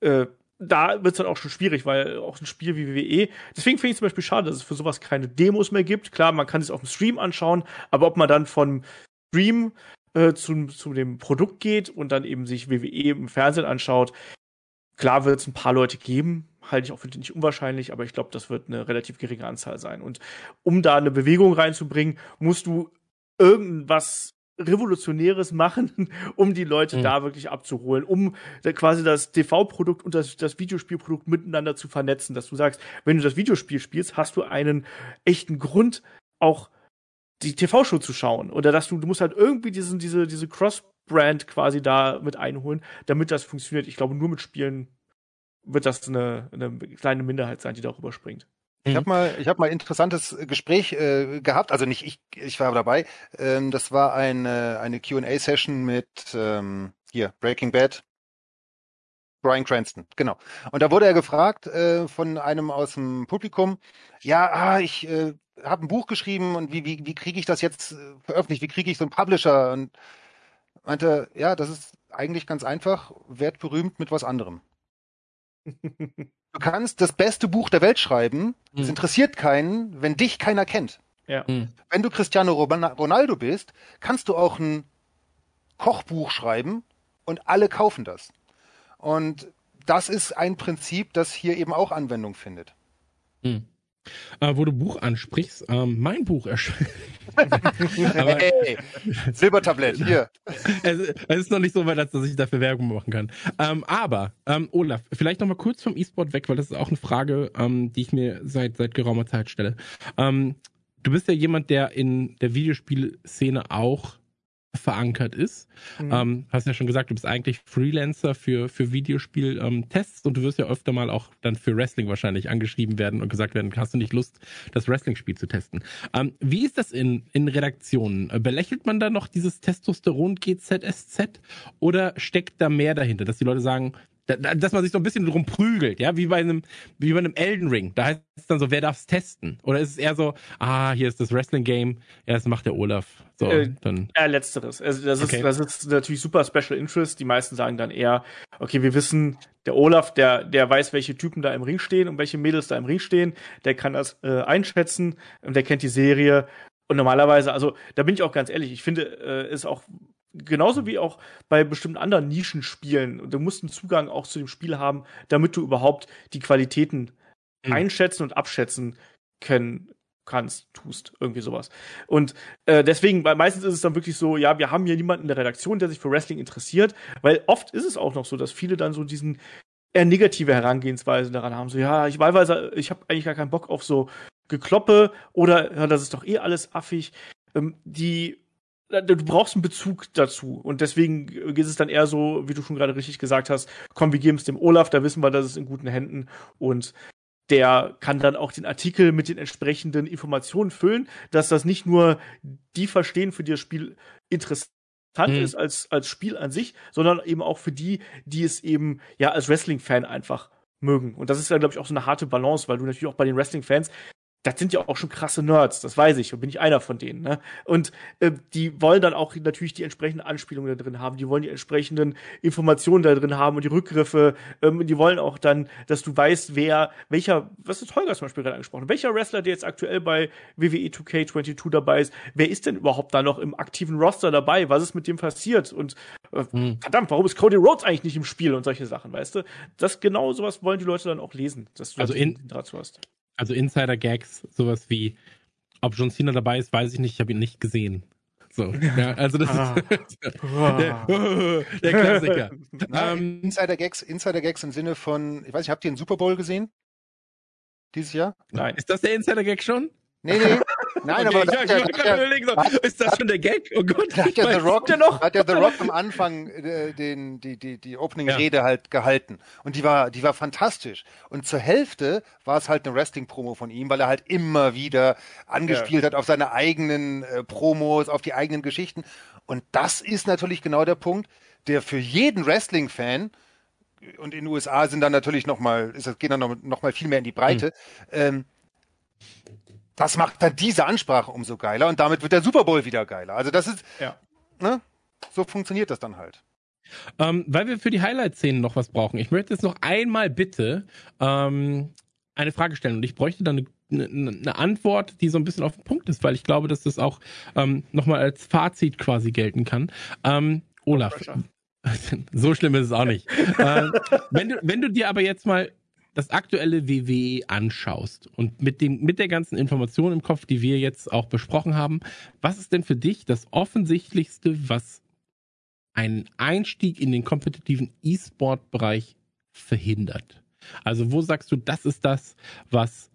äh, da wird es dann auch schon schwierig, weil auch ein Spiel wie WWE, deswegen finde ich zum Beispiel schade, dass es für sowas keine Demos mehr gibt. Klar, man kann es auf dem Stream anschauen, aber ob man dann von Stream äh, zu, zu dem Produkt geht und dann eben sich WWE im Fernsehen anschaut, klar wird es ein paar Leute geben, halte ich auch für nicht unwahrscheinlich, aber ich glaube, das wird eine relativ geringe Anzahl sein. Und um da eine Bewegung reinzubringen, musst du irgendwas Revolutionäres machen, um die Leute mhm. da wirklich abzuholen, um quasi das TV-Produkt und das, das Videospielprodukt miteinander zu vernetzen, dass du sagst, wenn du das Videospiel spielst, hast du einen echten Grund, auch die TV-Show zu schauen. Oder dass du, du musst halt irgendwie diesen, diese, diese Cross-Brand quasi da mit einholen, damit das funktioniert. Ich glaube, nur mit Spielen wird das eine, eine kleine Minderheit sein, die darüber springt. Ich habe mal, ich habe mal interessantes Gespräch äh, gehabt, also nicht ich, ich war dabei. Ähm, das war eine eine Q&A-Session mit ähm, hier Breaking Bad, Brian Cranston, genau. Und da wurde er gefragt äh, von einem aus dem Publikum, ja, ah, ich äh, habe ein Buch geschrieben und wie wie wie kriege ich das jetzt äh, veröffentlicht? Wie kriege ich so einen Publisher? Und meinte, ja, das ist eigentlich ganz einfach. Werd berühmt mit was anderem. Du kannst das beste Buch der Welt schreiben, es mhm. interessiert keinen, wenn dich keiner kennt. Ja. Mhm. Wenn du Cristiano Ronaldo bist, kannst du auch ein Kochbuch schreiben und alle kaufen das. Und das ist ein Prinzip, das hier eben auch Anwendung findet. Mhm. Äh, wo du Buch ansprichst, ähm, mein Buch erscheint. hey, Silbertablett, hier. Es, es, ist noch nicht so weit, dass ich dafür Werbung machen kann. Ähm, aber, ähm, Olaf, vielleicht nochmal kurz vom E-Sport weg, weil das ist auch eine Frage, ähm, die ich mir seit, seit geraumer Zeit stelle. Ähm, du bist ja jemand, der in der Videospielszene auch verankert ist. Mhm. Ähm, hast ja schon gesagt, du bist eigentlich Freelancer für, für Videospiel-Tests ähm, und du wirst ja öfter mal auch dann für Wrestling wahrscheinlich angeschrieben werden und gesagt werden, hast du nicht Lust, das Wrestling-Spiel zu testen. Ähm, wie ist das in, in Redaktionen? Äh, belächelt man da noch dieses Testosteron GZSZ oder steckt da mehr dahinter, dass die Leute sagen, dass man sich so ein bisschen drum prügelt, ja, wie bei einem, wie bei einem Elden Ring. Da heißt es dann so, wer darf's testen? Oder ist es eher so, ah, hier ist das Wrestling Game, ja, das macht der Olaf. So, äh, dann. Ja, letzteres. Also das okay. ist, das ist natürlich super Special Interest. Die meisten sagen dann eher, okay, wir wissen, der Olaf, der, der weiß, welche Typen da im Ring stehen und welche Mädels da im Ring stehen. Der kann das äh, einschätzen und der kennt die Serie. Und normalerweise, also da bin ich auch ganz ehrlich, ich finde, äh, ist auch genauso wie auch bei bestimmten anderen Nischenspielen. Du musst einen Zugang auch zu dem Spiel haben, damit du überhaupt die Qualitäten mhm. einschätzen und abschätzen können kannst, tust, irgendwie sowas. Und äh, deswegen, weil meistens ist es dann wirklich so, ja, wir haben hier niemanden in der Redaktion, der sich für Wrestling interessiert, weil oft ist es auch noch so, dass viele dann so diesen eher negative Herangehensweise daran haben, so ja, ich wahlweise, ich habe eigentlich gar keinen Bock auf so Gekloppe oder ja, das ist doch eh alles affig. Ähm, die du brauchst einen Bezug dazu. Und deswegen ist es dann eher so, wie du schon gerade richtig gesagt hast, komm, wir geben es dem Olaf, da wissen wir, dass es in guten Händen und der kann dann auch den Artikel mit den entsprechenden Informationen füllen, dass das nicht nur die verstehen, für die das Spiel interessant mhm. ist als, als Spiel an sich, sondern eben auch für die, die es eben ja als Wrestling-Fan einfach mögen. Und das ist ja, glaube ich, auch so eine harte Balance, weil du natürlich auch bei den Wrestling-Fans das sind ja auch schon krasse Nerds, das weiß ich, und bin ich einer von denen. Ne? Und äh, die wollen dann auch natürlich die entsprechenden Anspielungen da drin haben, die wollen die entsprechenden Informationen da drin haben und die Rückgriffe. Ähm, die wollen auch dann, dass du weißt, wer, welcher, was ist Holger zum Beispiel gerade angesprochen, welcher Wrestler, der jetzt aktuell bei WWE 2K22 dabei ist, wer ist denn überhaupt da noch im aktiven Roster dabei? Was ist mit dem passiert? Und äh, hm. verdammt, warum ist Cody Rhodes eigentlich nicht im Spiel und solche Sachen, weißt du? Das genau sowas wollen die Leute dann auch lesen, dass du also in, dazu hast. Also Insider-Gags, sowas wie, ob John Cena dabei ist, weiß ich nicht, ich habe ihn nicht gesehen. So, ja, also das ah. ist der, der Klassiker. Ähm, Insider-Gags, Insider-Gags im Sinne von, ich weiß nicht, habt ihr einen Super Bowl gesehen? Dieses Jahr? Nein. Ist das der Insider-Gag schon? Nee, nee. Nein, okay, aber. Ja, ich ja, überlegen, so, hat, ist das schon der Gag? Oh Gott. Hat ja, The Rock, ja noch? hat ja The Rock am Anfang äh, den, die, die, die Opening-Rede ja. halt gehalten. Und die war, die war fantastisch. Und zur Hälfte war es halt eine Wrestling-Promo von ihm, weil er halt immer wieder angespielt hat auf seine eigenen äh, Promos, auf die eigenen Geschichten. Und das ist natürlich genau der Punkt, der für jeden Wrestling-Fan und in den USA sind dann natürlich noch mal, ist das geht dann noch, noch mal viel mehr in die Breite. Mhm. Ähm, das macht dann diese Ansprache umso geiler und damit wird der Super Bowl wieder geiler. Also das ist, ja. ne? So funktioniert das dann halt. Ähm, weil wir für die Highlight-Szenen noch was brauchen. Ich möchte jetzt noch einmal bitte ähm, eine Frage stellen und ich bräuchte dann eine, eine, eine, Antwort, die so ein bisschen auf den Punkt ist, weil ich glaube, dass das auch ähm, nochmal als Fazit quasi gelten kann. Ähm, Olaf, so schlimm ist es auch nicht. äh, wenn, du, wenn du dir aber jetzt mal das aktuelle WWE anschaust und mit dem mit der ganzen Information im Kopf, die wir jetzt auch besprochen haben, was ist denn für dich das offensichtlichste, was einen Einstieg in den kompetitiven E-Sport-Bereich verhindert? Also wo sagst du, das ist das, was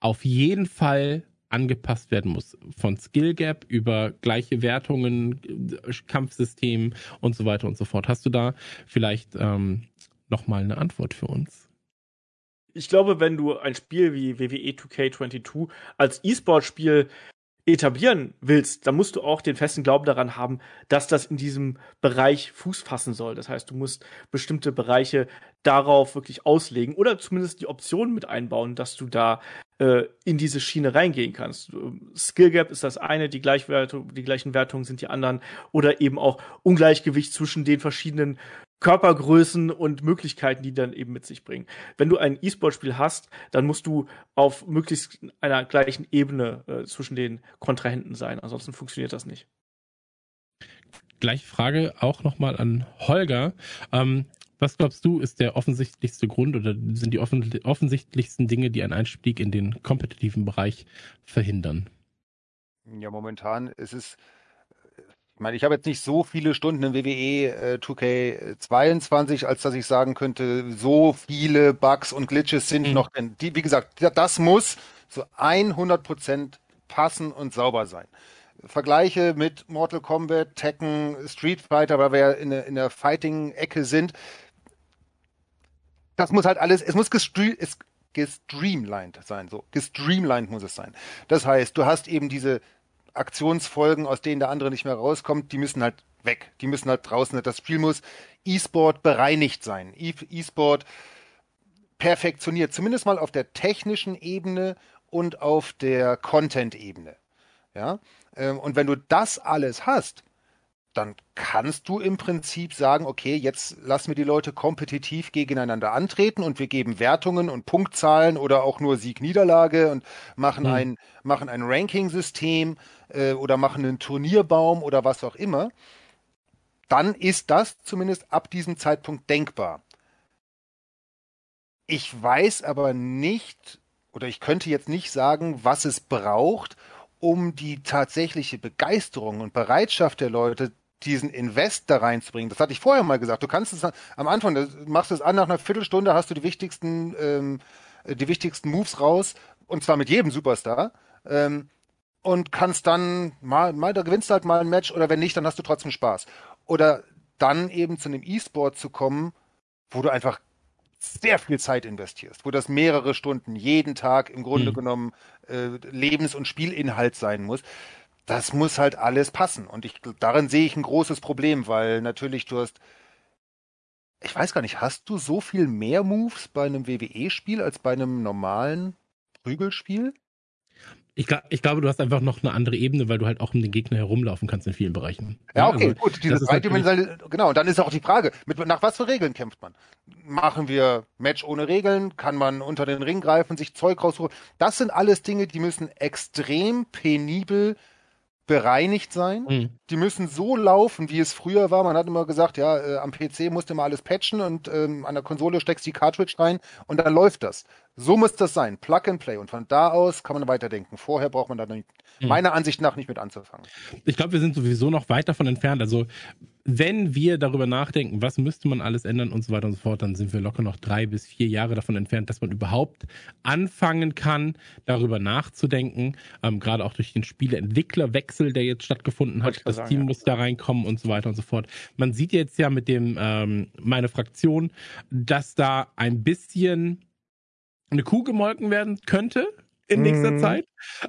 auf jeden Fall angepasst werden muss. Von Skill Gap über gleiche Wertungen, Kampfsystem und so weiter und so fort. Hast du da vielleicht ähm, nochmal eine Antwort für uns? Ich glaube, wenn du ein Spiel wie WWE 2K22 als E-Sport-Spiel etablieren willst, dann musst du auch den festen Glauben daran haben, dass das in diesem Bereich Fuß fassen soll. Das heißt, du musst bestimmte Bereiche darauf wirklich auslegen oder zumindest die Option mit einbauen, dass du da äh, in diese Schiene reingehen kannst. Skill Gap ist das eine, die, die gleichen Wertungen sind die anderen oder eben auch Ungleichgewicht zwischen den verschiedenen Körpergrößen und Möglichkeiten, die dann eben mit sich bringen. Wenn du ein E-Sport-Spiel hast, dann musst du auf möglichst einer gleichen Ebene äh, zwischen den Kontrahenten sein. Ansonsten funktioniert das nicht. Gleiche Frage auch nochmal an Holger. Ähm, was glaubst du, ist der offensichtlichste Grund oder sind die offen offensichtlichsten Dinge, die einen Einstieg in den kompetitiven Bereich verhindern? Ja, momentan ist es ich meine, ich habe jetzt nicht so viele Stunden im WWE äh, 2K22, als dass ich sagen könnte, so viele Bugs und Glitches sind mhm. noch. Die, wie gesagt, das muss zu 100 Prozent passen und sauber sein. Vergleiche mit Mortal Kombat, Tekken, Street Fighter, weil wir ja in, in der Fighting-Ecke sind. Das muss halt alles, es muss gestreamt, es, gestreamlined sein, so. Gestreamlined muss es sein. Das heißt, du hast eben diese Aktionsfolgen, aus denen der andere nicht mehr rauskommt, die müssen halt weg. Die müssen halt draußen. Das Spiel muss E-Sport bereinigt sein. E-Sport perfektioniert, zumindest mal auf der technischen Ebene und auf der Content-Ebene. Ja? Ähm, und wenn du das alles hast, dann kannst du im Prinzip sagen, okay, jetzt lassen wir die Leute kompetitiv gegeneinander antreten und wir geben Wertungen und Punktzahlen oder auch nur Sieg-Niederlage und machen mhm. ein, machen ein Ranking-System äh, oder machen einen Turnierbaum oder was auch immer. Dann ist das zumindest ab diesem Zeitpunkt denkbar. Ich weiß aber nicht, oder ich könnte jetzt nicht sagen, was es braucht, um die tatsächliche Begeisterung und Bereitschaft der Leute diesen Invest da reinzubringen. Das hatte ich vorher mal gesagt. Du kannst es am Anfang, du machst es an, nach einer Viertelstunde hast du die wichtigsten, ähm, die wichtigsten Moves raus, und zwar mit jedem Superstar. Ähm, und kannst dann mal, mal, da gewinnst du halt mal ein Match oder wenn nicht, dann hast du trotzdem Spaß. Oder dann eben zu einem E-Sport zu kommen, wo du einfach sehr viel Zeit investierst, wo das mehrere Stunden jeden Tag im Grunde mhm. genommen äh, Lebens- und Spielinhalt sein muss. Das muss halt alles passen. Und ich, darin sehe ich ein großes Problem, weil natürlich du hast, ich weiß gar nicht, hast du so viel mehr Moves bei einem WWE-Spiel als bei einem normalen Prügelspiel? Ich, ich, glaube, du hast einfach noch eine andere Ebene, weil du halt auch um den Gegner herumlaufen kannst in vielen Bereichen. Ja, okay, also, gut. Diese dreidimensionale, genau. Und dann ist auch die Frage, mit, nach was für Regeln kämpft man? Machen wir Match ohne Regeln? Kann man unter den Ring greifen, sich Zeug rausholen? Das sind alles Dinge, die müssen extrem penibel bereinigt sein. Mhm. Die müssen so laufen, wie es früher war. Man hat immer gesagt, ja, äh, am PC musste man alles patchen und ähm, an der Konsole steckst die Cartridge rein und dann läuft das. So muss das sein. Plug and Play. Und von da aus kann man weiterdenken. Vorher braucht man da nicht, mhm. meiner Ansicht nach nicht mit anzufangen. Ich glaube, wir sind sowieso noch weit davon entfernt. Also, wenn wir darüber nachdenken, was müsste man alles ändern und so weiter und so fort, dann sind wir locker noch drei bis vier Jahre davon entfernt, dass man überhaupt anfangen kann, darüber nachzudenken. Ähm, gerade auch durch den Spieleentwicklerwechsel, der jetzt stattgefunden hat. Das sagen, Team ja. muss da reinkommen und so weiter und so fort. Man sieht jetzt ja mit dem, ähm, meine Fraktion, dass da ein bisschen eine Kuh gemolken werden könnte in nächster mhm. Zeit.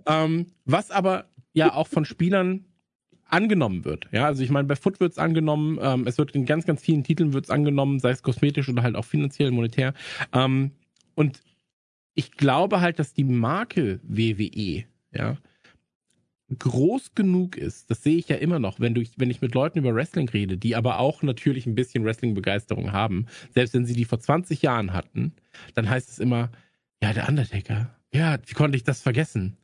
Ähm, was aber ja auch von Spielern angenommen wird. Ja, also ich meine, bei Foot wird es angenommen, ähm, es wird in ganz, ganz vielen Titeln wird es angenommen, sei es kosmetisch oder halt auch finanziell, monetär. Ähm, und ich glaube halt, dass die Marke WWE, ja, groß genug ist, das sehe ich ja immer noch, wenn du, wenn ich mit Leuten über Wrestling rede, die aber auch natürlich ein bisschen Wrestling-Begeisterung haben, selbst wenn sie die vor 20 Jahren hatten, dann heißt es immer, ja, der Undertaker. Ja, wie konnte ich das vergessen?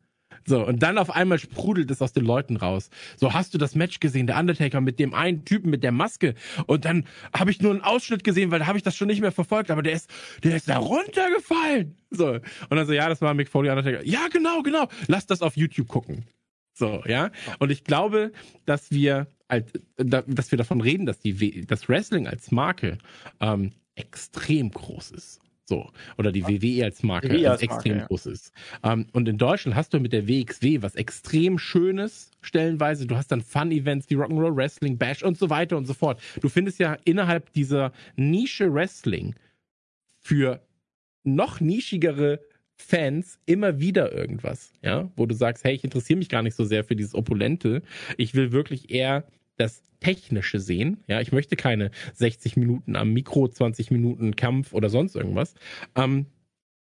So, und dann auf einmal sprudelt es aus den Leuten raus. So, hast du das Match gesehen, der Undertaker mit dem einen Typen mit der Maske? Und dann habe ich nur einen Ausschnitt gesehen, weil da habe ich das schon nicht mehr verfolgt, aber der ist, der ist da runtergefallen. So, und dann so, ja, das war Mick Foley Undertaker. Ja, genau, genau. Lass das auf YouTube gucken. So, ja. Und ich glaube, dass wir, als, dass wir davon reden, dass die, das Wrestling als Marke ähm, extrem groß ist. So. Oder die WWE als Marke, WWE als extrem Marke, groß ist. Ähm, und in Deutschland hast du mit der WXW was extrem Schönes, stellenweise. Du hast dann Fun-Events wie Rock'n'Roll Wrestling, Bash und so weiter und so fort. Du findest ja innerhalb dieser Nische Wrestling für noch nischigere Fans immer wieder irgendwas, ja, wo du sagst, hey, ich interessiere mich gar nicht so sehr für dieses Opulente. Ich will wirklich eher das Technische sehen. Ja, ich möchte keine 60 Minuten am Mikro, 20 Minuten Kampf oder sonst irgendwas. Ähm,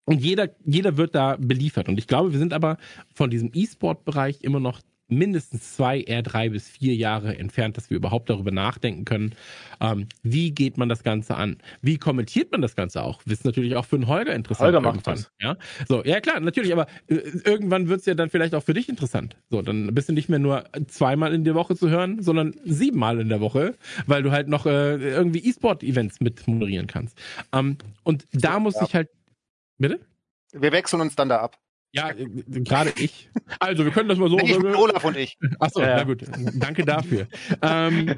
und jeder, jeder wird da beliefert. Und ich glaube, wir sind aber von diesem E-Sport-Bereich immer noch mindestens zwei, eher drei bis vier Jahre entfernt, dass wir überhaupt darüber nachdenken können, ähm, wie geht man das Ganze an? Wie kommentiert man das Ganze auch? Das ist natürlich auch für einen Holger interessant. Holger macht das. Ja, so, ja klar, natürlich, aber äh, irgendwann wird es ja dann vielleicht auch für dich interessant. So, dann bist du nicht mehr nur zweimal in der Woche zu hören, sondern siebenmal in der Woche, weil du halt noch äh, irgendwie E-Sport-Events mit moderieren kannst. Ähm, und da muss ich halt, bitte? Wir wechseln uns dann da ab. Ja, äh, gerade ich. Also, wir können das mal so. Ich bin Olaf und ich. Achso, ja. na gut. Danke dafür. ähm,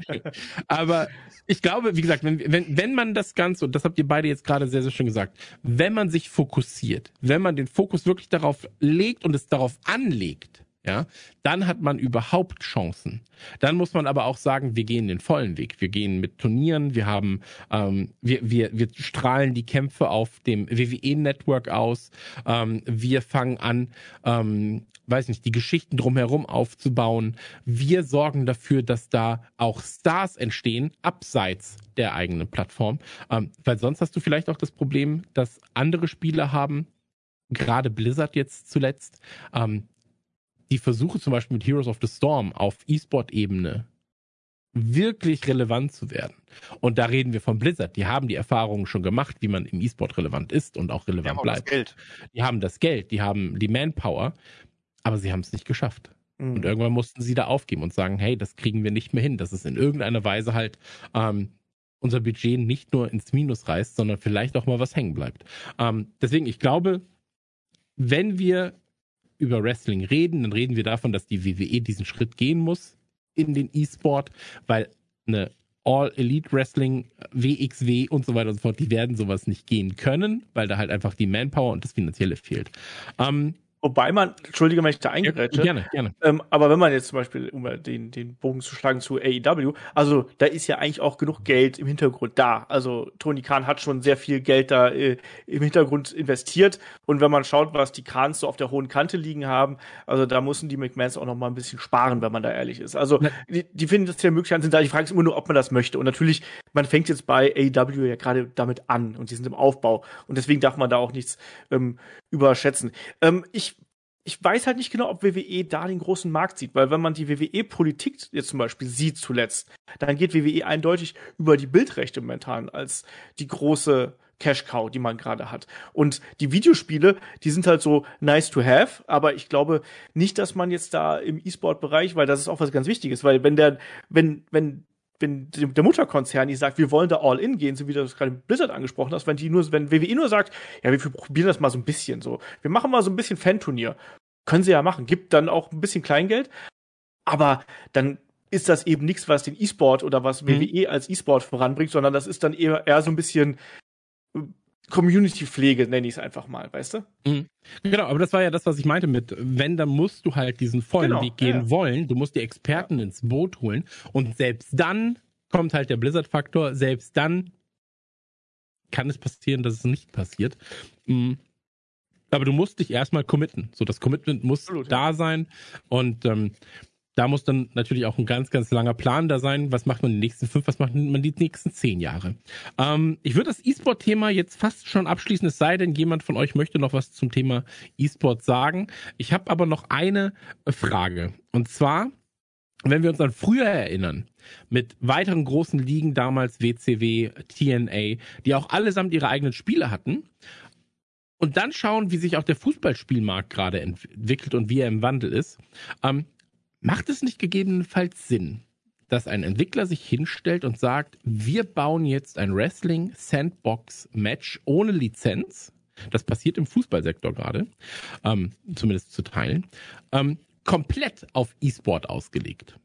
aber ich glaube, wie gesagt, wenn, wenn, wenn man das Ganze, und das habt ihr beide jetzt gerade sehr, sehr schön gesagt, wenn man sich fokussiert, wenn man den Fokus wirklich darauf legt und es darauf anlegt, ja, dann hat man überhaupt Chancen. Dann muss man aber auch sagen, wir gehen den vollen Weg. Wir gehen mit Turnieren, wir haben, ähm, wir, wir, wir strahlen die Kämpfe auf dem WWE-Network aus, ähm, wir fangen an, ähm, weiß nicht, die Geschichten drumherum aufzubauen. Wir sorgen dafür, dass da auch Stars entstehen, abseits der eigenen Plattform. Ähm, weil sonst hast du vielleicht auch das Problem, dass andere Spiele haben, gerade Blizzard jetzt zuletzt, ähm, die Versuche zum Beispiel mit Heroes of the Storm auf E-Sport-Ebene wirklich relevant zu werden. Und da reden wir von Blizzard. Die haben die Erfahrungen schon gemacht, wie man im E-Sport relevant ist und auch relevant die bleibt. Das Geld. Die haben das Geld, die haben die Manpower, aber sie haben es nicht geschafft. Mhm. Und irgendwann mussten sie da aufgeben und sagen, hey, das kriegen wir nicht mehr hin. Das ist in irgendeiner Weise halt ähm, unser Budget nicht nur ins Minus reißt, sondern vielleicht auch mal was hängen bleibt. Ähm, deswegen, ich glaube, wenn wir über Wrestling reden, dann reden wir davon, dass die WWE diesen Schritt gehen muss in den E-Sport, weil eine All Elite Wrestling, WXW und so weiter und so fort, die werden sowas nicht gehen können, weil da halt einfach die Manpower und das Finanzielle fehlt. Ähm, Wobei man, entschuldige, wenn ich da eingerätsche. Gerne, gerne. Ähm, aber wenn man jetzt zum Beispiel, um den, den Bogen zu schlagen zu AEW, also da ist ja eigentlich auch genug Geld im Hintergrund da. Also Tony Khan hat schon sehr viel Geld da äh, im Hintergrund investiert. Und wenn man schaut, was die Khans so auf der hohen Kante liegen haben, also da müssen die McMahons auch noch mal ein bisschen sparen, wenn man da ehrlich ist. Also die, die finanziellen Möglichkeiten sind da. Die Frage ist immer nur, ob man das möchte. Und natürlich, man fängt jetzt bei AEW ja gerade damit an und die sind im Aufbau. Und deswegen darf man da auch nichts ähm, überschätzen. Ähm, ich ich weiß halt nicht genau, ob WWE da den großen Markt sieht, weil wenn man die WWE-Politik jetzt zum Beispiel sieht zuletzt, dann geht WWE eindeutig über die Bildrechte momentan als die große Cash Cow, die man gerade hat. Und die Videospiele, die sind halt so nice to have, aber ich glaube nicht, dass man jetzt da im E-Sport-Bereich, weil das ist auch was ganz Wichtiges, weil wenn der, wenn, wenn wenn der Mutterkonzern die sagt, wir wollen da all in gehen, so wie du das gerade Blizzard angesprochen hast, wenn die nur, wenn WWE nur sagt, ja, wir probieren das mal so ein bisschen so. Wir machen mal so ein bisschen Fan-Turnier. Können sie ja machen. Gibt dann auch ein bisschen Kleingeld. Aber dann ist das eben nichts, was den E-Sport oder was mhm. WWE als E-Sport voranbringt, sondern das ist dann eher, eher so ein bisschen Community-Pflege, nenne ich es einfach mal, weißt du? Mhm. Genau, aber das war ja das, was ich meinte mit, wenn, dann musst du halt diesen vollen genau, Weg gehen ja. wollen. Du musst die Experten ja. ins Boot holen. Und selbst dann kommt halt der Blizzard-Faktor. Selbst dann kann es passieren, dass es nicht passiert. Mhm. Aber du musst dich erstmal committen. So, das Commitment muss Absolut, da ja. sein. Und ähm, da muss dann natürlich auch ein ganz, ganz langer Plan da sein. Was macht man die nächsten fünf, was macht man die nächsten zehn Jahre? Ähm, ich würde das E-Sport-Thema jetzt fast schon abschließen, es sei denn, jemand von euch möchte noch was zum Thema E-Sport sagen. Ich habe aber noch eine Frage. Und zwar, wenn wir uns an früher erinnern, mit weiteren großen Ligen, damals WCW, TNA, die auch allesamt ihre eigenen Spiele hatten, und dann schauen, wie sich auch der Fußballspielmarkt gerade entwickelt und wie er im Wandel ist, ähm, Macht es nicht gegebenenfalls Sinn, dass ein Entwickler sich hinstellt und sagt, wir bauen jetzt ein Wrestling Sandbox Match ohne Lizenz? Das passiert im Fußballsektor gerade, ähm, zumindest zu teilen, ähm, komplett auf E-Sport ausgelegt.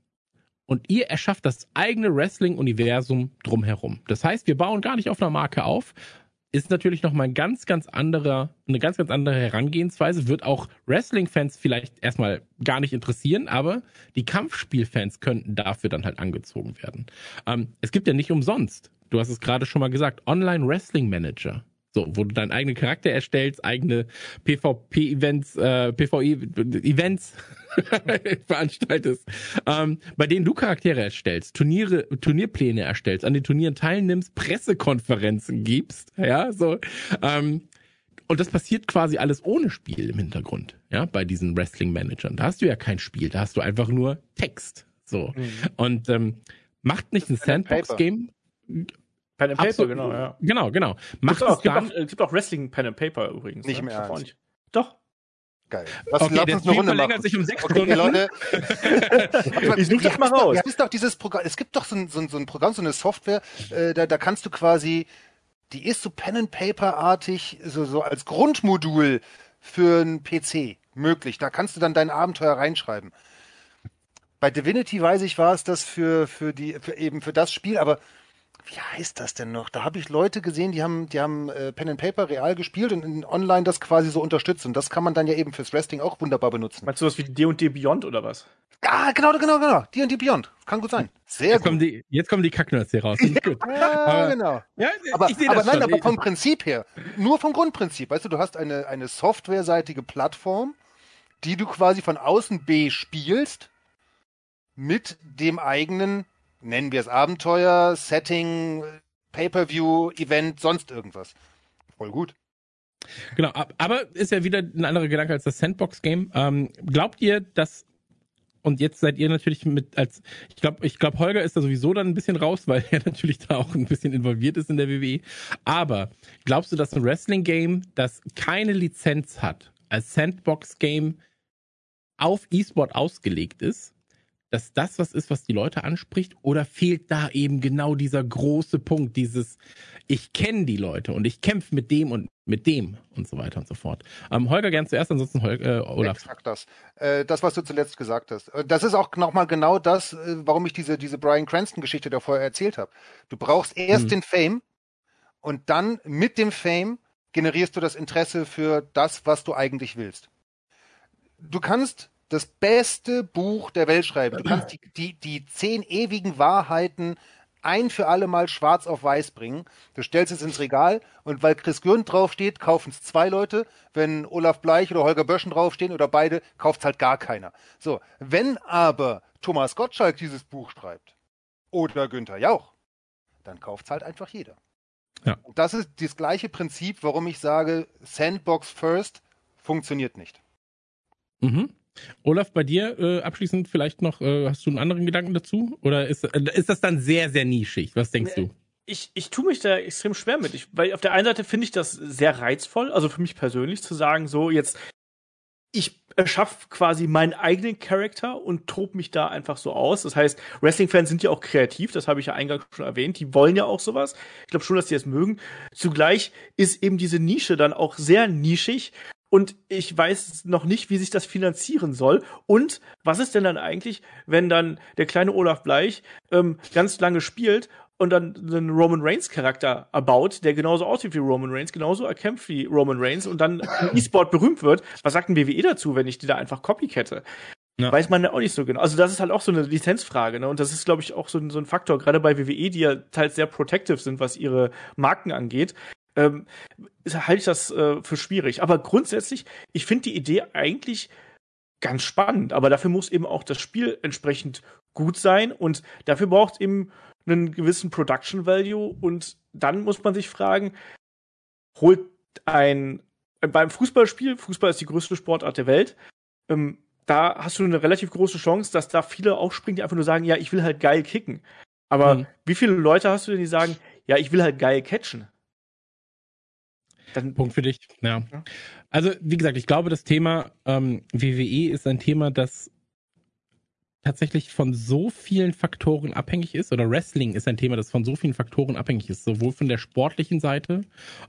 Und ihr erschafft das eigene Wrestling-Universum drumherum. Das heißt, wir bauen gar nicht auf einer Marke auf, ist natürlich nochmal ein ganz, ganz anderer, eine ganz, ganz andere Herangehensweise. Wird auch Wrestling-Fans vielleicht erstmal gar nicht interessieren, aber die Kampfspielfans könnten dafür dann halt angezogen werden. Ähm, es gibt ja nicht umsonst, du hast es gerade schon mal gesagt, Online-Wrestling-Manager. So, wo du deinen eigenen Charakter erstellst, eigene PvP-Events, äh, PvE-Events veranstaltest, ähm, bei denen du Charaktere erstellst, Turniere, Turnierpläne erstellst, an den Turnieren teilnimmst, Pressekonferenzen gibst, ja, so. Ähm, und das passiert quasi alles ohne Spiel im Hintergrund, ja, bei diesen Wrestling-Managern. Da hast du ja kein Spiel, da hast du einfach nur Text. So. Mhm. Und ähm, macht nicht ein Sandbox-Game Pen and Paper, Absolut. genau, ja. Genau, genau. Macht es auch, gibt, auch, es gibt auch Wrestling Pen and Paper übrigens. Nicht ne? mehr. Nicht. Doch. Geil. Was, okay, uns eine Runde verlängert machen. sich um sechs okay, Stunden. Leute. ich suche das mal raus. Es ist doch dieses Programm, es gibt doch so ein, so ein, so ein Programm, so eine Software, äh, da, da kannst du quasi, die ist so Pen and Paper artig, so, so als Grundmodul für einen PC möglich. Da kannst du dann dein Abenteuer reinschreiben. Bei Divinity weiß ich, war es das für, für die, für eben für das Spiel, aber wie heißt das denn noch? Da habe ich Leute gesehen, die haben, die haben äh, Pen and Paper real gespielt und in online das quasi so unterstützt. Und das kann man dann ja eben fürs Wrestling auch wunderbar benutzen. Meinst du was wie D&D Beyond oder was? Ah, genau, genau, genau. D&D Beyond. Kann gut sein. Sehr jetzt gut. Kommen die, jetzt kommen die Kacknerds hier raus. gut. ja, aber, genau. Ja, aber, ich aber nein, schon. aber vom Prinzip her, nur vom Grundprinzip. Weißt du, du hast eine, eine softwareseitige Plattform, die du quasi von außen bespielst mit dem eigenen nennen wir es Abenteuer, Setting, Pay-per-view, Event, sonst irgendwas. Voll gut. Genau, aber ist ja wieder ein anderer Gedanke als das Sandbox-Game. Ähm, glaubt ihr, dass und jetzt seid ihr natürlich mit als ich glaube ich glaube Holger ist da sowieso dann ein bisschen raus, weil er natürlich da auch ein bisschen involviert ist in der WWE. Aber glaubst du, dass ein Wrestling Game, das keine Lizenz hat, als Sandbox Game auf E-Sport ausgelegt ist, dass das was ist, was die Leute anspricht? Oder fehlt da eben genau dieser große Punkt, dieses, ich kenne die Leute und ich kämpfe mit dem und mit dem und so weiter und so fort. Ähm, Holger gern zuerst, ansonsten Holger, äh, Olaf. Exakt das. Äh, das, was du zuletzt gesagt hast. Äh, das ist auch nochmal genau das, äh, warum ich diese, diese Brian Cranston-Geschichte da vorher erzählt habe. Du brauchst erst hm. den Fame und dann mit dem Fame generierst du das Interesse für das, was du eigentlich willst. Du kannst das beste Buch der Welt schreiben. Du kannst die, die, die zehn ewigen Wahrheiten ein für alle Mal schwarz auf weiß bringen. Du stellst es ins Regal und weil Chris Gürnt draufsteht, kaufen es zwei Leute. Wenn Olaf Bleich oder Holger Böschen draufstehen oder beide, kauft es halt gar keiner. So, wenn aber Thomas Gottschalk dieses Buch schreibt oder Günther Jauch, dann kauft es halt einfach jeder. Ja. Und das ist das gleiche Prinzip, warum ich sage, Sandbox First funktioniert nicht. Mhm. Olaf, bei dir äh, abschließend vielleicht noch, äh, hast du einen anderen Gedanken dazu? Oder ist, äh, ist das dann sehr, sehr nischig? Was denkst du? Ich, ich tue mich da extrem schwer mit. Ich, weil auf der einen Seite finde ich das sehr reizvoll, also für mich persönlich zu sagen, so jetzt, ich erschaffe quasi meinen eigenen Charakter und tob mich da einfach so aus. Das heißt, Wrestling-Fans sind ja auch kreativ, das habe ich ja eingangs schon erwähnt. Die wollen ja auch sowas. Ich glaube schon, dass die es mögen. Zugleich ist eben diese Nische dann auch sehr nischig und ich weiß noch nicht, wie sich das finanzieren soll. Und was ist denn dann eigentlich, wenn dann der kleine Olaf Bleich ähm, ganz lange spielt und dann einen Roman Reigns Charakter erbaut, der genauso aussieht wie Roman Reigns, genauso erkämpft wie Roman Reigns und dann im E-Sport berühmt wird. Was sagt ein WWE dazu, wenn ich die da einfach copycatte? Ja. Weiß man ja auch nicht so genau. Also das ist halt auch so eine Lizenzfrage, ne? Und das ist, glaube ich, auch so, so ein Faktor, gerade bei WWE, die ja teils sehr protective sind, was ihre Marken angeht ähm, halte ich das äh, für schwierig. Aber grundsätzlich, ich finde die Idee eigentlich ganz spannend, aber dafür muss eben auch das Spiel entsprechend gut sein und dafür braucht es eben einen gewissen Production Value und dann muss man sich fragen, holt ein beim Fußballspiel, Fußball ist die größte Sportart der Welt, ähm, da hast du eine relativ große Chance, dass da viele aufspringen, die einfach nur sagen, ja, ich will halt geil kicken. Aber mhm. wie viele Leute hast du denn, die sagen, ja, ich will halt geil catchen? Dann Punkt für dich. Ja. Also, wie gesagt, ich glaube, das Thema ähm, WWE ist ein Thema, das tatsächlich von so vielen Faktoren abhängig ist, oder Wrestling ist ein Thema, das von so vielen Faktoren abhängig ist, sowohl von der sportlichen Seite,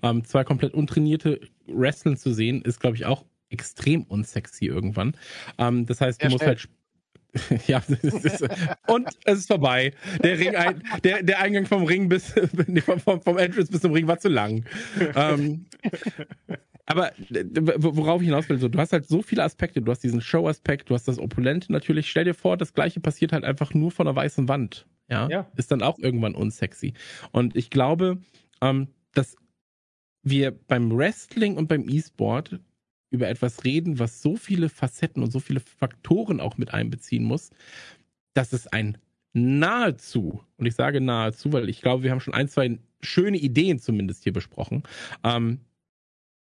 ähm, zwei komplett untrainierte Wrestling zu sehen, ist, glaube ich, auch extrem unsexy irgendwann. Ähm, das heißt, du musst halt ja, ist, und es ist vorbei. Der Ring, ein, der, der Eingang vom Ring bis, vom, vom, vom Entrance bis zum Ring war zu lang. Ähm, aber worauf ich hinaus will, so, du hast halt so viele Aspekte. Du hast diesen Show-Aspekt, du hast das Opulente natürlich. Stell dir vor, das Gleiche passiert halt einfach nur von einer weißen Wand. Ja, ja. ist dann auch irgendwann unsexy. Und ich glaube, ähm, dass wir beim Wrestling und beim E-Sport über etwas reden, was so viele Facetten und so viele Faktoren auch mit einbeziehen muss, dass es ein nahezu, und ich sage nahezu, weil ich glaube, wir haben schon ein, zwei schöne Ideen zumindest hier besprochen, ähm,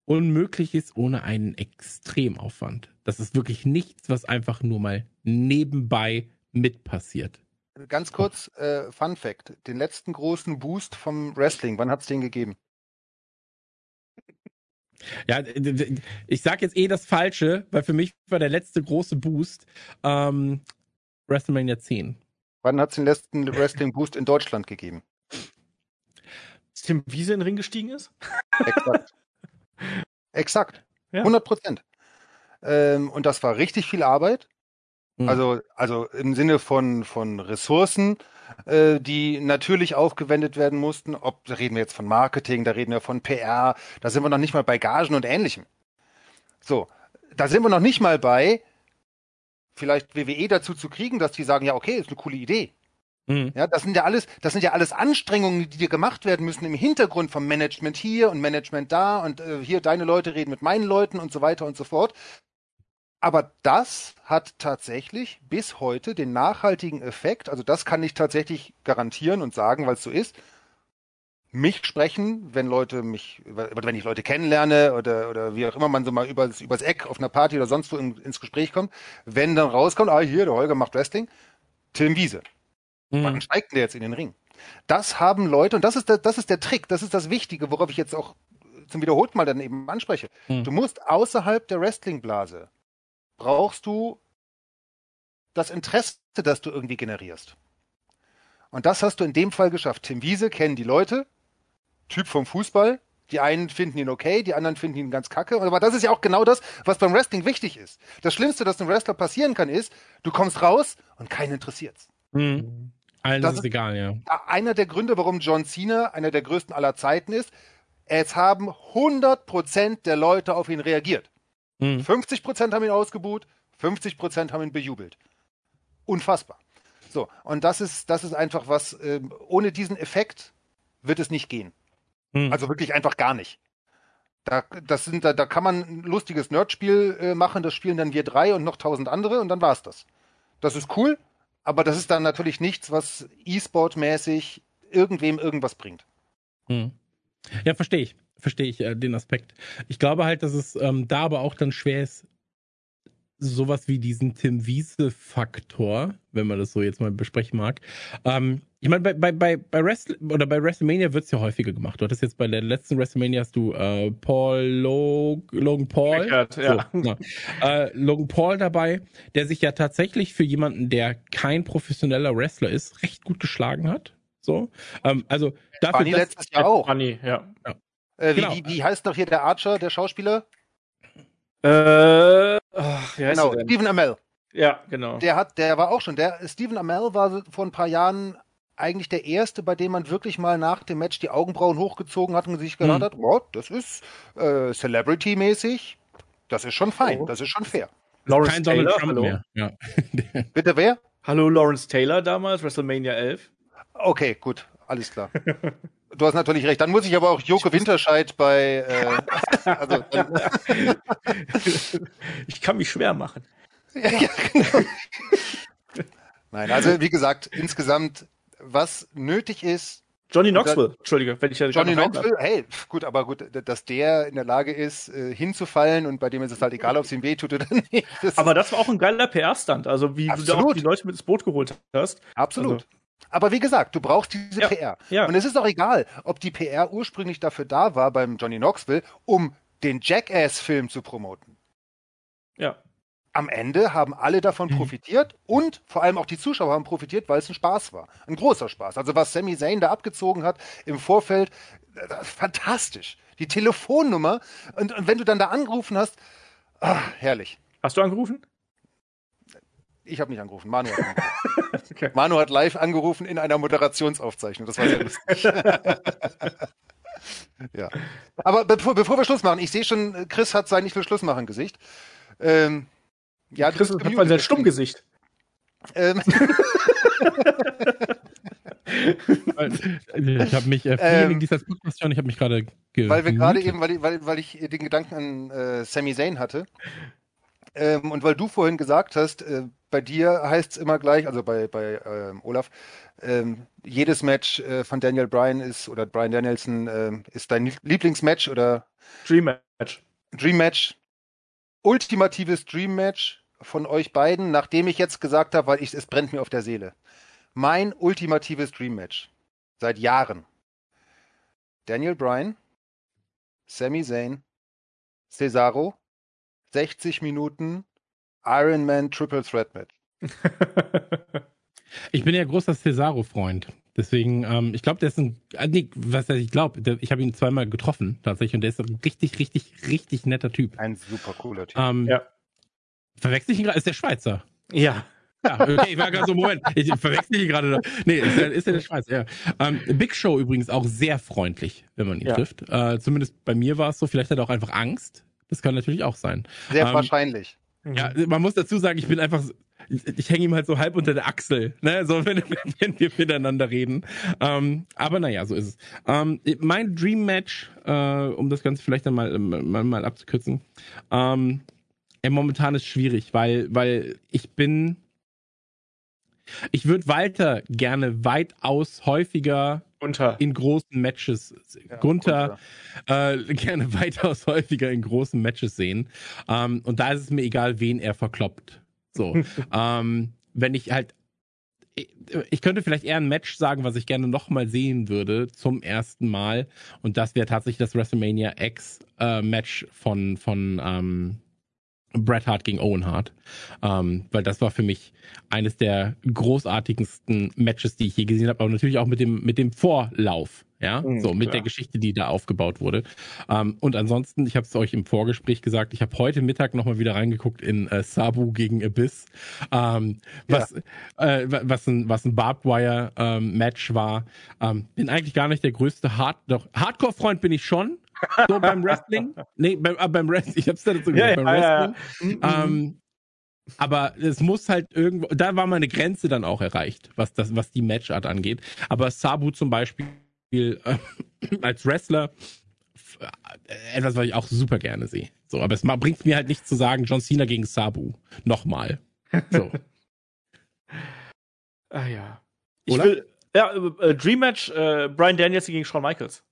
unmöglich ist ohne einen Extremaufwand. Das ist wirklich nichts, was einfach nur mal nebenbei mit passiert. Ganz kurz, äh, Fun Fact: Den letzten großen Boost vom Wrestling, wann hat es den gegeben? Ja, ich sag jetzt eh das Falsche, weil für mich war der letzte große Boost ähm, WrestleMania 10. Wann hat es den letzten Wrestling-Boost in Deutschland gegeben? Dass Tim Wiese in den Ring gestiegen ist? Exakt. Exakt. Ja. 100 Prozent. Ähm, und das war richtig viel Arbeit. Mhm. Also, also im Sinne von, von Ressourcen, äh, die natürlich aufgewendet werden mussten. Ob, da reden wir jetzt von Marketing, da reden wir von PR, da sind wir noch nicht mal bei Gagen und ähnlichem. So, da sind wir noch nicht mal bei, vielleicht WWE dazu zu kriegen, dass die sagen, ja, okay, ist eine coole Idee. Mhm. Ja, das sind ja alles, das sind ja alles Anstrengungen, die dir gemacht werden müssen im Hintergrund vom Management hier und Management da und äh, hier deine Leute reden mit meinen Leuten und so weiter und so fort. Aber das hat tatsächlich bis heute den nachhaltigen Effekt, also das kann ich tatsächlich garantieren und sagen, weil es so ist. Mich sprechen, wenn Leute mich, wenn ich Leute kennenlerne oder, oder wie auch immer man so mal übers, übers Eck auf einer Party oder sonst wo in, ins Gespräch kommt, wenn dann rauskommt, ah, hier, der Holger macht Wrestling, Tim Wiese. Mhm. Wann steigt der jetzt in den Ring? Das haben Leute, und das ist der, das ist der Trick, das ist das Wichtige, worauf ich jetzt auch zum wiederholten Mal dann eben anspreche. Mhm. Du musst außerhalb der Wrestling-Blase brauchst du das Interesse, das du irgendwie generierst. Und das hast du in dem Fall geschafft. Tim Wiese kennen die Leute, Typ vom Fußball. Die einen finden ihn okay, die anderen finden ihn ganz kacke. Aber das ist ja auch genau das, was beim Wrestling wichtig ist. Das Schlimmste, das einem Wrestler passieren kann, ist, du kommst raus und keinen interessiert's. Mhm. Allen das ist, ist egal, ja. Einer der Gründe, warum John Cena einer der größten aller Zeiten ist, es haben 100% der Leute auf ihn reagiert. Mhm. 50% haben ihn ausgebuht, 50% haben ihn bejubelt. Unfassbar. So, und das ist, das ist einfach was, äh, ohne diesen Effekt wird es nicht gehen. Mhm. Also wirklich einfach gar nicht. Da, das sind, da, da kann man ein lustiges Nerdspiel äh, machen, das spielen dann wir drei und noch tausend andere und dann war's das. Das ist cool, aber das ist dann natürlich nichts, was E-Sport-mäßig irgendwem irgendwas bringt. Hm. Ja, verstehe ich. Verstehe ich äh, den Aspekt. Ich glaube halt, dass es ähm, da aber auch dann schwer ist, sowas wie diesen Tim Wiese-Faktor, wenn man das so jetzt mal besprechen mag. Ähm, ich meine, bei, bei, bei, bei Wrestle oder bei WrestleMania wird es ja häufiger gemacht. Du hattest jetzt bei der letzten WrestleMania hast du äh, Paul Log Logan Paul. Ja. So, ja. Äh, Logan Paul dabei, der sich ja tatsächlich für jemanden, der kein professioneller Wrestler ist, recht gut geschlagen hat. So. Ähm, also dafür. Funny letztes Jahr auch. Funny, ja. ja. Äh, wie, genau. wie, wie heißt doch hier der Archer, der Schauspieler? Äh, ach, genau, Stephen Amell. Ja, genau. Der hat, der war auch schon, der Stephen Amell war vor ein paar Jahren eigentlich der erste, bei dem man wirklich mal nach dem Match die Augenbrauen hochgezogen hat und sich gedacht hm. hat, oh, das ist äh, Celebrity-mäßig, das ist schon fein, oh. das ist schon fair. Lawrence Kein Taylor, Donald Trump hallo. mehr. Ja. Bitte wer? Hallo Lawrence Taylor damals, WrestleMania 11. Okay, gut, alles klar. Du hast natürlich recht. Dann muss ich aber auch Joko Winterscheid bei. Äh, also, ich kann mich schwer machen. Ja, ja, genau. Nein, also wie gesagt, insgesamt, was nötig ist. Johnny Knoxville, dann, Entschuldige, wenn ich ja Johnny Knoxville, hey, gut, aber gut, dass der in der Lage ist, äh, hinzufallen und bei dem ist es halt egal, ob es ihm wehtut oder nicht. Das aber das war auch ein geiler PR-Stand, also wie absolut. du auch die Leute mit ins Boot geholt hast. Absolut. Also, aber wie gesagt, du brauchst diese ja, PR. Ja. Und es ist auch egal, ob die PR ursprünglich dafür da war beim Johnny Knoxville, um den Jackass-Film zu promoten. Ja. Am Ende haben alle davon mhm. profitiert und vor allem auch die Zuschauer haben profitiert, weil es ein Spaß war. Ein großer Spaß. Also was Sami Zayn da abgezogen hat im Vorfeld, fantastisch. Die Telefonnummer und, und wenn du dann da angerufen hast, ach, herrlich. Hast du angerufen? Ich habe nicht angerufen, Manu hat angerufen. okay. Manu hat live angerufen in einer Moderationsaufzeichnung. Das war sehr lustig. ja. Aber bevor, bevor, wir Schluss machen, ich sehe schon, Chris hat sein Nicht für Schluss machen Gesicht. Ähm, ja, Chris hat mal sein Stummgesicht. Ähm. ich habe mich äh, ähm, wegen dieser ich habe mich gerade Weil wir gerade eben, weil, weil, weil ich den Gedanken an äh, Sami Zayn hatte. Ähm, und weil du vorhin gesagt hast, äh, bei dir heißt es immer gleich, also bei, bei ähm, Olaf, ähm, jedes Match äh, von Daniel Bryan ist oder Bryan Danielson äh, ist dein Lieblingsmatch oder Dream Match. Dream Match. Ultimatives Dream Match von euch beiden, nachdem ich jetzt gesagt habe, weil ich, es brennt mir auf der Seele. Mein ultimatives Dream Match. Seit Jahren. Daniel Bryan, Sami Zayn, Cesaro, 60 Minuten Ironman Triple Threat Match. ich bin ja großer Cesaro-Freund. Deswegen, ähm, ich glaube, der ist ein, äh, nee, was heißt, ich glaube, ich habe ihn zweimal getroffen tatsächlich und der ist ein richtig, richtig, richtig netter Typ. Ein super cooler Typ. Ähm, ja. Verwechsel ich ihn gerade? Ist der Schweizer? Ja. Ja, okay, ich war gerade so, Moment, ich verwechsel ihn gerade. Nee, ist der, ist der, der Schweizer, ja. Ähm, Big Show übrigens auch sehr freundlich, wenn man ihn ja. trifft. Äh, zumindest bei mir war es so, vielleicht hat er auch einfach Angst, das kann natürlich auch sein. Sehr ähm, wahrscheinlich. Ja, man muss dazu sagen, ich bin einfach, ich, ich hänge ihm halt so halb unter der Achsel, ne, so wenn, wenn wir miteinander reden. Ähm, aber naja, so ist es. Ähm, mein Dream Match, äh, um das Ganze vielleicht dann mal, mal, mal abzukürzen, ähm, ja, momentan ist schwierig, weil, weil ich bin, ich würde Walter gerne weitaus häufiger Gunther. in großen Matches. Ja, Gunther, Gunther. Äh, gerne weitaus häufiger in großen Matches sehen. Ähm, und da ist es mir egal, wen er verkloppt. So. ähm, wenn ich halt ich könnte vielleicht eher ein Match sagen, was ich gerne nochmal sehen würde zum ersten Mal. Und das wäre tatsächlich das WrestleMania X äh, Match von, von, ähm, Bret Hart gegen Owen Hart, ähm, weil das war für mich eines der großartigsten Matches, die ich je gesehen habe, aber natürlich auch mit dem mit dem Vorlauf, ja, mhm, so mit ja. der Geschichte, die da aufgebaut wurde. Ähm, und ansonsten, ich habe es euch im Vorgespräch gesagt, ich habe heute Mittag nochmal wieder reingeguckt in äh, Sabu gegen Abyss, ähm, was ja. äh, was ein was ein Barbed Wire ähm, Match war. Ähm, bin eigentlich gar nicht der größte Hard doch Hardcore Freund bin ich schon, so beim Wrestling. Nee, beim, äh, beim Wrestling, ich hab's da dazu gesagt, ja, beim ja, Wrestling. Ja, ähm, aber es muss halt irgendwo, da war meine Grenze dann auch erreicht, was das, was die Matchart angeht. Aber Sabu zum Beispiel äh, als Wrestler äh, etwas, was ich auch super gerne sehe. So, aber es bringt mir halt nichts zu sagen, John Cena gegen Sabu. Nochmal. So. ah ja. Ich Oder? will, ja, äh, Dream Match, äh, Brian Daniels gegen Shawn Michaels.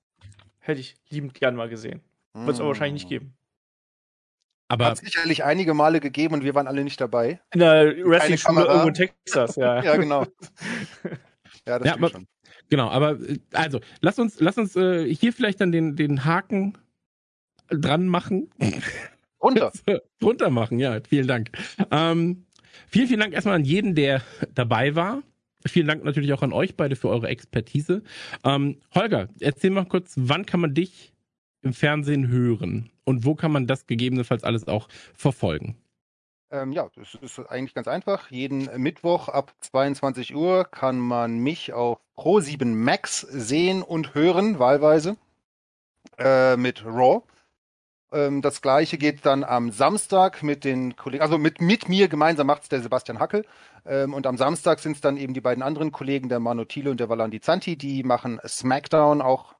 Hätte ich liebend gern mal gesehen. Wird es aber wahrscheinlich nicht geben. Aber Hat sicherlich einige Male gegeben und wir waren alle nicht dabei. In der Wrestling-Schule irgendwo in Texas, ja. ja, genau. Ja, das ja, aber, schon. Genau, aber äh, also, lass uns, lass uns äh, hier vielleicht dann den, den Haken dran machen. Runter. Runter machen, ja, vielen Dank. Ähm, vielen, vielen Dank erstmal an jeden, der dabei war. Vielen Dank natürlich auch an euch beide für eure Expertise. Ähm, Holger, erzähl mal kurz, wann kann man dich im Fernsehen hören und wo kann man das gegebenenfalls alles auch verfolgen? Ähm, ja, das ist eigentlich ganz einfach. Jeden Mittwoch ab 22 Uhr kann man mich auf Pro7 Max sehen und hören, wahlweise, äh, mit Raw. Ähm, das gleiche geht dann am Samstag mit den Kollegen, also mit, mit mir gemeinsam macht es der Sebastian Hackel. Ähm, und am Samstag sind es dann eben die beiden anderen Kollegen, der Mano Thiele und der Valandi Zanti, die machen SmackDown auch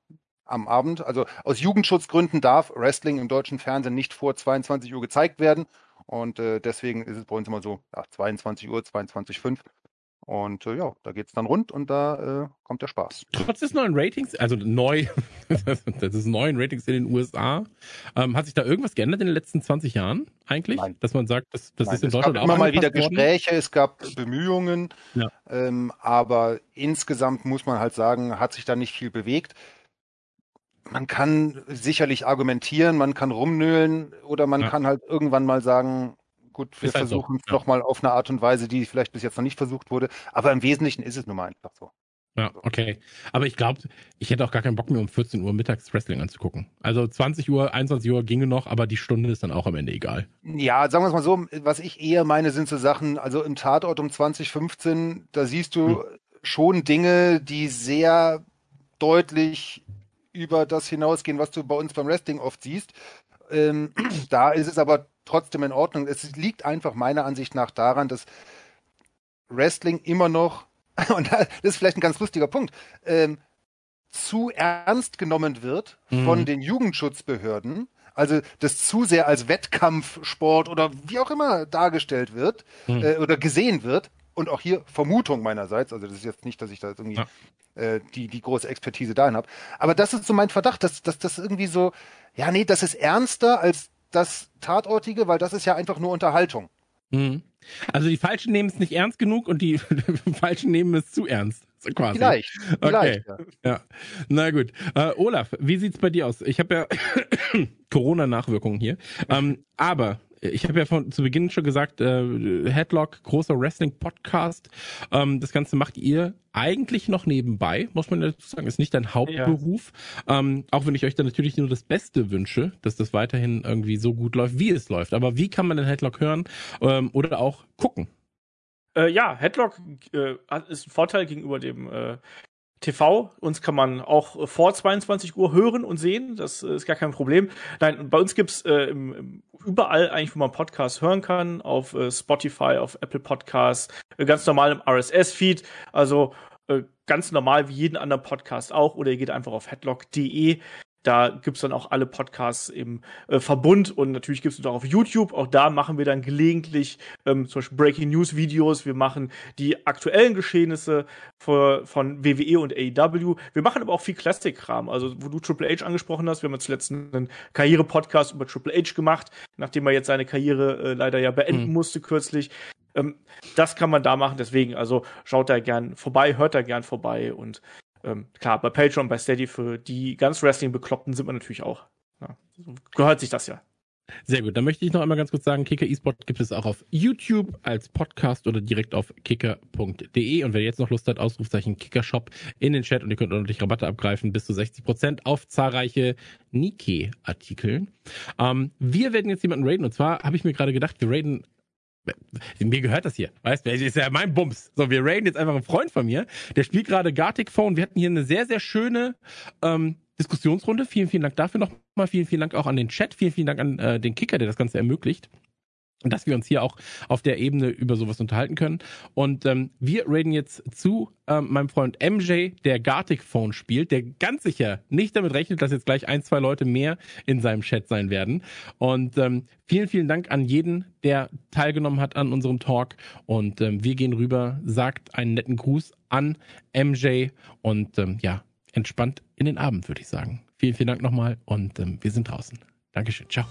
am Abend. Also aus Jugendschutzgründen darf Wrestling im deutschen Fernsehen nicht vor 22 Uhr gezeigt werden. Und äh, deswegen ist es bei uns immer so ja, 22 Uhr, 22.05 und äh, ja, da geht's dann rund und da äh, kommt der Spaß. Trotz des neuen Ratings, also neu, das ist neuen Ratings in den USA, ähm, hat sich da irgendwas geändert in den letzten 20 Jahren eigentlich? Nein. Dass man sagt, das, das Nein, ist in Deutschland auch Es gab immer mal wieder worden? Gespräche, es gab Bemühungen, ja. ähm, aber insgesamt muss man halt sagen, hat sich da nicht viel bewegt. Man kann sicherlich argumentieren, man kann rumnöhlen oder man ja. kann halt irgendwann mal sagen, gut, wir halt versuchen es so. ja. nochmal auf eine Art und Weise, die vielleicht bis jetzt noch nicht versucht wurde. Aber im Wesentlichen ist es nun mal einfach so. Ja, okay. Aber ich glaube, ich hätte auch gar keinen Bock mehr, um 14 Uhr mittags Wrestling anzugucken. Also 20 Uhr, 21 Uhr ginge noch, aber die Stunde ist dann auch am Ende egal. Ja, sagen wir es mal so, was ich eher meine, sind so Sachen, also im Tatort um 2015, da siehst du hm. schon Dinge, die sehr deutlich über das hinausgehen, was du bei uns beim Wrestling oft siehst. Ähm, da ist es aber trotzdem in Ordnung. Es liegt einfach meiner Ansicht nach daran, dass Wrestling immer noch, und das ist vielleicht ein ganz lustiger Punkt, ähm, zu ernst genommen wird mhm. von den Jugendschutzbehörden. Also das zu sehr als Wettkampfsport oder wie auch immer dargestellt wird mhm. äh, oder gesehen wird. Und auch hier Vermutung meinerseits, also das ist jetzt nicht, dass ich da irgendwie ja. äh, die, die große Expertise dahin habe. Aber das ist so mein Verdacht, dass, dass das irgendwie so, ja, nee, das ist ernster als das Tatortige, weil das ist ja einfach nur Unterhaltung. Mhm. Also die Falschen nehmen es nicht ernst genug und die Falschen nehmen es zu ernst. Quasi. Vielleicht. Vielleicht okay. ja. ja. Na gut. Uh, Olaf, wie sieht's bei dir aus? Ich habe ja Corona-Nachwirkungen hier. Ähm, aber ich habe ja von zu Beginn schon gesagt, äh, Headlock, großer Wrestling-Podcast. Ähm, das Ganze macht ihr eigentlich noch nebenbei, muss man dazu sagen. Ist nicht dein Hauptberuf. Ja. Ähm, auch wenn ich euch da natürlich nur das Beste wünsche, dass das weiterhin irgendwie so gut läuft, wie es läuft. Aber wie kann man den Headlock hören ähm, oder auch gucken? Äh, ja, Headlock äh, ist ein Vorteil gegenüber dem äh, TV. Uns kann man auch vor 22 Uhr hören und sehen. Das äh, ist gar kein Problem. Nein, bei uns gibt's äh, überall eigentlich, wo man Podcasts hören kann. Auf äh, Spotify, auf Apple Podcasts, äh, ganz normal im RSS-Feed. Also äh, ganz normal wie jeden anderen Podcast auch. Oder ihr geht einfach auf headlock.de. Da gibt's dann auch alle Podcasts im äh, Verbund und natürlich gibt's es auch auf YouTube. Auch da machen wir dann gelegentlich ähm, zum Beispiel Breaking News Videos. Wir machen die aktuellen Geschehnisse für, von WWE und AEW. Wir machen aber auch viel Classic-Kram. Also, wo du Triple H angesprochen hast, wir haben ja zuletzt einen Karriere-Podcast über Triple H gemacht, nachdem er jetzt seine Karriere äh, leider ja beenden mhm. musste kürzlich. Ähm, das kann man da machen. Deswegen, also schaut da gern vorbei, hört da gern vorbei und ähm, klar, bei Patreon, bei Steady für die ganz Wrestling-Bekloppten sind wir natürlich auch. Ja, gehört sich das ja. Sehr gut. Dann möchte ich noch einmal ganz kurz sagen, Kicker eSport gibt es auch auf YouTube als Podcast oder direkt auf kicker.de. Und wer jetzt noch Lust hat, Ausrufzeichen Kickershop in den Chat und ihr könnt ordentlich Rabatte abgreifen, bis zu 60 Prozent auf zahlreiche Nike-Artikel. Ähm, wir werden jetzt jemanden raiden und zwar habe ich mir gerade gedacht, wir raiden mir gehört das hier, weißt du? Ist ja mein Bums. So, wir raiden jetzt einfach einen Freund von mir. Der spielt gerade Gartic Phone. Wir hatten hier eine sehr, sehr schöne ähm, Diskussionsrunde. Vielen, vielen Dank dafür nochmal. Vielen, vielen Dank auch an den Chat. Vielen, vielen Dank an äh, den Kicker, der das Ganze ermöglicht. Dass wir uns hier auch auf der Ebene über sowas unterhalten können. Und ähm, wir reden jetzt zu ähm, meinem Freund MJ, der Gartic Phone spielt, der ganz sicher nicht damit rechnet, dass jetzt gleich ein, zwei Leute mehr in seinem Chat sein werden. Und ähm, vielen, vielen Dank an jeden, der teilgenommen hat an unserem Talk. Und ähm, wir gehen rüber, sagt einen netten Gruß an MJ und ähm, ja, entspannt in den Abend, würde ich sagen. Vielen, vielen Dank nochmal und ähm, wir sind draußen. Dankeschön. Ciao.